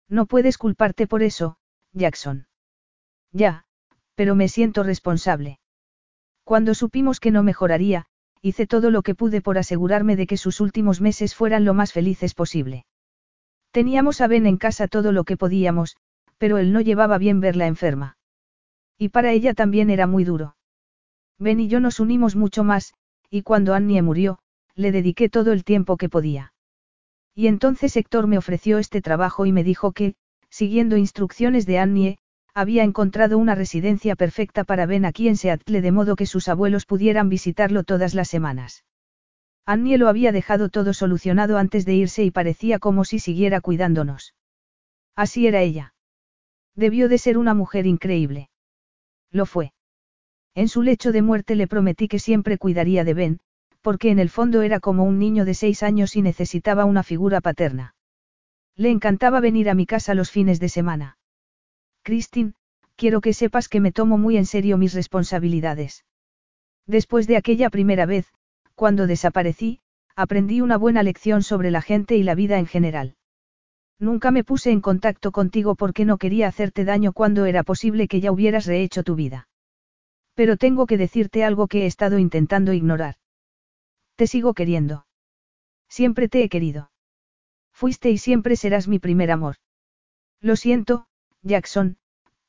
No puedes culparte por eso, Jackson. Ya, pero me siento responsable. Cuando supimos que no mejoraría, hice todo lo que pude por asegurarme de que sus últimos meses fueran lo más felices posible. Teníamos a Ben en casa todo lo que podíamos, pero él no llevaba bien verla enferma. Y para ella también era muy duro. Ben y yo nos unimos mucho más, y cuando Annie murió, le dediqué todo el tiempo que podía. Y entonces Héctor me ofreció este trabajo y me dijo que, siguiendo instrucciones de Annie, había encontrado una residencia perfecta para Ben aquí en Seattle de modo que sus abuelos pudieran visitarlo todas las semanas. Annie lo había dejado todo solucionado antes de irse y parecía como si siguiera cuidándonos. Así era ella. Debió de ser una mujer increíble. Lo fue. En su lecho de muerte le prometí que siempre cuidaría de Ben, porque en el fondo era como un niño de seis años y necesitaba una figura paterna. Le encantaba venir a mi casa los fines de semana. Christine, quiero que sepas que me tomo muy en serio mis responsabilidades. Después de aquella primera vez, cuando desaparecí, aprendí una buena lección sobre la gente y la vida en general. Nunca me puse en contacto contigo porque no quería hacerte daño cuando era posible que ya hubieras rehecho tu vida. Pero tengo que decirte algo que he estado intentando ignorar. Te sigo queriendo. Siempre te he querido. Fuiste y siempre serás mi primer amor. Lo siento, Jackson,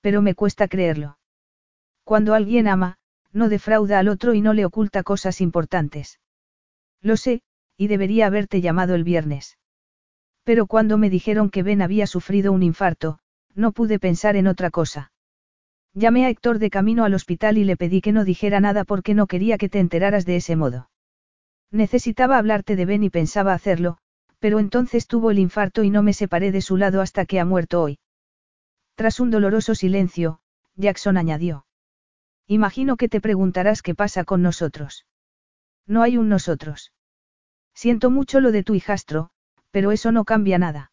pero me cuesta creerlo. Cuando alguien ama, no defrauda al otro y no le oculta cosas importantes. Lo sé, y debería haberte llamado el viernes. Pero cuando me dijeron que Ben había sufrido un infarto, no pude pensar en otra cosa. Llamé a Héctor de camino al hospital y le pedí que no dijera nada porque no quería que te enteraras de ese modo. Necesitaba hablarte de Ben y pensaba hacerlo, pero entonces tuvo el infarto y no me separé de su lado hasta que ha muerto hoy. Tras un doloroso silencio, Jackson añadió. Imagino que te preguntarás qué pasa con nosotros. No hay un nosotros. Siento mucho lo de tu hijastro, pero eso no cambia nada.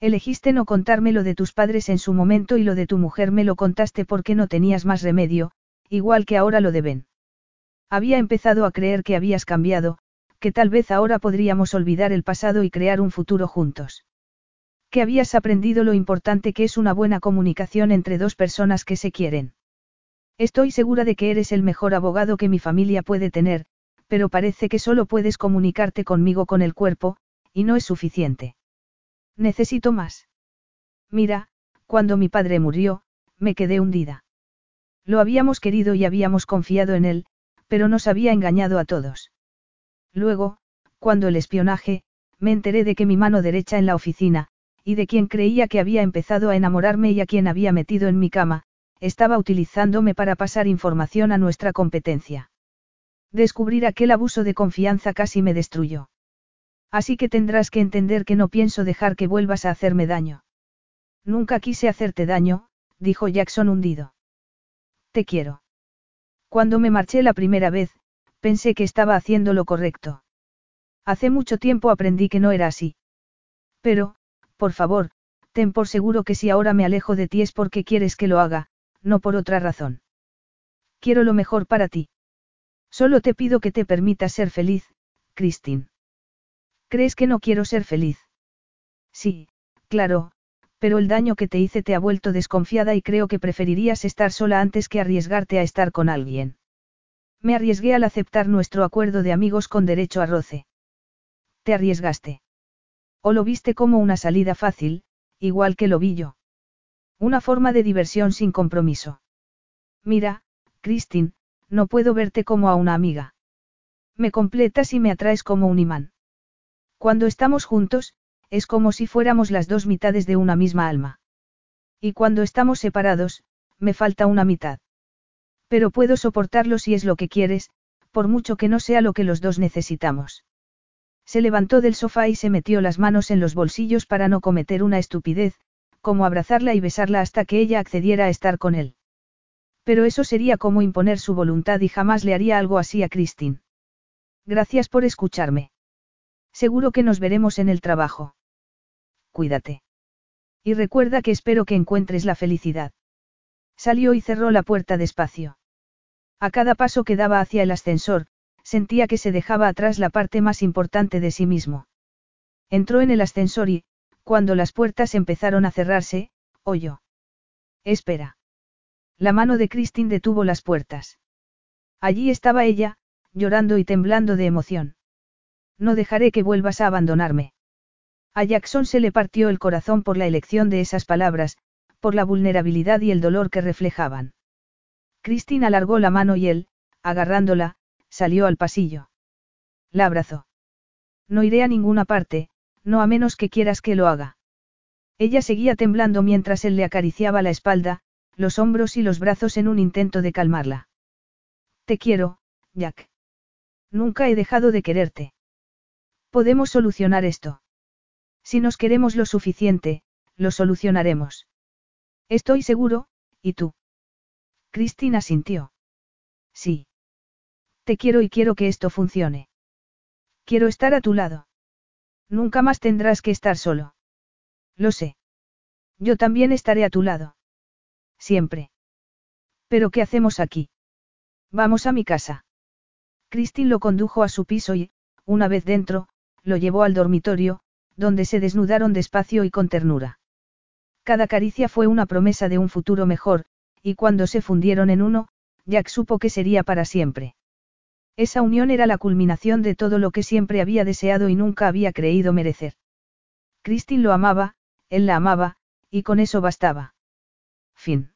Elegiste no contarme lo de tus padres en su momento y lo de tu mujer me lo contaste porque no tenías más remedio, igual que ahora lo deben. Había empezado a creer que habías cambiado, que tal vez ahora podríamos olvidar el pasado y crear un futuro juntos que habías aprendido lo importante que es una buena comunicación entre dos personas que se quieren. Estoy segura de que eres el mejor abogado que mi familia puede tener, pero parece que solo puedes comunicarte conmigo con el cuerpo, y no es suficiente. Necesito más. Mira, cuando mi padre murió, me quedé hundida. Lo habíamos querido y habíamos confiado en él, pero nos había engañado a todos. Luego, cuando el espionaje, me enteré de que mi mano derecha en la oficina, y de quien creía que había empezado a enamorarme y a quien había metido en mi cama, estaba utilizándome para pasar información a nuestra competencia. Descubrir aquel abuso de confianza casi me destruyó. Así que tendrás que entender que no pienso dejar que vuelvas a hacerme daño. Nunca quise hacerte daño, dijo Jackson hundido. Te quiero. Cuando me marché la primera vez, pensé que estaba haciendo lo correcto. Hace mucho tiempo aprendí que no era así. Pero, por favor, ten por seguro que si ahora me alejo de ti es porque quieres que lo haga, no por otra razón. Quiero lo mejor para ti. Solo te pido que te permitas ser feliz, Christine. ¿Crees que no quiero ser feliz? Sí, claro, pero el daño que te hice te ha vuelto desconfiada y creo que preferirías estar sola antes que arriesgarte a estar con alguien. Me arriesgué al aceptar nuestro acuerdo de amigos con derecho a roce. Te arriesgaste. O lo viste como una salida fácil, igual que lo vi yo. Una forma de diversión sin compromiso. Mira, Christine, no puedo verte como a una amiga. Me completas y me atraes como un imán. Cuando estamos juntos, es como si fuéramos las dos mitades de una misma alma. Y cuando estamos separados, me falta una mitad. Pero puedo soportarlo si es lo que quieres, por mucho que no sea lo que los dos necesitamos. Se levantó del sofá y se metió las manos en los bolsillos para no cometer una estupidez, como abrazarla y besarla hasta que ella accediera a estar con él. Pero eso sería como imponer su voluntad y jamás le haría algo así a Christine. Gracias por escucharme. Seguro que nos veremos en el trabajo. Cuídate. Y recuerda que espero que encuentres la felicidad. Salió y cerró la puerta despacio. A cada paso que daba hacia el ascensor, sentía que se dejaba atrás la parte más importante de sí mismo. Entró en el ascensor y, cuando las puertas empezaron a cerrarse, oyó. Espera. La mano de Christine detuvo las puertas. Allí estaba ella, llorando y temblando de emoción. No dejaré que vuelvas a abandonarme. A Jackson se le partió el corazón por la elección de esas palabras, por la vulnerabilidad y el dolor que reflejaban. Christine alargó la mano y él, agarrándola, salió al pasillo. La abrazó. No iré a ninguna parte, no a menos que quieras que lo haga. Ella seguía temblando mientras él le acariciaba la espalda, los hombros y los brazos en un intento de calmarla. Te quiero, Jack. Nunca he dejado de quererte. Podemos solucionar esto. Si nos queremos lo suficiente, lo solucionaremos. Estoy seguro, ¿y tú? Cristina sintió. Sí. Te quiero y quiero que esto funcione. Quiero estar a tu lado. Nunca más tendrás que estar solo. Lo sé. Yo también estaré a tu lado. Siempre. ¿Pero qué hacemos aquí? Vamos a mi casa. Christine lo condujo a su piso y, una vez dentro, lo llevó al dormitorio, donde se desnudaron despacio y con ternura. Cada caricia fue una promesa de un futuro mejor, y cuando se fundieron en uno, Jack supo que sería para siempre. Esa unión era la culminación de todo lo que siempre había deseado y nunca había creído merecer. Christine lo amaba, él la amaba, y con eso bastaba. Fin.